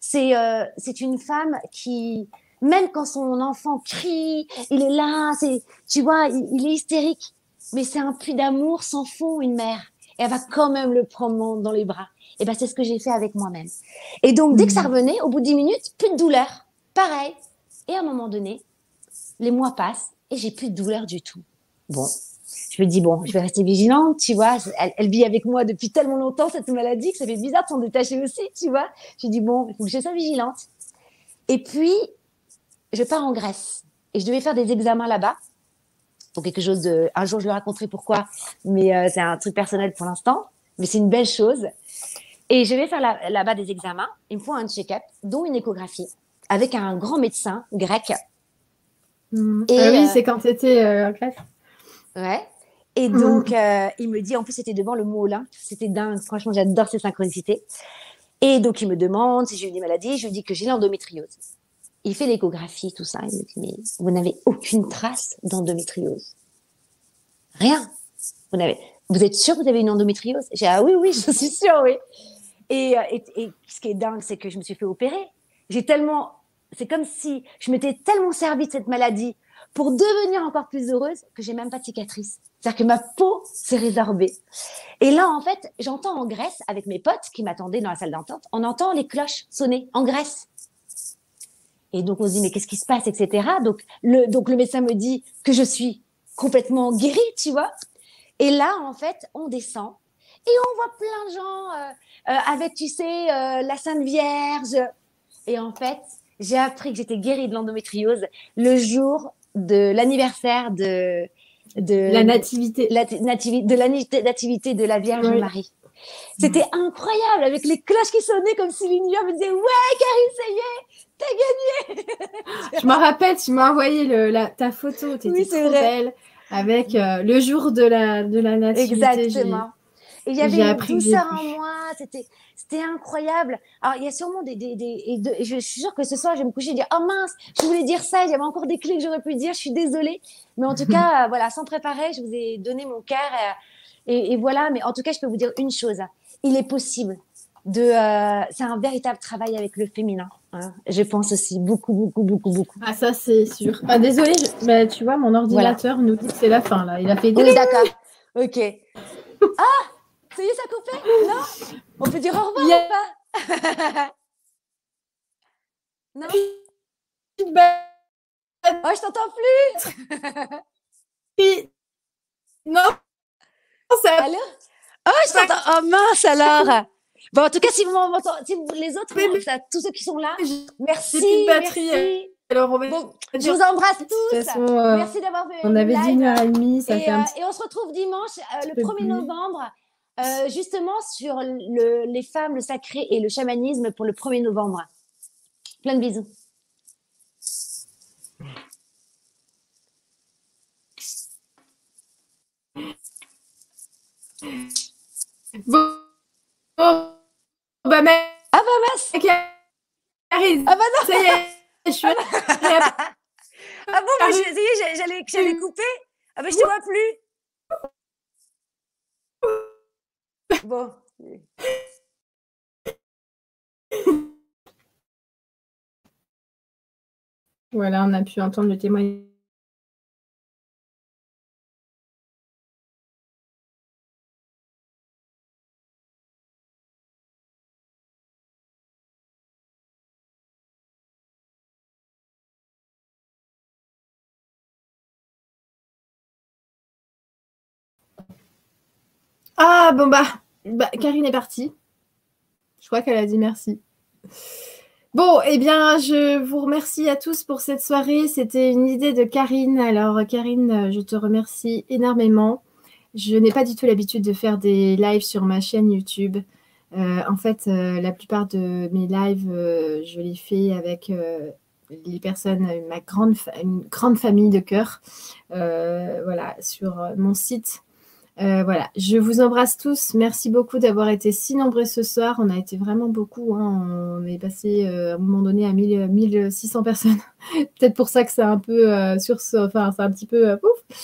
C'est euh, c'est une femme qui même quand son enfant crie, il est là, c'est tu vois, il, est hystérique, mais c'est un puits d'amour sans fond une mère. Et elle va quand même le prendre dans les bras. Et ben c'est ce que j'ai fait avec moi-même. Et donc dès que ça mmh. revenait, au bout de 10 minutes, plus de douleur, pareil. Et à un moment donné, les mois passent et j'ai plus de douleur du tout. Bon, je me dis, bon, je vais rester vigilante, tu vois. Elle, vit avec moi depuis tellement longtemps, cette maladie, que ça fait bizarre de s'en détacher aussi, tu vois. Je dis, bon, il faut que je sois vigilante. Et puis, je pars en Grèce et je devais faire des examens là-bas pour quelque chose de. Un jour, je lui raconterai pourquoi, mais euh, c'est un truc personnel pour l'instant, mais c'est une belle chose. Et je vais faire là-bas des examens. Il me faut un check-up, dont une échographie, avec un grand médecin grec Mm. Et, ah oui, euh, c'est quand c'était euh, en classe. Ouais. Et mm. donc, euh, il me dit, en plus, c'était devant le mot Olympe. C'était dingue. Franchement, j'adore ces synchronicités. Et donc, il me demande si j'ai eu des maladies. Je lui dis que j'ai l'endométriose. Il fait l'échographie, tout ça. Il me dit, mais vous n'avez aucune trace d'endométriose. Rien. Vous, n'avez... vous êtes sûr que vous avez une endométriose? J'ai ah oui, oui, je suis sûre, oui. Et, et, et ce qui est dingue, c'est que je me suis fait opérer. J'ai tellement c'est comme si je m'étais tellement servi de cette maladie pour devenir encore plus heureuse que j'ai même pas de cicatrice. C'est-à-dire que ma peau s'est résorbée. Et là, en fait, j'entends en Grèce, avec mes potes qui m'attendaient dans la salle d'entente, on entend les cloches sonner en Grèce. Et donc, on se dit, mais qu'est-ce qui se passe, etc. Donc le, donc, le médecin me dit que je suis complètement guérie, tu vois. Et là, en fait, on descend et on voit plein de gens euh, euh, avec, tu sais, euh, la Sainte Vierge. Et en fait, j'ai appris que j'étais guérie de l'endométriose le jour de l'anniversaire de, de la nativité, la, de la nativité de la Vierge Marie. C'était incroyable avec les cloches qui sonnaient comme si l'univers me disait ouais Karine ça y est t'as gagné. je me rappelle tu m'as envoyé le, la, ta photo tu étais trop belle avec euh, le jour de la de la nativité. Exactement. Et il y avait une douceur en moi c'était c'était incroyable. Alors, il y a sûrement des. des, des et, je suis sûre que ce soir, je vais me coucher et dire Oh mince, je voulais dire ça, il y avait encore des clés que j'aurais pu dire, je suis désolée. Mais en tout cas, voilà, sans préparer, je vous ai donné mon cœur. Euh, et, voilà, mais en tout cas, je peux vous dire une chose il est possible de. Euh, c'est un véritable travail avec le féminin. Hein. Je pense aussi beaucoup, beaucoup, beaucoup, beaucoup. Ah, ça, c'est sûr. Ah, désolée, mais tu vois, mon ordinateur nous dit que c'est la fin, là. Il a fait. Oui, d'accord. Ok. Ah ça y est, ça a coupé Non? On peut dire au revoir ou pas? Non? Oh, je t'entends plus Non ça... Allô? Oh, je t'entends Oh mince alors Bon, en tout cas, si vous m'entendez, si les autres, tous ceux qui sont là, merci. merci. Alors, bon, je vous embrasse tous. Euh, merci d'avoir vu. On avait dit une heure et demie. Ça et, fait un euh, et on se retrouve dimanche, euh, le 1er novembre. Euh, justement sur les femmes, le sacré et le chamanisme pour le 1er novembre. Plein de bisous. Bon, bah, mais... Ah bah mince Ah bah non Ça y est, je suis... Ah bon, moi, j'allais, j'allais couper. Ah ben, je te vois plus. Bon. Voilà, on a pu entendre le témoignage. Ah bon bah, bah, Karine est partie. Je crois qu'elle a dit merci. Bon, eh bien, je vous remercie à tous pour cette soirée. C'était une idée de Karine. Alors, Karine, je te remercie énormément. Je n'ai pas du tout l'habitude de faire des lives sur ma chaîne YouTube. Euh, en fait, euh, la plupart de mes lives, euh, je les fais avec les personnes, ma une grande famille de cœur, voilà, sur mon site euh, voilà, je vous embrasse tous. Merci beaucoup d'avoir été si nombreux ce soir. On a été vraiment beaucoup. Hein. On est passé euh, à un moment donné à 1600 personnes. Peut-être pour ça que c'est un peu euh, sur ce, enfin, c'est un petit peu ouf.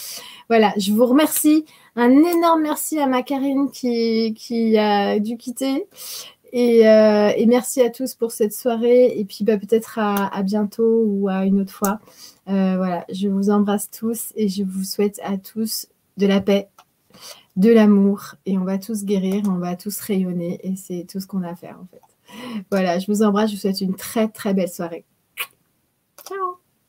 Voilà, je vous remercie. Un énorme merci à ma Karine qui, a dû quitter. Et, merci à tous pour cette soirée. Et puis bah, peut-être à, bientôt ou à une autre fois. voilà, je vous embrasse tous et je vous souhaite à tous de la paix de l'amour et on va tous guérir, on va tous rayonner et c'est tout ce qu'on a à faire en fait. Voilà, je vous embrasse, je vous souhaite une très très belle soirée. Ciao